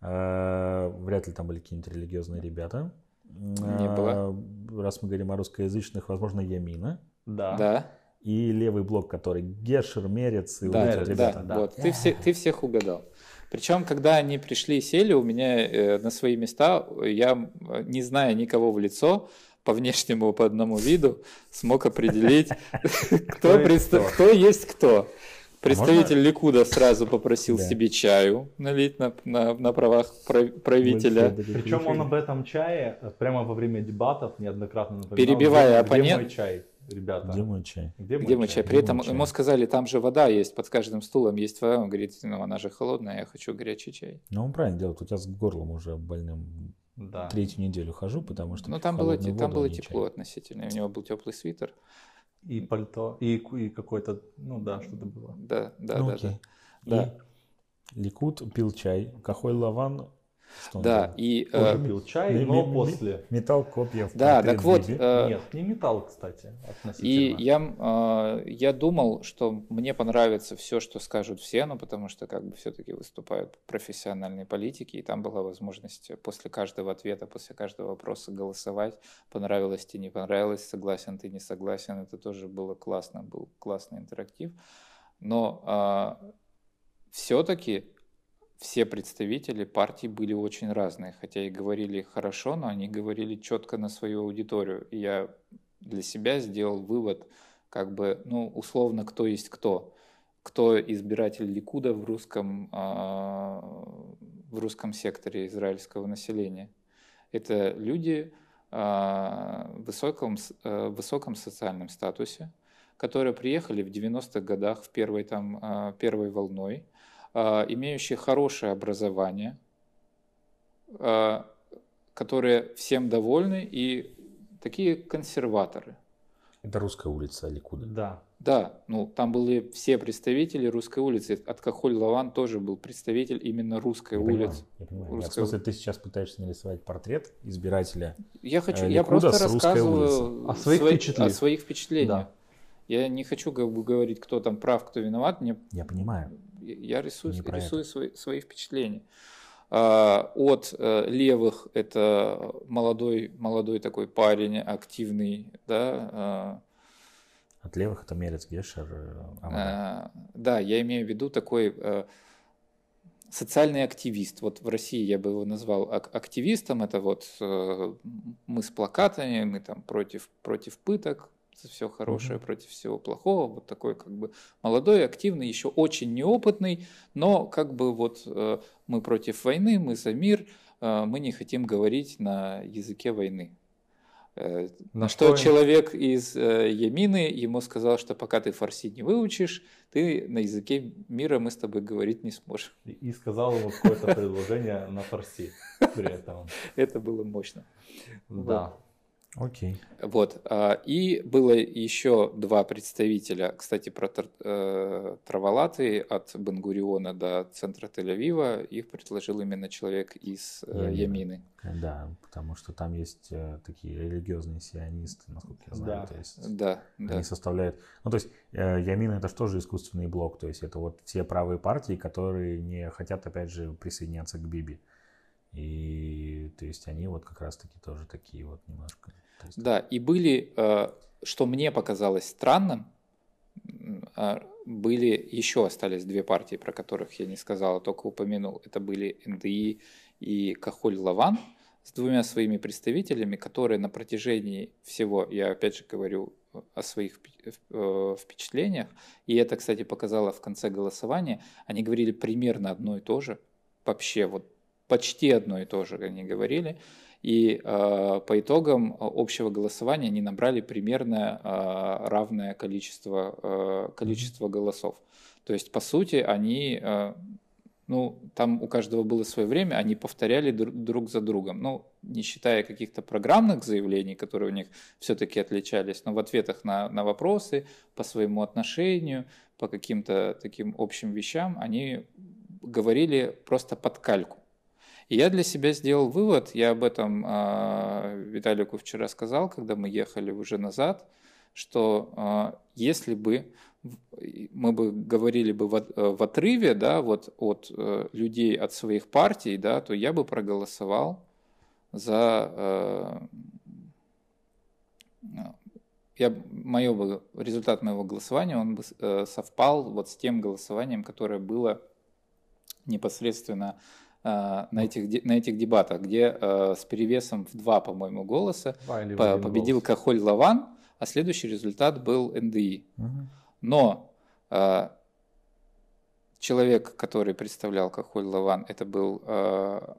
Э, Вряд ли там были какие-нибудь религиозные ребята. Не было. Э, Раз мы говорим о русскоязычных, возможно, Ямина. Да. Да. И левый блок, который Гешер, Мерец и Да, вот эти да, ребята. да. вот. Ты, все, ты всех угадал. Причем, когда они пришли и сели у меня э, на свои места, я, э, не зная никого в лицо, по внешнему, по одному виду, смог определить, кто, есть кто. кто есть кто. Представитель можно- Ликуда сразу попросил Да. себе чаю налить на, на, на правах прав- правителя. Причем он об этом чае э, прямо во время дебатов неоднократно напоминал. Перебивая где, где оппонент- мой чай, ребята? Где мой чай? Где Где мой чай? При Где этом чай? ему сказали, там же вода есть, под каждым стулом есть вода. Он говорит, ну она же холодная, я хочу горячий чай. Ну, он правильно делает. У тебя с горлом уже больным Да. третью неделю хожу, потому что Ну там было, там было тепло чай. относительно, у него был теплый свитер. И пальто, и, и какой-то, ну да, что-то было. Да, да, Ну, да, окей. да. И Ликут пил чай, Кахой Лаван Что он Да, и... Тоже э, пил чай, Ми- но ми- ми- после... Металл копья в Да, так вот, э, Нет, не металл, кстати, И относительно. я, м, э, я думал, что мне понравится все, что скажут все, ну, потому что как бы все-таки выступают профессиональные политики, и там была возможность после каждого ответа, после каждого вопроса голосовать, понравилось тебе, не понравилось, согласен ты, не согласен, это тоже было классно, был классный интерактив. Но все-таки все представители партий были очень разные, хотя и говорили хорошо, но они говорили четко на свою аудиторию. И я для себя сделал вывод, как бы, ну, условно, кто есть кто. Кто избиратель Ликуда в русском, а, в русском секторе израильского населения. Это люди а, в высоком, э, высоком социальном статусе, которые приехали в 90-х годах в первой, там, а, первой волной, имеющие хорошее образование, а, которые всем довольны и такие консерваторы. Это русская улица Ликуда. Да. Да, ну там были все представители русской улицы. От Кахоль Лаван тоже был представитель именно русской Я понимаю, улицы. я понимаю. Нет, в смысле, ты сейчас пытаешься нарисовать портрет избирателя. Я хочу, Э, я Ликуда просто с русской рассказываю О своих свои- впечатлениях. о своих впечатлениях. Да. Я не хочу как бы говорить, кто там прав, кто виноват. Мне Я понимаю. Я рисую, Не рисую свои, свои впечатления. А, От э, левых это молодой, молодой такой парень, активный, да, а, От левых это Мерец Гешер. э, а, да, я имею в виду такой э, социальный активист. Вот в России я бы его назвал ак- активистом. Это вот э, мы с плакатами, мы там против, против пыток, за все хорошее, Мгм. против всего плохого. Вот такой как бы молодой, активный, еще очень неопытный, но как бы вот э, мы против войны, мы за мир, э, мы не хотим говорить на языке войны. Э, На что что- человек из э, Ямины ему сказал, что пока ты фарси не выучишь, ты на языке мира мы с тобой говорить не сможешь. И сказал ему какое-то предложение на фарси при этом. Это было мощно. Да. Окей. Вот. а, И было еще два представителя, кстати, про тр- э, Траволаты от Бангуриона до центра Тель-Авива. Их предложил именно человек из э, Ямина. Ямины. Да, потому что там есть э, такие религиозные сионисты, насколько я знаю. Да. То есть Да, да. они составляют... Ну, то есть э, Ямин это же тоже искусственный блок. То есть это вот все правые партии, которые не хотят, опять же, присоединяться к Биби. И то есть они вот как раз-таки тоже такие вот немножко... есть- Да, и были, э, что мне показалось странным, а, были еще остались две партии, про которых я не сказал, а только упомянул. Это были НДИ и Кахоль Лаван с двумя своими представителями, которые на протяжении всего, я опять же говорю о своих э, впечатлениях, и это, кстати, показало в конце голосования, они говорили примерно одно и то же, вообще вот почти одно и то же они говорили, и э, по итогам общего голосования они набрали примерно э, равное количество, э, количество голосов. То есть, по сути, они, э, ну, там у каждого было свое время, они повторяли дру- друг за другом. Ну, не считая каких-то программных заявлений, которые у них все-таки отличались, но в ответах на, на вопросы, по своему отношению, по каким-то таким общим вещам, они говорили просто под кальку. И я для себя сделал вывод, я об этом э, Виталику вчера сказал, когда мы ехали уже назад, что э, если бы мы бы говорили бы в, э, в отрыве, да, вот от э, людей от своих партий, да, то я бы проголосовал за э, я, моё бы, результат моего голосования, он бы э, совпал вот с тем голосованием, которое было непосредственно на, этих, на этих дебатах, где э, с перевесом в два, по-моему, голоса по- победил голос. Кахоль Лаван, а следующий результат был НДИ. Мгм. Но э, человек, который представлял Кахоль Лаван, это был э,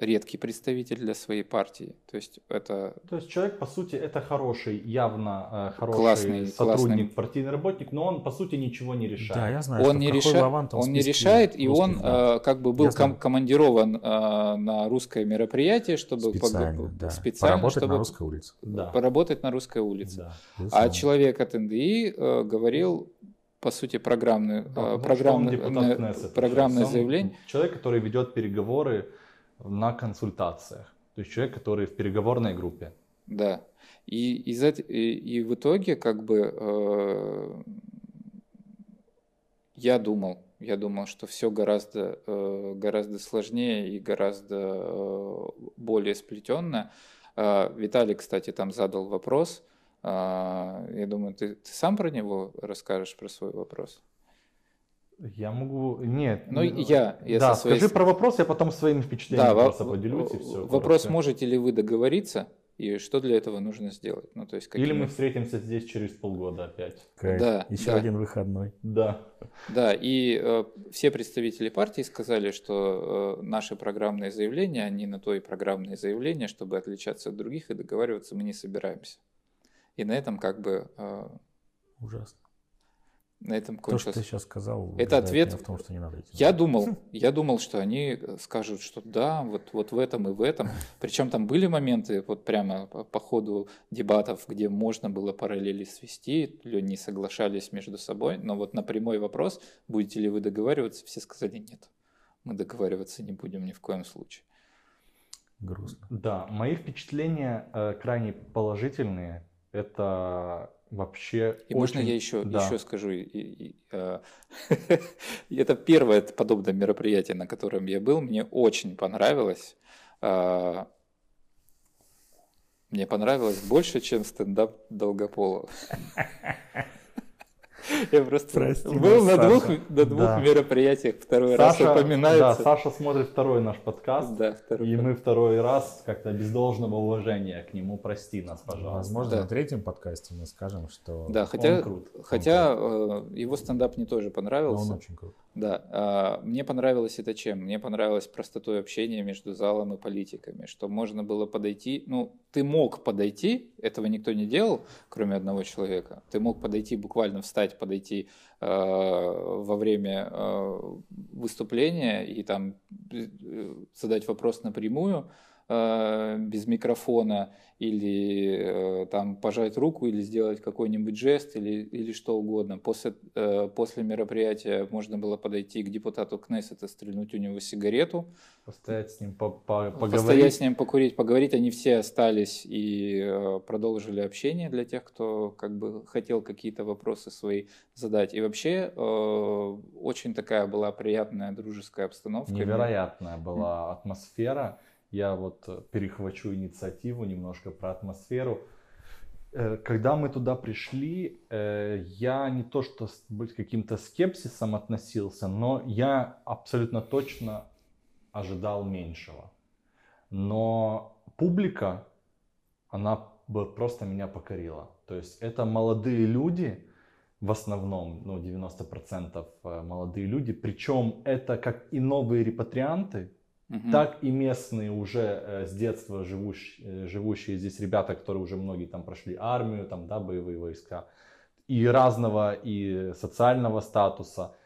редкий представитель для своей партии. То есть это То есть человек, по сути, это хороший, явно э, хороший Классный- сотрудник, классный. партийный работник, но он, по сути, ничего не решает. Да, я знаю, он не, реша- в он не решает, и он э, как бы был ком- командирован э, на русское мероприятие, чтобы специально, да. специально, Поработать чтобы на русской улице. Да. поработать на русской улице. Да. А человек от НДИ э, говорил, по сути, Да, э, он программный, депутат э, программное он заявление. Человек, который ведет переговоры на консультациях. То есть человек, который в переговорной группе. Да. И, и, и в итоге, как бы, э, я думал, я думал, что все гораздо, э, гораздо сложнее и гораздо э, более сплетенно. Э, Виталий, кстати, там задал вопрос. Э, Я думаю, ты, ты сам про него расскажешь, про свой вопрос? Я могу... Нет. Ну, я, я да, со своей скажи про вопрос, я потом своими впечатлениями во- просто поделюсь и все. Вопрос, можете ли вы договориться и что для этого нужно сделать? Ну, то есть, Или какими- мы встретимся здесь через полгода опять. Кайф. Да, Еще да. один выходной. Да. Да, и э, все представители партии сказали, что э, наши программные заявления, они на то и программные заявления, чтобы отличаться от других и договариваться мы не собираемся. И на этом как бы э, Ужасно. На этом То, что кончилось. ты сейчас сказал, Это ответ- в том, что не надо идти. Я думал, я думал, что они скажут, что да, вот, вот в этом и в этом. Причем там были моменты, вот прямо по, по ходу дебатов, где можно было параллели свести, люди не соглашались между собой, но вот на прямой вопрос, будете ли вы договариваться, все сказали нет, мы договариваться не будем ни в коем случае. Грустно. Да, мои впечатления э, крайне положительные. Это вообще И можно очень- я еще, да. еще скажу? и- и, э, Это первое подобное мероприятие, на котором я был. Мне очень понравилось. А, Мне понравилось больше, чем стендап Долгополова. Я просто Прости был нас, на двух, Саша. на двух Да. мероприятиях, второй раз Саша, да, упоминается. Саша смотрит второй наш подкаст. Да, второй И раз. мы второй раз как-то без должного уважения к нему прости нас, пожалуйста. Возможно, Да. на третьем подкасте мы скажем, что Да, хотя, Он крут, он хотя э, его стендап мне тоже но понравился. он очень крут. Да, а, мне понравилось это чем? Мне понравилось простотой общения между залом и политиками, что можно было подойти, ну, ты мог подойти, этого никто не делал, кроме одного человека, ты мог подойти, буквально встать, подойти э, во время э, выступления и там э, задать вопрос напрямую, э, без микрофона, или э, там пожать руку, или сделать какой-нибудь жест, или, или что угодно. После, э, после мероприятия можно было подойти к депутату Кнессета, стрельнуть у него сигарету, Постоять с ним, по- по- постоять поговорить. с ним, покурить, поговорить. Они все остались и э, продолжили общение для тех, кто как бы хотел какие-то вопросы свои задать. И вообще э, очень такая была приятная дружеская обстановка. Невероятная была атмосфера. Я вот э, перехвачу инициативу немножко про атмосферу. Э, Когда мы туда пришли, э, я не то что с каким-то скепсисом относился, но я абсолютно точно ожидал меньшего. Но публика, она бы просто меня покорила. То есть это молодые люди, в основном, ну, 90% э, молодые люди, причем это как и новые репатрианты, Мгм. так и местные уже э, с детства живущие, э, живущие здесь ребята, которые уже многие там прошли армию, там, да, боевые войска, и разного, и социального статуса.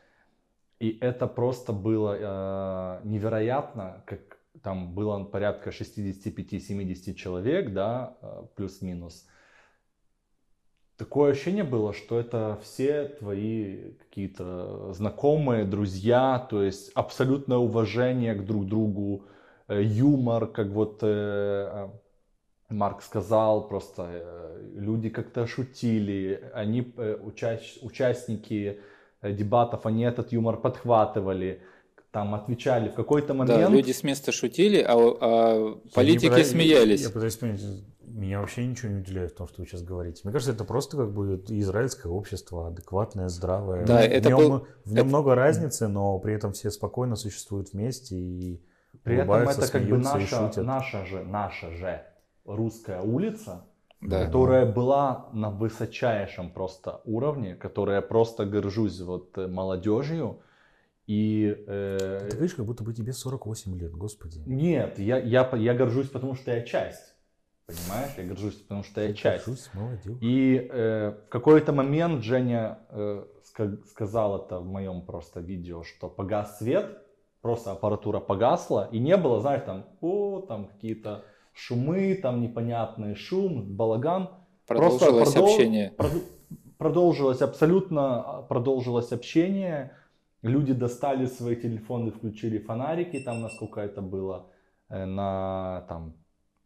И это просто было э, невероятно, как там было порядка 65-70 человек, да, э, плюс-минус. Такое ощущение было, что это все твои какие-то знакомые, друзья, то есть абсолютное уважение к друг другу, э, юмор, как вот э, э, Марк сказал, просто э, люди как-то шутили, они, э, уча- участники дебатов, они этот юмор подхватывали, там отвечали в какой-то момент. Да, люди с места шутили, а, а Я политики не смеялись. Я пытаюсь понять, меня вообще ничего не удивляет в том, что вы сейчас говорите. Мне кажется, это просто как бы израильское общество, адекватное, здравое. Да, в это нем, был- в нем это- много разницы, но при этом все спокойно существуют вместе и При этом это как бы наша, наша же, наша же русская улица, Да. которая была на высочайшем просто уровне, которая просто горжусь вот э, молодежью. И э, Ты говоришь, как будто бы тебе 48 лет, господи. нет, я, я, я горжусь, потому что я часть. Понимаешь? Я горжусь, потому что я часть. Горжусь, молодец. И э, в какой-то момент Женя э, ска- сказал это в моем просто видео, что погас свет, просто аппаратура погасла, и не было, знаешь, там, о, там какие-то шумы, там непонятный шум, балаган. Просто Продолжилось продол- общение. проду- Продолжилось абсолютно, продолжилось общение. Люди достали свои телефоны, включили фонарики, там насколько это было э, на там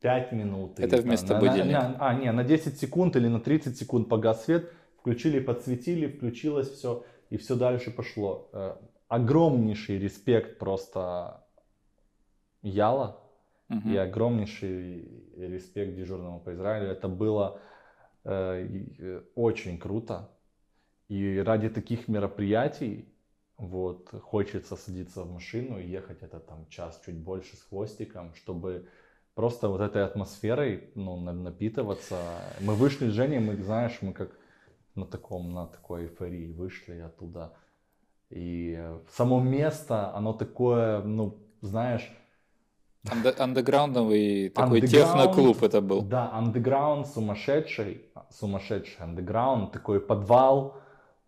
5 минут. Это вместо там, на- на- будильника. на- а, не, на 10 секунд или на 30 секунд погас свет, включили, подсветили, включилось все, и все дальше пошло. Э, Огромнейший респект просто Яла, Мгм. и огромнейший респект дежурному по Израилю. Это было э, э, очень круто. И ради таких мероприятий вот хочется садиться в машину и ехать это там час чуть больше с хвостиком, чтобы просто вот этой атмосферой ну, на- напитываться. Мы вышли с Женей, мы, знаешь, мы как на таком, на такой эйфории вышли оттуда. И само место, оно такое, ну, знаешь, Андеграундовый такой техноклуб это был. Да, андеграунд сумасшедший, сумасшедший андеграунд, такой подвал,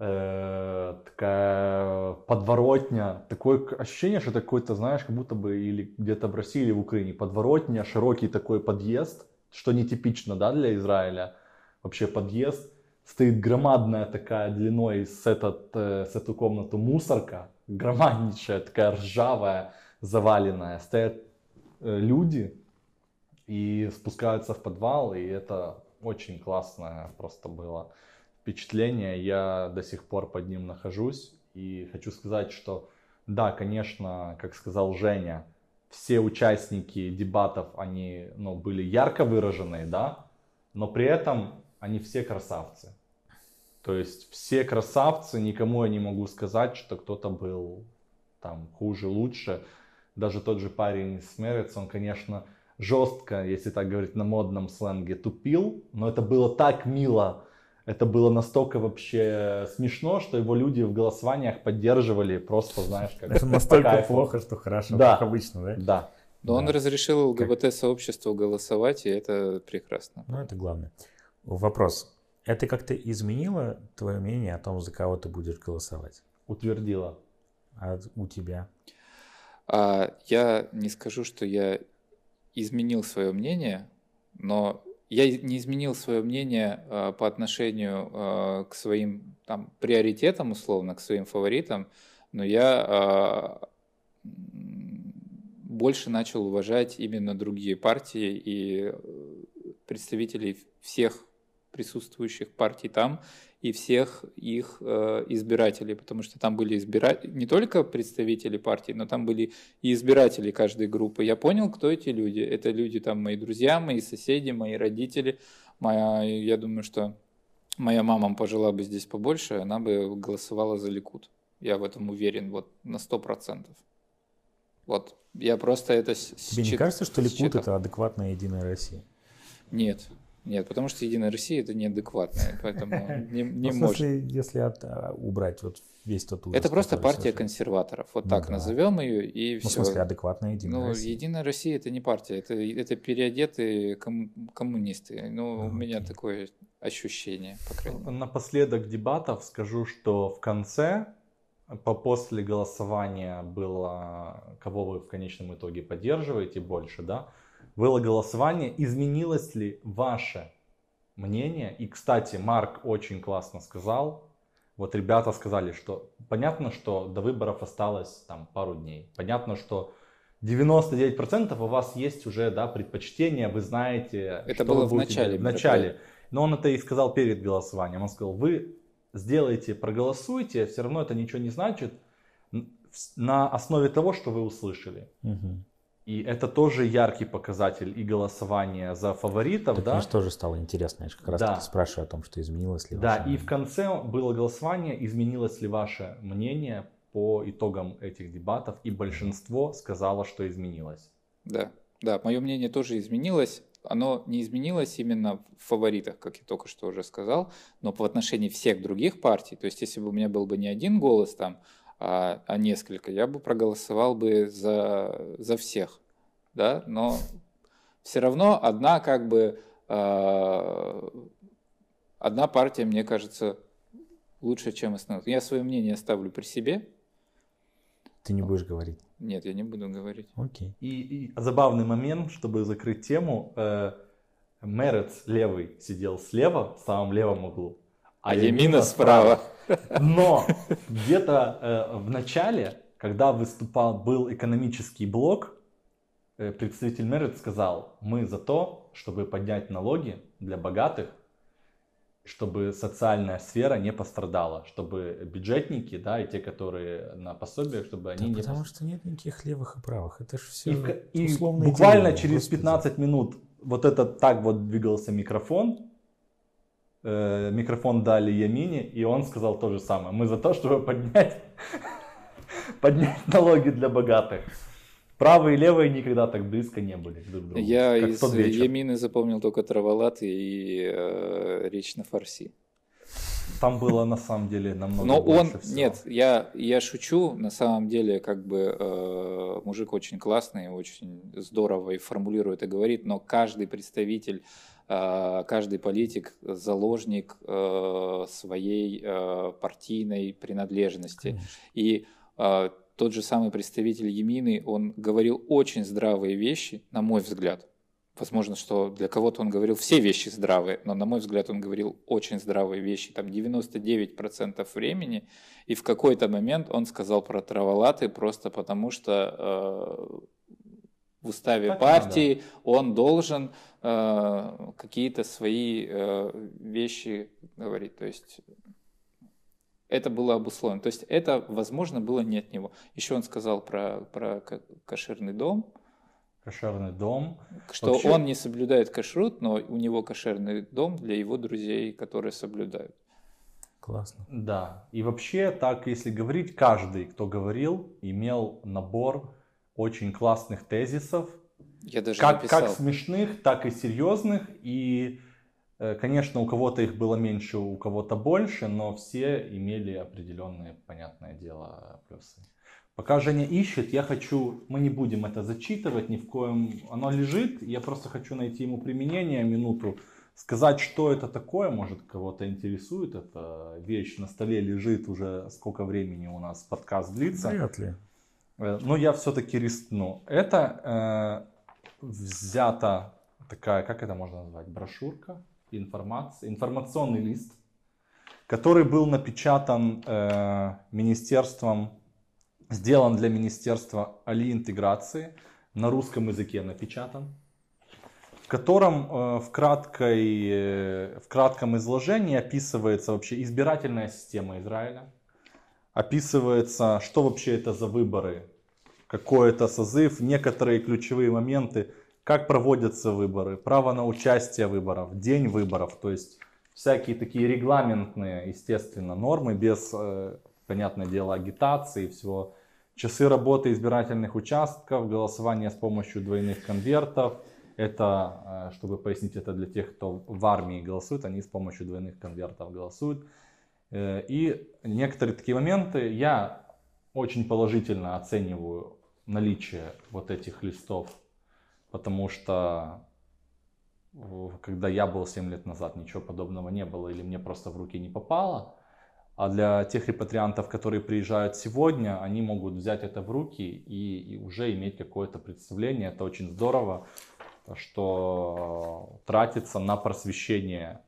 э, такая подворотня, такое ощущение, что это какой-то, знаешь, как будто бы или где-то в России или в Украине, подворотня, широкий такой подъезд, что нетипично, да, для Израиля, вообще подъезд, стоит громадная такая длиной с, этот, э, с эту комнату мусорка, громаднейшая, такая ржавая, заваленная, стоят э, люди и спускаются в подвал, и это очень классное просто было впечатление. Я до сих пор под ним нахожусь, и хочу сказать, что да, конечно, как сказал Женя, все участники дебатов, они ну, были ярко выраженные, да, но при этом они все красавцы. То есть все красавцы, никому я не могу сказать, что кто-то был там хуже, лучше. Даже тот же парень из Мерец, он, конечно, жестко, если так говорить на модном сленге, тупил, но это было так мило, это было настолько вообще смешно, что его люди в голосованиях поддерживали просто, знаешь, как Это настолько плохо, что хорошо, Да. как обычно, да? Да. Но он Да. разрешил ЛГБТ-сообществу голосовать, и это прекрасно. Ну, это главное. Вопрос. Это как-то изменило твое мнение о том, за кого ты будешь голосовать? Утвердила. А у тебя? А я не скажу, что я изменил свое мнение, но я не изменил свое мнение а, по отношению а, к своим там приоритетам, условно, к своим фаворитам, но я м, больше начал уважать именно другие партии и э, представителей всех присутствующих партий там и всех их э, избирателей, потому что там были избиратели, не только представители партий, но там были и избиратели каждой группы. Я понял, кто эти люди. Это люди там мои друзья, мои соседи, мои родители. Моя, я думаю, что моя мама пожила бы здесь побольше, она бы голосовала за Ликут. Я в этом уверен, вот на сто процентов. Вот, я просто это Тебе не счит- кажется, что Ликут считал. это адекватная Единая Россия? Нет, нет, потому что Единая Россия это неадекватная, поэтому не, не Ну, в может. смысле, если от- а, убрать вот весь тот ужас, Это просто партия слышали. консерваторов, вот Ну так да. назовем ее и Ну, в все. смысле, адекватная Единая Ну, Россия. Единая Россия это не партия, это, это переодетые ком- коммунисты. Ну, у Ну, меня окей. такое ощущение, по крайней мере. Напоследок дебатов скажу, что в конце, по после голосования было, кого вы в конечном итоге поддерживаете больше, да, было голосование, изменилось ли ваше мнение. И, кстати, Марк очень классно сказал, вот ребята сказали, что понятно, что до выборов осталось там пару дней. Понятно, что 99% у вас есть уже да, предпочтения, вы знаете, Это что было в начале. В начале. Но он это и сказал перед голосованием. Он сказал, вы сделайте, проголосуйте, все равно это ничего не значит на основе того, что вы услышали. Мгм. И это тоже яркий показатель и голосования за фаворитов, Так да? мне же тоже стало интересно. Я же как раз Да. таки спрашиваю о том, что изменилось ли Да, ваше и в конце было голосование, изменилось ли ваше мнение по итогам этих дебатов, и большинство сказало, что изменилось. Да, да, мое мнение тоже изменилось. Оно не изменилось именно в фаворитах, как я только что уже сказал, но по отношению всех других партий. То есть, если бы у меня был бы не один голос там, а, а несколько, я бы проголосовал бы за, за всех. Да? Но все равно одна как бы а, одна партия, мне кажется, лучше, чем основная. Я свое мнение оставлю при себе. Ты не будешь говорить. Нет, я не буду говорить. Окей. И, и забавный момент, чтобы закрыть тему, э, Мерец левый сидел слева, в самом левом углу, А Емина справа. Но где-то э, в начале, когда выступал, был экономический блок, э, представитель Merit сказал, мы за то, чтобы поднять налоги для богатых, чтобы социальная сфера не пострадала, чтобы бюджетники, да, и те, которые на пособиях, чтобы они Да не потому что нет никаких левых и правых. Это же все И, ко- и условные буквально деления, через господи. 15 минут вот этот так вот двигался микрофон. Э, микрофон дали Ямине, и он сказал то же самое. Мы за то, чтобы поднять, поднять налоги для богатых. Правые и левые никогда так близко не были друг к другу. Я из. Ямины запомнил только Траволат и э, Речь на фарси. Там было на самом деле намного Но он, больше всего. нет, я, я шучу, на самом деле, как бы э, мужик очень классный, очень здорово и формулирует и говорит, но каждый представитель, каждый политик заложник э, своей э, партийной принадлежности. Конечно. И э, тот же самый представитель Емины, он говорил очень здравые вещи, на мой взгляд. Возможно, что для кого-то он говорил все вещи здравые, но на мой взгляд он говорил очень здравые вещи, там 99% времени. И в какой-то момент он сказал про траволаты просто потому, что э, в уставе Так партии он должен э, какие-то свои э, вещи говорить. То есть это было обусловлено. То есть это, возможно, было не от него. Еще он сказал про, про кошерный дом, Кошерный дом. что Вообще- он не соблюдает кашрут, но у него кошерный дом для его друзей, которые соблюдают. Классно. Да. И вообще, так если говорить, каждый, кто говорил, имел набор очень классных тезисов, Я даже как, написал. как смешных, так и серьезных. И, э, конечно, у кого-то их было меньше, у кого-то больше, но все имели определенные, понятное дело, плюсы. Пока Женя ищет, я хочу, мы не будем это зачитывать ни в коем, оно лежит, я просто хочу найти ему применение, минуту, сказать, что это такое, может кого-то интересует эта вещь, на столе лежит уже сколько времени у нас подкаст длится. Вряд ли. Э, Но я все-таки рискну. Это э, взята такая, как это можно назвать, брошюрка, информация, информационный лист, который был напечатан э, министерством, сделан для министерства Али интеграции, на русском языке напечатан, в котором э, в, краткой, э, в кратком изложении описывается вообще избирательная система Израиля, описывается, что вообще это за выборы, какой это созыв, некоторые ключевые моменты, как проводятся выборы, право на участие в выборах, день выборов, то есть всякие такие регламентные, естественно, нормы без, э, понятное дело, агитации и всего. Часы работы избирательных участков, голосование с помощью двойных конвертов. Это, э, чтобы пояснить это для тех, кто в армии голосует, они с помощью двойных конвертов голосуют. Э, И некоторые такие моменты я очень положительно оцениваю наличие вот этих листов, потому что э, когда я был 7 лет назад, ничего подобного не было или мне просто в руки не попало. А для тех репатриантов, которые приезжают сегодня, они могут взять это в руки и, и уже иметь какое-то представление. Это очень здорово, что тратится на просвещение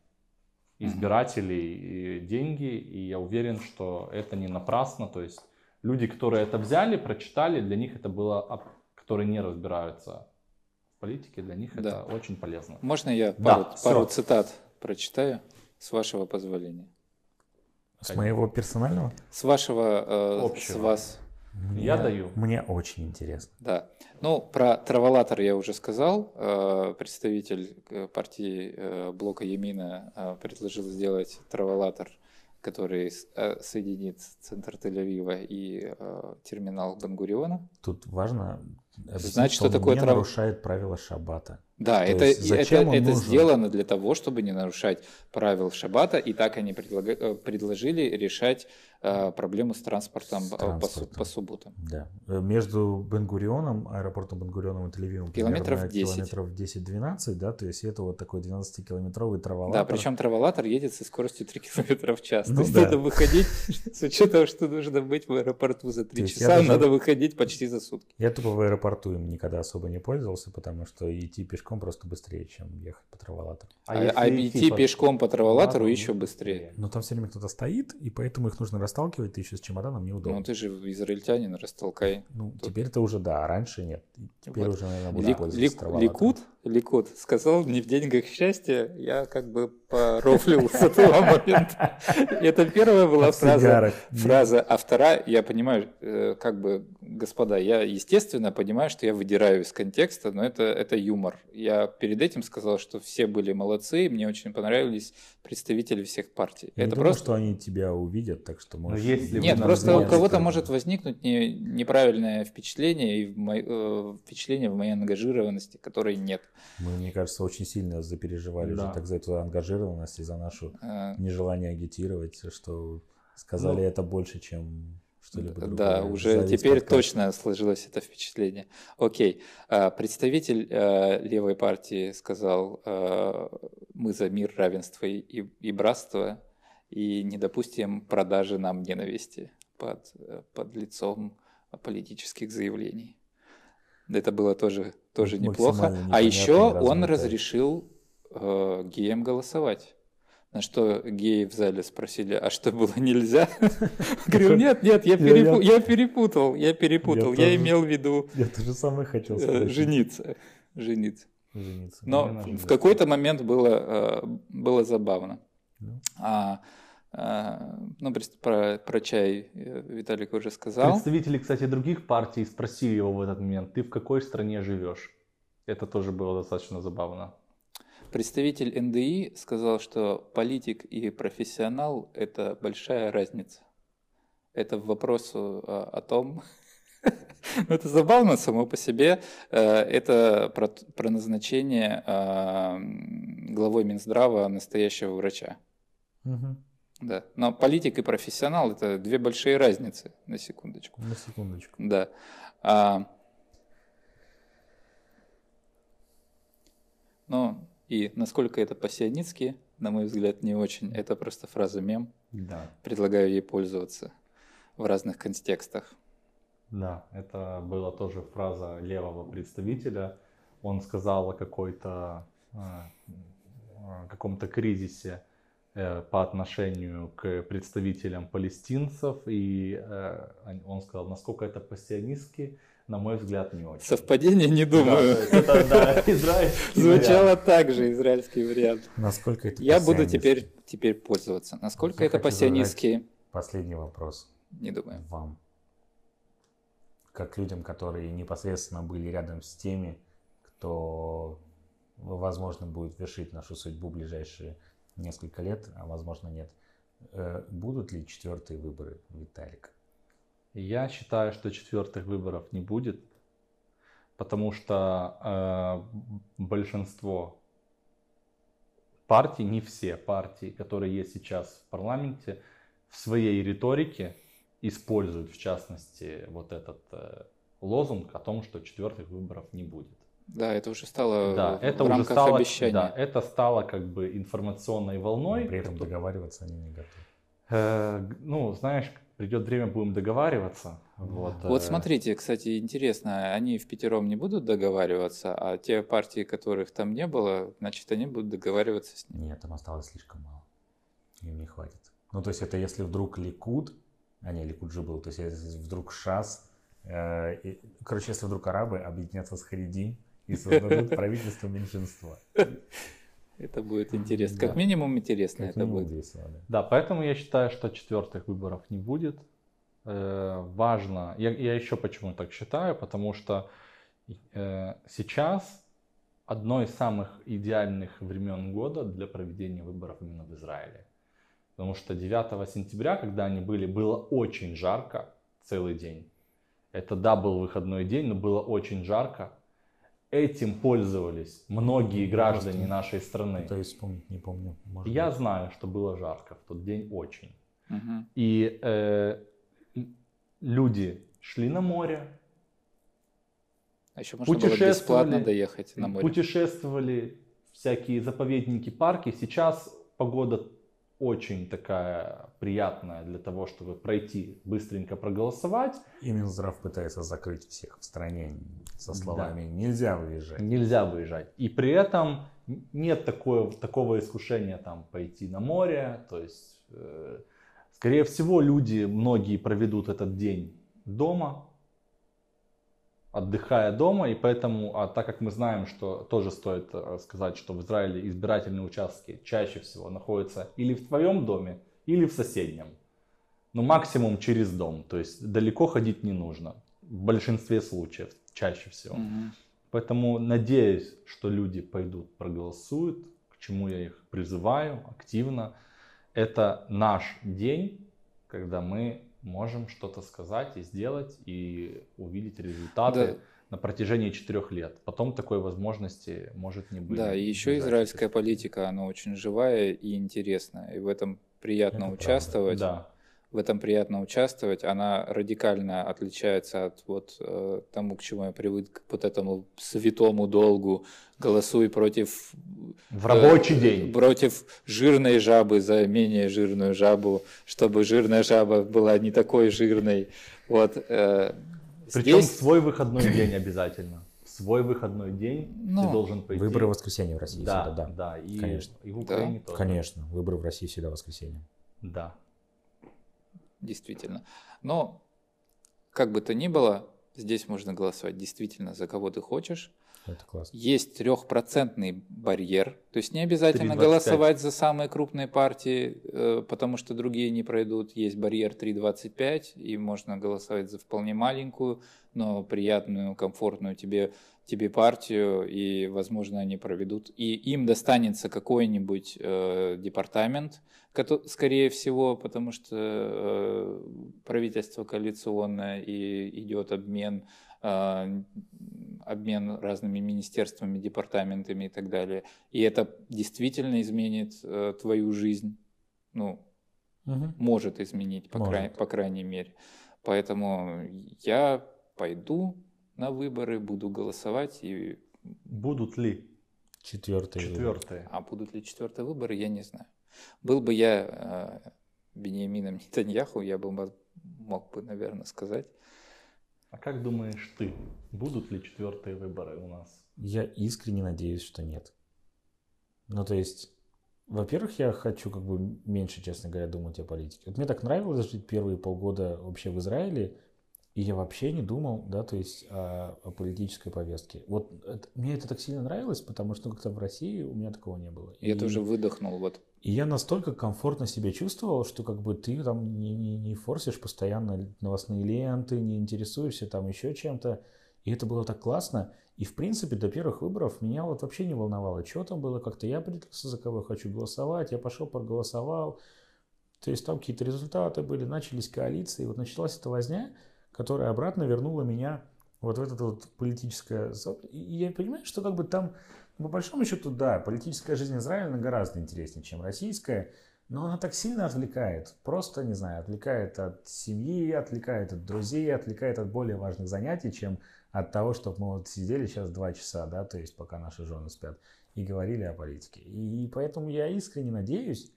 избирателей деньги, и я уверен, что это не напрасно. То есть люди, которые это взяли, прочитали, для них это было, которые не разбираются в политике, для них Да. это очень полезно. Можно я Да, пару, всё. пару цитат прочитаю, с вашего позволения? С моего персонального? С вашего, э, с Общего. вас, Я Мне- даю. Мне очень интересно. да. Ну, про траволатор я уже сказал. Э, Представитель э, партии э, блока Емина э, предложил сделать траволатор, который э, соединит центр Тель-Авива и э, терминал Бангуриона. Тут важно объяснить, Знать, что он такое не трав- нарушает правила шаббата. Да, То это, есть это, это нужен? сделано для того, чтобы не нарушать правил шаббата, и так они предлага- э, предложили решать э, проблему с транспортом, С э, по, транспортом. по субботам. Да. Э, Между Бенгурионом, аэропортом Бенгурионом и Тель-Авивом Километров примерно 10. километров 10-12, да, то есть это вот такой 12-километровый траволатор. Да, причем траволатор едет со скоростью 3 км в час. Ну То есть да. надо выходить, с учетом, что нужно быть в аэропорту за 3 есть я часа, надо выходить почти за сутки. Я тупо в аэропорту им никогда особо не пользовался, потому что идти пешком пешком просто быстрее, чем ехать по траволатору. А, если а идти по- пешком по траволатору еще ну, быстрее. Но там все время кто-то стоит, и поэтому их нужно расталкивать, ты еще с чемоданом неудобно. Ну ты же израильтянин, растолкай. Ну, теперь-то уже да, а раньше нет. Теперь Вот. уже, наверное, буду Лик- пользоваться Лик- траволатором. Ликут, Ликут сказал, не в деньгах счастье, я как бы порофлил с этого момента. Это первая была фраза. Фраза, а вторая, я понимаю, э, как бы, господа, я, естественно, понимаю, что я выдираю из контекста, но это, это юмор. Я перед этим сказал, что все были молодцы, мне очень понравились представители всех партий. Я не это думаю, просто... что они тебя увидят, так что можешь... если Нет, просто у кого-то может возникнуть не- неправильное впечатление и в мо- э, впечатление в моей ангажированности, которой нет. Мы, мне кажется, очень сильно запереживали Да. уже так за эту ангажированность и за нашу Э, нежелание агитировать, что сказали Ну, это больше, чем что-либо другое. Да, уже теперь подкаст. точно сложилось это впечатление. Окей, А, представитель э, левой партии сказал, э, мы за мир, равенство и, братство, и не допустим продажи нам ненависти под, э, под лицом политических заявлений. Это было тоже, тоже неплохо. А еще он разрешил э, геям голосовать. На что геи в зале спросили, а что было нельзя? Говорю, нет, нет, я, Я- перепу- я перепутал, я перепутал, Я я, тоже. имел в виду Я то же самое хотел э, сказать. жениться, жениться. Жениться. Но Именно в какой-то момент было, э, было забавно. Ну. А, а, ну, прис- про, про чай э, Виталик уже сказал. Представители, кстати, других партий спросили его в этот момент, ты в какой стране живешь? Это тоже было достаточно забавно. Представитель НДИ сказал, что политик и профессионал – это большая разница. Это в вопросу а, о том, ну, это забавно само по себе, Э, это про, про назначение а, главой Минздрава настоящего врача. Мгм. Да. Но политик и профессионал – это две большие разницы, на секундочку. На секундочку. Да. А, ну, и насколько это по-сионистски, на мой взгляд, не очень. Это просто фраза мем. Да. Предлагаю ей пользоваться в разных контекстах. Да, это была тоже фраза левого представителя. Он сказал о какой-то э, э, каком-то кризисе по отношению к представителям палестинцев, и э, он- сказал, насколько это по-сионистски, на мой взгляд, не очень. Совпадение не Да, думаю. есть это, да, израильский Звучало вариант. так же, израильский вариант. Насколько это Я буду теперь, теперь пользоваться. Насколько Я это по-сионистски, Последний вопрос не думаю. вам. Как людям, которые непосредственно были рядом с теми, кто, возможно, будет вершить нашу судьбу в ближайшие несколько лет, а возможно нет. Э, Будут ли четвертые выборы, Виталик? Я считаю, что четвертых выборов не будет, потому что э, большинство партий, не все партии, которые есть сейчас в парламенте, в своей риторике используют, в частности, вот этот э, лозунг о том, что четвертых выборов не будет. Да, это уже стало Да, в это в уже рамках стало, обещания. да, это стало как бы информационной волной. Но при этом договариваться они не готовы. Э, ну, знаешь, придет время, будем договариваться. Вот, Вот э, смотрите, кстати, интересно, они в пятером не будут договариваться, а те партии, которых там не было, значит, они будут договариваться с ними. Нет, там осталось слишком мало. Им не хватит. Ну, то есть это если вдруг Ликуд, а не, Ликуд же был, то есть если вдруг ШАС, э, и- короче, если вдруг арабы объединятся с Харидим и создадут правительство меньшинства. Это будет интересно. Да. Как минимум интересно Как это минимум будет. весело, да. Да, поэтому я считаю, что четвертых выборов не будет. Э, важно, я, я еще почему так считаю, потому что э, сейчас одно из самых идеальных времен года для проведения выборов именно в Израиле. Потому что 9 сентября, когда они были, было очень жарко целый день. Это да, был выходной день, но было очень жарко. Этим пользовались многие граждане Просто нашей страны. Есть вспомнить не помню. может Я быть. знаю, что было жарко в тот день очень. Мгм. И э, люди шли на море, А еще можно было Путешествовали. бесплатно доехать на море. путешествовали, всякие заповедники, парки. Сейчас погода очень такая приятная для того, чтобы пройти, быстренько проголосовать. И Минздрав пытается закрыть всех в стране со словами «нельзя выезжать». Нельзя выезжать. И при этом нет такое, такого искушения там пойти на море. То есть, э, скорее всего, люди, многие проведут этот день дома, отдыхая дома, и поэтому, а так как мы знаем, что тоже стоит э, сказать, что в Израиле избирательные участки чаще всего находятся или в твоем доме, или в соседнем. Но максимум через дом, то есть далеко ходить не нужно. В большинстве случаев, чаще всего. Мгм. Поэтому надеюсь, что люди пойдут, проголосуют, к чему я их призываю активно. Это наш день, когда мы можем что-то сказать и сделать, и увидеть результаты Да. на протяжении четырех лет. Потом такой возможности может не быть. Да, и еще израильская политика, она очень живая и интересная, и в этом приятно Это правда. участвовать. Да, В этом приятно участвовать. Она радикально отличается от вот э, тому, к чему я привык, к вот этому святому долгу. Голосуй против в рабочий э, день. Против жирной жабы за менее жирную жабу, чтобы жирная жаба была не такой жирной. Вот. э, Причем в здесь- свой выходной день обязательно. Свой выходной день Ну, ты должен пойти. Выборы в воскресенье в России Да, всегда, да, да. и, Конечно. и в Украине тоже. Конечно, выборы в России всегда в воскресенье. Да. действительно. Но как бы то ни было, здесь можно голосовать действительно за кого ты хочешь. Это классно. Есть трехпроцентный барьер, то есть не обязательно 3,25. голосовать за самые крупные партии, э, потому что другие не пройдут. Есть барьер 3,25, и можно голосовать за вполне маленькую, но приятную, комфортную тебе, тебе партию, и, возможно, они проведут. И им достанется какой-нибудь э, департамент, скорее всего, потому что э, правительство коалиционное, и идет обмен э, обмен разными министерствами, департаментами и так далее. И это действительно изменит э, твою жизнь. Ну, Мгм. может изменить, по, Может. край- по крайней мере. Поэтому я пойду на выборы, буду голосовать. И... Будут ли Четвертый. выбор. четвертые? А будут ли четвертые выборы, я не знаю. Был бы я э, Бениамином Нетаньяху, я бы мо- мог бы, наверное, сказать. А как думаешь ты, будут ли четвертые выборы у нас? Я искренне надеюсь, что нет. Ну, то есть, во-первых, я хочу как бы меньше, честно говоря, думать о политике. Вот мне так нравилось жить первые полгода вообще в Израиле, и я вообще не думал, да, то есть о, о политической повестке. Вот это- мне это так сильно нравилось, потому что как-то в России у меня такого не было. Я И- тоже выдохнул. Вот И я настолько комфортно себя чувствовал, что как бы ты там не, не, не форсишь постоянно новостные ленты, не интересуешься там еще чем-то. И это было так классно. И в принципе до первых выборов меня вот вообще не волновало, что там было. Как-то я определился, за кого я хочу голосовать. Я пошел, проголосовал. То есть там какие-то результаты были, начались коалиции. Вот началась эта возня, которая обратно вернула меня вот в это вот политическое... И я понимаю, что как бы там, по большому счету, да, политическая жизнь Израиля гораздо интереснее, чем российская, но она так сильно отвлекает. Просто, не знаю, отвлекает от семьи, отвлекает от друзей, отвлекает от более важных занятий, чем от того, чтобы мы вот сидели сейчас два часа, да, то есть пока наши жены спят, и говорили о политике. И поэтому я искренне надеюсь,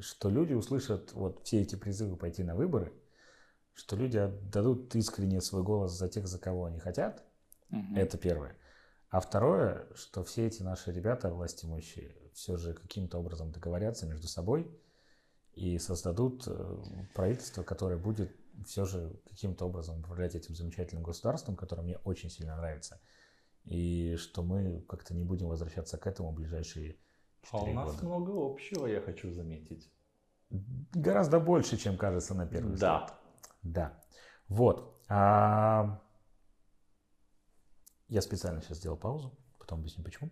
что люди услышат вот все эти призывы пойти на выборы, что люди отдадут искренне свой голос за тех, за кого они хотят. Мгм. Это первое. А второе, что все эти наши ребята, власти имущие, все же каким-то образом договорятся между собой и создадут э, правительство, которое будет все же каким-то образом управлять этим замечательным государством, которое мне очень сильно нравится. И что мы как-то не будем возвращаться к этому в ближайшие А у нас года. много общего, я хочу заметить. Гораздо больше, чем кажется на первый взгляд. Да. Да. Вот. А, Я специально сейчас сделал паузу, потом объясню почему.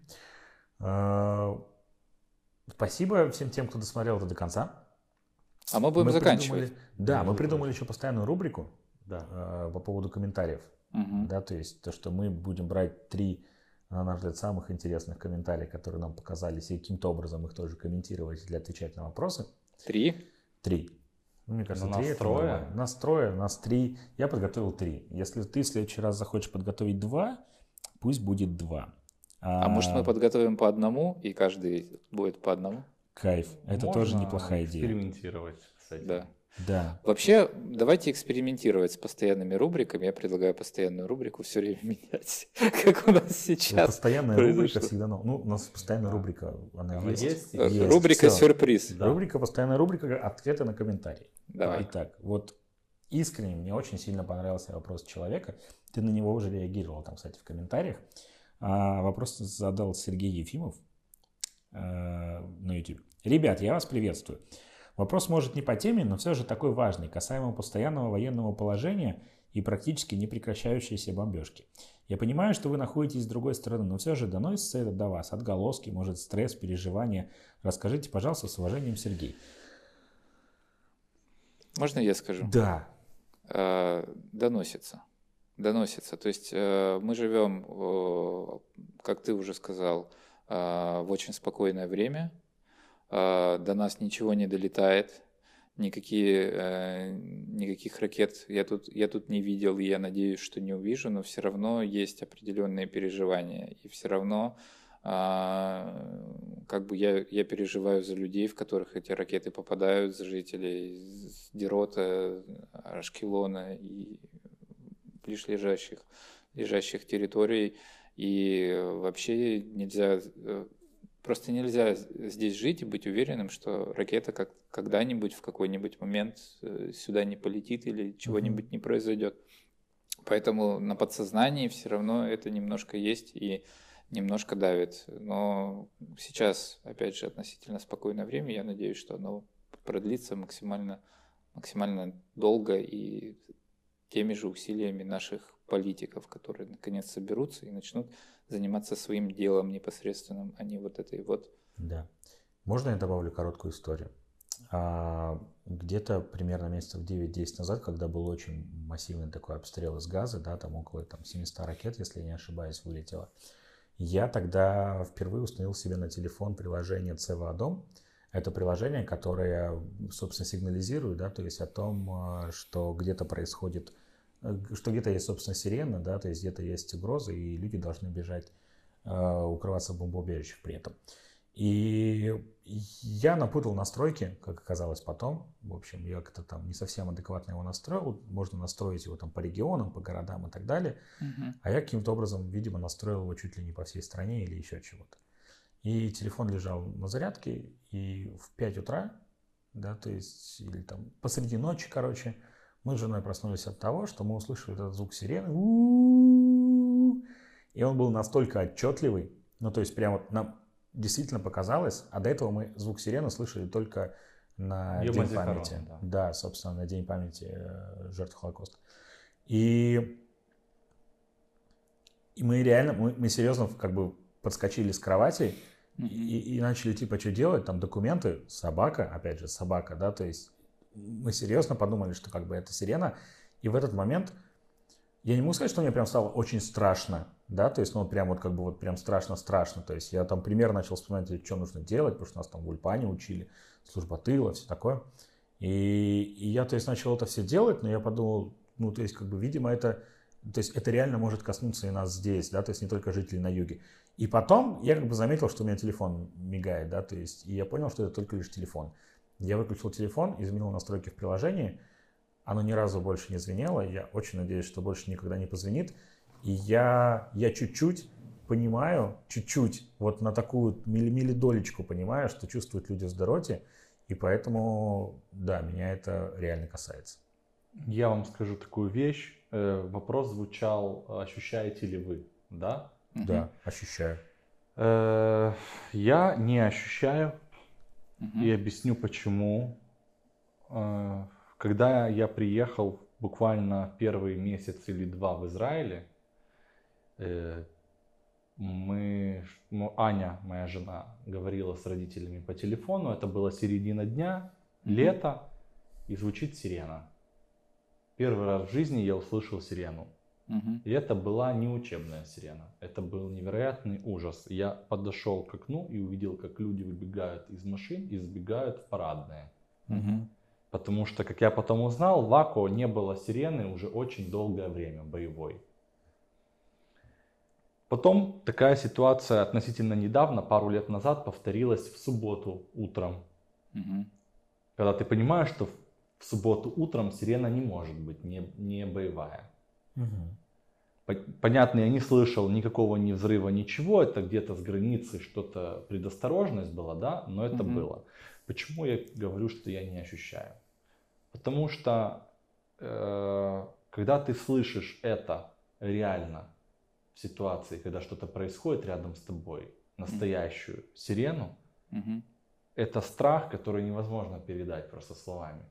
А, Спасибо всем тем, кто досмотрел это до конца. А мы будем Мы заканчивать. придумали- Да, мы придумали еще постоянную рубрику Да. а, по поводу комментариев. Мгм. Да, то есть то, что мы будем брать три, на наш взгляд, самых интересных комментариев, которые нам показались, и каким-то образом их тоже комментировать или отвечать на вопросы. Три. Три. Ну, мне кажется, Но три нас это трое. нормально. Нас трое, нас три. Я подготовил три. Если ты в следующий раз захочешь подготовить два, пусть будет два. А может мы подготовим по одному, и каждый будет по одному? Кайф. Это Можно тоже неплохая идея. экспериментировать с этим. Да. Да. Вообще, давайте экспериментировать с постоянными рубриками. Я предлагаю постоянную рубрику все время менять, как у нас сейчас. Постоянная произошло. рубрика всегда... Ну, ну, у нас постоянная рубрика, она, Она есть. есть? Есть. Рубрика сюрприз. Да. Рубрика, постоянная рубрика «Ответы на комментарии». Давай. Итак, вот искренне мне очень сильно понравился вопрос человека. Ты на него уже реагировал там, кстати, в комментариях. А, вопрос задал Сергей Ефимов э, на YouTube. Ребят, я вас приветствую. Вопрос может не по теме, но все же такой важный, касаемо постоянного военного положения и практически непрекращающейся бомбежки. Я понимаю, что вы находитесь с другой стороны, но все же доносится это до вас. Отголоски, может, стресс, переживания. Расскажите, пожалуйста, с уважением, Сергей. Можно я скажу? Да, Э, Доносится. Доносится. То есть э, мы живем, как ты уже сказал, э, в очень спокойное время. Э, До нас ничего не долетает. Никакие, э, никаких ракет я тут, я тут не видел, и я надеюсь, что не увижу, но все равно есть определенные переживания. И все равно а, как бы я, я переживаю за людей, в которых эти ракеты попадают, за жителей Дерота, Ашкелона и ближайших, лежащих территорий. И вообще нельзя, э, просто нельзя здесь жить и быть уверенным, что ракета как, когда-нибудь в какой-нибудь момент э, сюда не полетит или чего-нибудь не произойдет. Поэтому на подсознании все равно это немножко есть и немножко давит. Но сейчас, опять же, относительно спокойное время. Я надеюсь, что оно продлится максимально, максимально долго и теми же усилиями наших политиков, которые наконец соберутся и начнут заниматься своим делом непосредственным, а не вот этой вот. Да. Можно я добавлю короткую историю? А, где-то примерно месяцев 9-10 назад, когда был очень массивный такой обстрел из газа, да, там около там, 700 ракет, если я не ошибаюсь, вылетело, я тогда впервые установил себе на телефон приложение ЦВА Дом. Это приложение, которое, собственно, сигнализирует, да, то есть о том, а, что где-то происходит, что где-то есть, собственно, сирена, да, то есть где-то есть угроза, и люди должны бежать, э, укрываться в бомбоубежищах при этом. И я напутал настройки, как оказалось потом. В общем, я как-то там не совсем адекватно его настроил. Можно настроить его там по регионам, по городам и так далее. А я каким-то образом, видимо, настроил его чуть ли не по всей стране или еще чего-то. И телефон лежал на зарядке, и в 5 утра, да, то есть, или там посреди ночи, короче, мы с женой проснулись от того, что мы услышали этот звук сирены. И он был настолько отчетливый, ну, то есть, прям вот нам действительно показалось, а до этого мы звук сирены слышали только на День памяти. да. Да, собственно, на День памяти э, жертв Холокоста. И, и мы реально, мы, мы серьезно как бы подскочили с кровати и, и начали типа что делать, там документы, собака, опять же, собака, да, то есть мы серьезно подумали, что как бы это сирена, и в этот момент я не могу сказать, что мне прям стало очень страшно, да, то есть, ну, прям вот как бы вот прям страшно-страшно, то есть я там пример начал вспоминать, что нужно делать, потому что нас там в Ульпане учили, служба тыла, все такое, и, и я, то есть, начал это все делать, но я подумал, ну, то есть, как бы, видимо, это, то есть, это реально может коснуться и нас здесь, да, то есть, не только жителей на юге. И потом я как бы заметил, что у меня телефон мигает, да, то есть, и я понял, что это только лишь телефон. Я выключил телефон, изменил настройки в приложении, оно ни разу больше не звенело, я очень надеюсь, что больше никогда не позвонит. И я, я чуть-чуть понимаю, чуть-чуть, вот на такую милли- миллидолечку понимаю, что чувствуют люди с дороте, и поэтому, да, меня это реально касается. Я вам скажу такую вещь. Э, Вопрос звучал, ощущаете ли вы, да? Да, ощущаю. Э, Я не ощущаю И объясню почему. Э, Когда я приехал буквально первый месяц или два в Израиле, э, мы, ну, Аня, моя жена, говорила с родителями по телефону. Это была середина дня, лето, и звучит сирена. Первый раз в жизни я услышал сирену. И это была не учебная сирена. Это был невероятный ужас. Я подошел к окну и увидел, как люди выбегают из машин и сбегают в парадные. Мгм. Потому что, как я потом узнал, в Ако не было сирены уже очень долгое время боевой. Потом такая ситуация относительно недавно, пару лет назад, повторилась в субботу утром. Мгм. Когда ты понимаешь, что в субботу утром сирена не может быть не, не боевая. Мгм. По- Понятно, я не слышал никакого ни взрыва, ничего. Это где-то с границы что-то предосторожность была, да, но это Мгм. было. Почему я говорю, что я не ощущаю? Потому что э, когда ты слышишь это реально в ситуации, когда что-то происходит рядом с тобой, настоящую сирену, Мгм. это страх, который невозможно передать просто словами.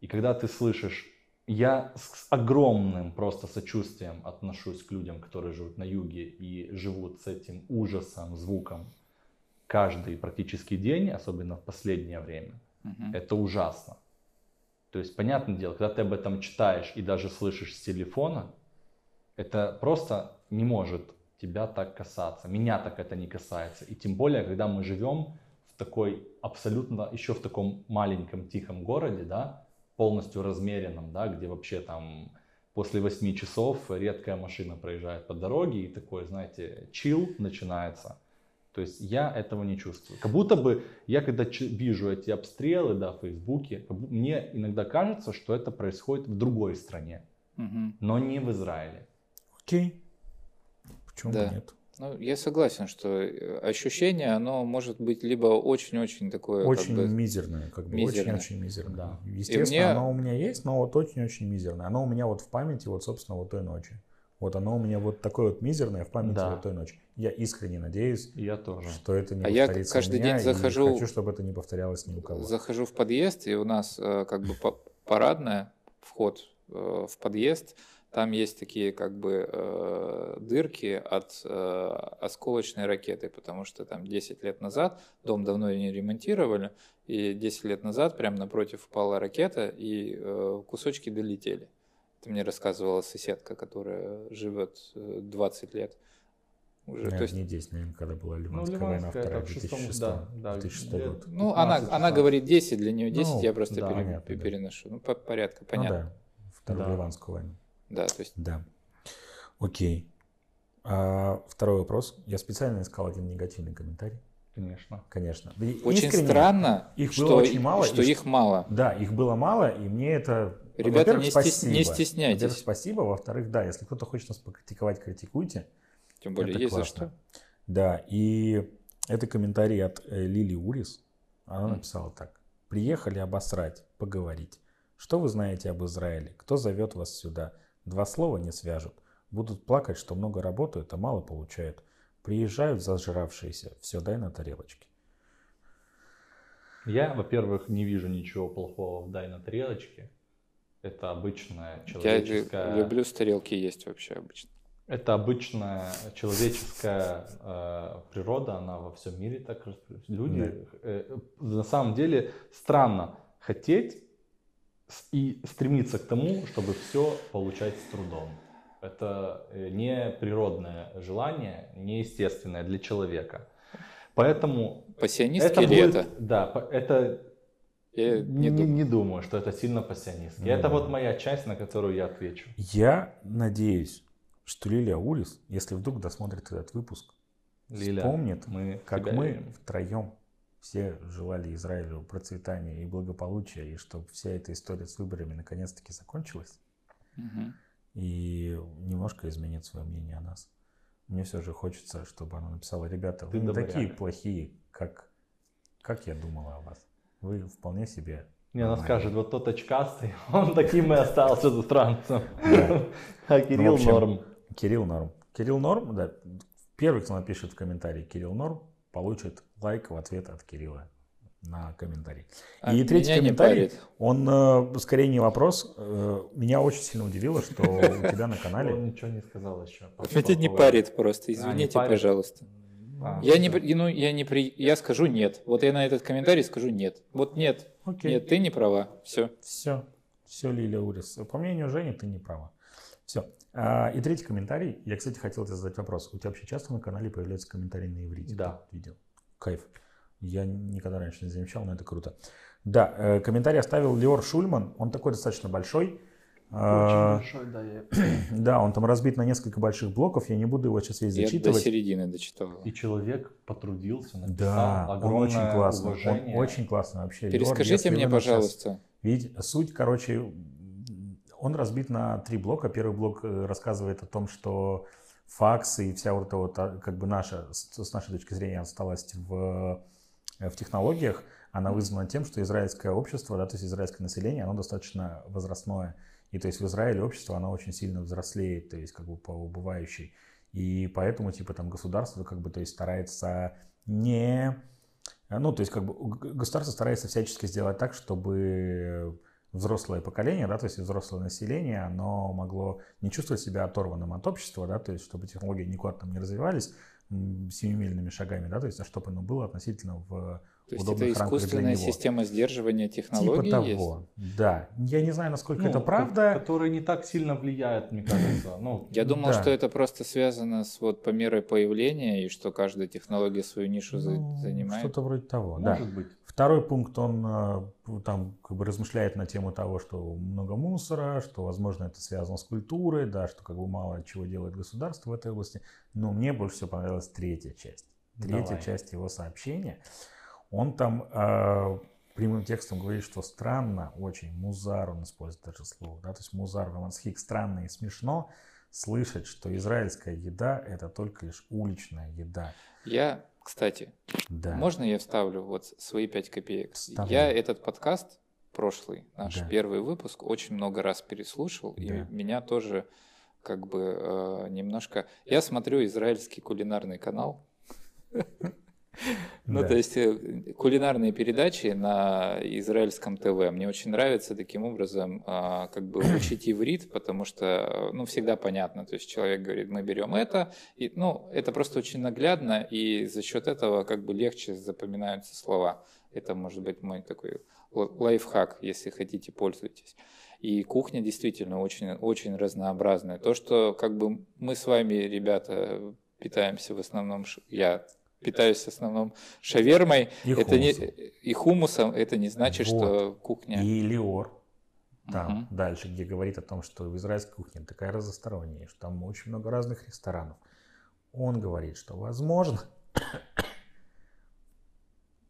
И когда ты слышишь, я с огромным просто сочувствием отношусь к людям, которые живут на юге и живут с этим ужасом, звуком каждый практически день, особенно в последнее время. Мгм. Это ужасно. То есть, понятное дело, когда ты об этом читаешь и даже слышишь с телефона, это просто не может тебя так касаться. Меня так это не касается. И тем более, когда мы живем в такой абсолютно, еще в таком маленьком тихом городе, да, полностью размеренном, да, где вообще там после 8 часов редкая машина проезжает по дороге и такой, знаете, чил начинается. То есть я этого не чувствую. Как будто бы я когда вижу эти обстрелы да, в Фейсбуке, мне иногда кажется, что это происходит в другой стране, Мгм. но не в Израиле. Окей. Почему Да. нет? Ну, я согласен, что э, ощущение, оно может быть либо очень-очень такое, как Очень бы, мизерное, как бы очень-очень мизерное. Да. Естественно, мне- оно у меня есть, но вот очень-очень мизерное. Оно у меня вот в памяти, вот, собственно, вот той ночи. Вот оно у меня вот такое вот мизерное в памяти Да. вот той ночи. Я искренне надеюсь, Я тоже. что это не А я повторится каждый у меня, день захожу- и хочу, чтобы это не повторялось ни у кого. захожу в подъезд, и у нас э, как бы па- парадная, вход э, в подъезд, там есть такие как бы э, дырки от э, осколочной ракеты, потому что там 10 лет назад дом давно не ремонтировали, и 10 лет назад прямо напротив упала ракета, и э, кусочки долетели. Это мне рассказывала соседка, которая живет э, 20 лет. Уже, Нет, то есть не 10, наверное, когда была Ну, Ливанская война, Ливанская, вторая, это в шестом, 2006, да, да, 2006 где- год. Ну, она, 15, она 16. говорит 10, для нее 10, Ну, я просто да, пере- понятно, да. переношу. Ну, по порядка, Ну понятно. да, вторую Да. Ливанскую войну. Да. то есть, Да. Окей. А, второй вопрос. Я специально искал один негативный комментарий. Конечно. Конечно. Да очень искренне, странно, их что, было очень мало, что и их мало. Да, их было мало, и мне это... Ребята, не спасибо. не стесняйтесь. Во-первых, спасибо. Во-вторых, да, если кто-то хочет нас покритиковать, критикуйте. Тем более, это есть за классно. что. Да, и это комментарий от э, Лили Урис. Она Мгм. написала так. Приехали обосрать, поговорить. Что вы знаете об Израиле? Кто зовет вас сюда? Два слова не свяжут. Будут плакать, что много работают, а мало получают. Приезжают зажравшиеся. Все, дай на тарелочке. Я, во-первых, не вижу ничего плохого в дай на тарелочке. Это обычная Я человеческая... люблю с тарелки есть вообще обычно. Это обычная человеческая э, природа, она во всем мире так Люди, э, на самом деле, странно хотеть и стремиться к тому, чтобы все получать с трудом. Это э, не природное желание, не естественное для человека. Поэтому Пассионистки это будет, это? да, это Я не, не думаю. не думаю, что это сильно пассионистски. Ну это вот моя часть, на которую я отвечу. Я надеюсь, что Лилия Урис, если вдруг досмотрит этот выпуск, Лиля, вспомнит, мы как мы любим. втроем все желали Израилю процветания и благополучия, и чтобы вся эта история с выборами наконец-таки закончилась, Мгм. и немножко изменит свое мнение о нас. Мне все же хочется, чтобы она написала, ребята, вы Ты не добряга». такие плохие, как, как я думала о вас. Вы вполне себе... Не, она нормальные». скажет, вот тот очкастый, он таким и остался засранцем. А Кирилл норм. Кирилл норм. Кирилл норм, да. Первый, кто напишет в комментарии Кирилл норм, получит лайк в ответ от Кирилла на комментарий. А И третий комментарий, он э, скорее не вопрос. Э, меня очень сильно удивило, что у тебя на Он канале... ничего не сказал еще. Меня не парит просто, извините, пожалуйста. А, Я не, ну, я не при, я скажу нет. Вот я на этот комментарий скажу нет. Вот нет. Окей. Нет, ты не права. Все. Все. Все, Лилия Урис. По мнению Жени, ты не права. Все. и третий комментарий. Я, кстати, хотел тебе задать вопрос. У тебя вообще часто на канале появляются комментарии на иврите? Да. под Видео. Кайф. Я никогда раньше не замечал, но это круто. Да, э, комментарий оставил Леор Шульман. Он такой достаточно большой. А, Очень большой, да, я- Да, он там разбит на несколько больших блоков, я не буду его сейчас весь Я до зачитывать. середины дочитал. И человек потрудился, написал Да, он огромное очень классный, он уважение. очень классный вообще. Перескажите если мне, пожалуйста. видите, суть, короче, он разбит на три блока. Первый блок э, рассказывает о том, что факсы и вся вот эта вот, а, как бы наша, с нашей точки зрения, отсталость в, э, в технологиях, она вызвана тем, что израильское общество, да, то есть израильское население, оно достаточно возрастное. И то есть в Израиле общество, оно очень сильно взрослеет, то есть как бы по убывающей. И поэтому, типа, там государство, как бы, то есть старается не... Ну, то есть, как бы, государство старается всячески сделать так, чтобы взрослое поколение, да, то есть взрослое население, оно могло не чувствовать себя оторванным от общества, да, то есть чтобы технологии никуда там не развивались семимильными шагами, да, то есть а чтобы оно было относительно в То есть это искусственная система сдерживания технологий Типа есть? того, да. Я не знаю, насколько Ну, это правда. Который не так сильно влияет, мне кажется. Ну, Я думал, Да. что это просто связано с вот по мере появления и что каждая технология свою нишу Ну, занимает. Что-то вроде того, да. может быть. Второй пункт, он э, там как бы размышляет на тему того, что много мусора, что, возможно, это связано с культурой, да, что как бы мало чего делает государство в этой области. Но мне больше всего понравилась третья часть. Третья Давай. часть его сообщения. Он там э, прямым текстом говорит, что странно, очень, музар, он использует даже слово, да, то есть музар, вамансхик, странно и смешно слышать, что израильская еда – это только лишь уличная еда. Я, кстати, Да. можно я вставлю вот свои пять копеек? Вставляй. Я этот подкаст прошлый, наш Да. первый выпуск, очень много раз переслушал, Да. и меня тоже как бы э, немножко... Я смотрю израильский кулинарный канал, Ну, Да. то есть э, кулинарные передачи на израильском ТВ. Мне очень нравится таким образом а, как бы учить иврит, потому что, э, ну, всегда понятно. То есть человек говорит, мы берем это, и, ну, это просто очень наглядно, и за счет этого как бы легче запоминаются слова. Это может быть мой такой лайфхак, если хотите, пользуйтесь. И кухня действительно очень, очень разнообразная. То, что как бы мы с вами, ребята, питаемся в основном, я питаюсь в основном шавермой, И это не, и хумусом, это не значит, что кухня... И Леор, там Мгм. дальше, где говорит о том, что в израильской кухне такая разносторонняя, что там очень много разных ресторанов. Он говорит, что возможно...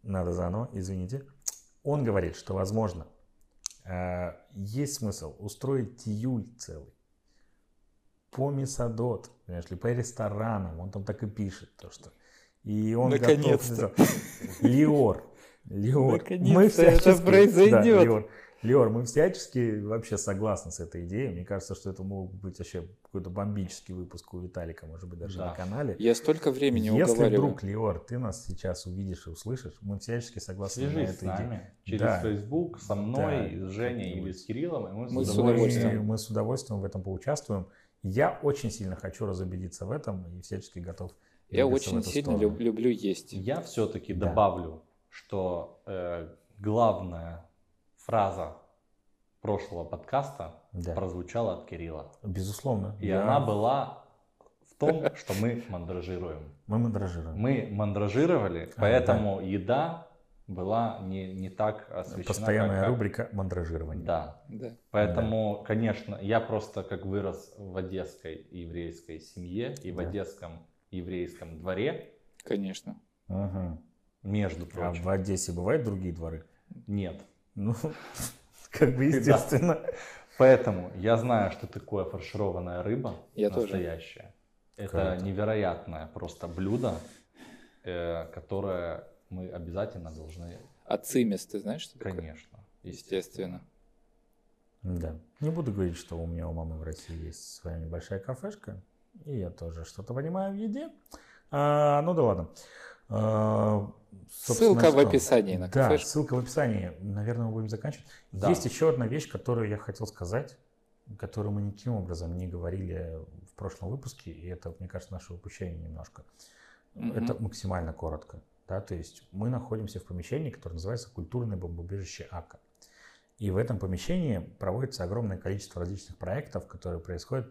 Надо заново, извините. Он говорит, что возможно э, есть смысл устроить тиюль целый по Месадот, понимаешь ли, по ресторанам. Он там так и пишет то, что... И он готов Наконец-то. сделать. Леор, Леор, Наконец-то это да, произойдет. Леор, Леор, мы всячески вообще согласны с этой идеей. Мне кажется, что это мог быть вообще какой-то бомбический выпуск у Виталика, может быть, даже Да. на канале. Я столько времени Если уговариваю. вдруг, Леор, ты нас сейчас увидишь и услышишь, мы всячески согласны на Свяжись эту с нами идею. через Да. Facebook, со мной, Да. с Женей или с Кириллом, и мы, Мы с с Мы, удовольствием. мы с удовольствием в этом поучаствуем. Я очень сильно хочу разубедиться в этом и всячески готов. Я в очень сильно люб- люблю есть. Я все-таки Да. добавлю, что э, главная фраза прошлого подкаста Да. прозвучала от Кирилла. Безусловно. И я- она была в том, что мы мандражируем. Мы мандражируем. Мы мандражировали, А, поэтому еда была не, не так освещена. Постоянная как- рубрика мандражирования. Да. Да. Поэтому, конечно, я просто как вырос в одесской еврейской семье и в Да. одесском еврейском дворе, Конечно. Ага. между А прочим. в Одессе бывают другие дворы? Нет. Ну, как бы естественно. Поэтому я знаю, что такое фаршированная рыба Я тоже. настоящая. Это Круто. невероятное просто блюдо, э, которое мы обязательно должны, А цимес, ты знаешь, что такое? конечно, Естественно. Да. Не буду говорить, что у меня у мамы в России есть своя небольшая кафешка, и я тоже что-то понимаю в еде. А, ну да ладно. А, Ссылка в что? описании на Да, кафешку. ссылка в описании. Наверное, мы будем заканчивать. Да. Есть еще одна вещь, которую я хотел сказать, которую мы никаким образом не говорили в прошлом выпуске, и это, мне кажется, наше упущение немножко. Мгм. Это максимально коротко. Да? То есть мы находимся в помещении, которое называется культурное бомбоубежище АКА. И в этом помещении проводится огромное количество различных проектов, которые происходят,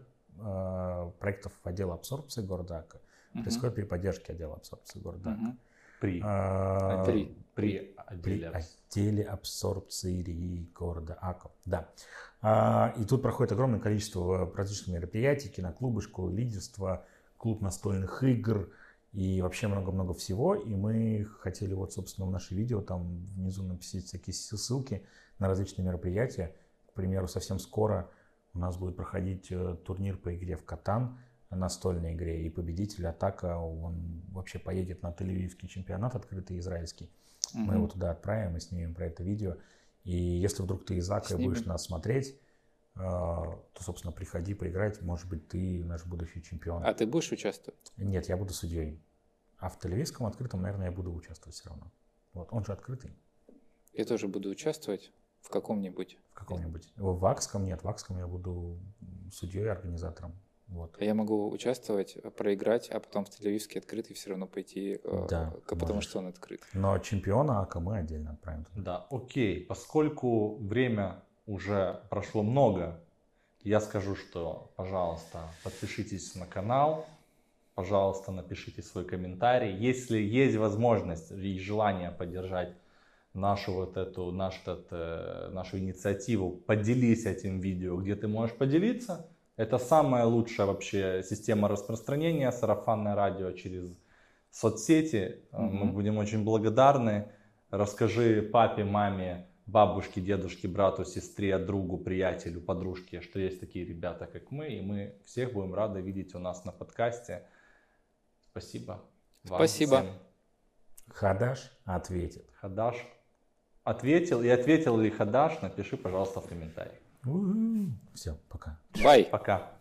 проектов отдела абсорбции города АКА, Мгм. происходят при поддержке отдела абсорбции города АКа. Мгм. при, А, При. при отделе, при отделе абсорбции города Аков. Да. А, и тут проходит огромное количество различных мероприятий, киноклубы, школы лидерства, клуб настольных игр и вообще много-много всего. И мы хотели вот, собственно, в наше видео там внизу написать всякие ссылки на различные мероприятия. К примеру, совсем скоро у нас будет проходить э, турнир по игре в Катан, настольной игре, и победитель Атака, он вообще поедет на Тель-Авивский чемпионат открытый израильский. Мы его туда отправим и снимем про это видео. И если вдруг ты из Ака будешь нас смотреть, э, то, собственно, приходи поиграть. Может быть, ты наш будущий чемпион. А ты будешь участвовать? Нет, я буду судьей. А в Тель-Авивском открытом, наверное, я буду участвовать все равно. Вот, он же открытый. Я тоже буду участвовать в каком-нибудь. В каком-нибудь. В Вакском нет, в Вакском я буду судьей, организатором. Вот. Я могу участвовать, проиграть, а потом в Тель-Авивский открытый все равно пойти, э, Да, к- потому можешь. что он открыт. Но чемпиона АК мы отдельно отправим. туда. Да, окей. Поскольку время уже прошло много, я скажу, что, пожалуйста, подпишитесь на канал, пожалуйста, напишите свой комментарий. Если есть возможность и желание поддержать нашу вот эту, наш этот, э, нашу инициативу, поделись этим видео, где ты можешь поделиться. Это самая лучшая вообще система распространения, сарафанное радио через соцсети. Э, Мы будем очень благодарны. Расскажи папе, маме, бабушке, дедушке, брату, сестре, другу, приятелю, подружке, что есть такие ребята, как мы, и мы всех будем рады видеть у нас на подкасте. Спасибо. вам Спасибо. всем. Хадаш ответит. Хадаш ответил и ответил ли Хадаш, напиши, пожалуйста, в комментарии. Все, пока. Бай! Пока.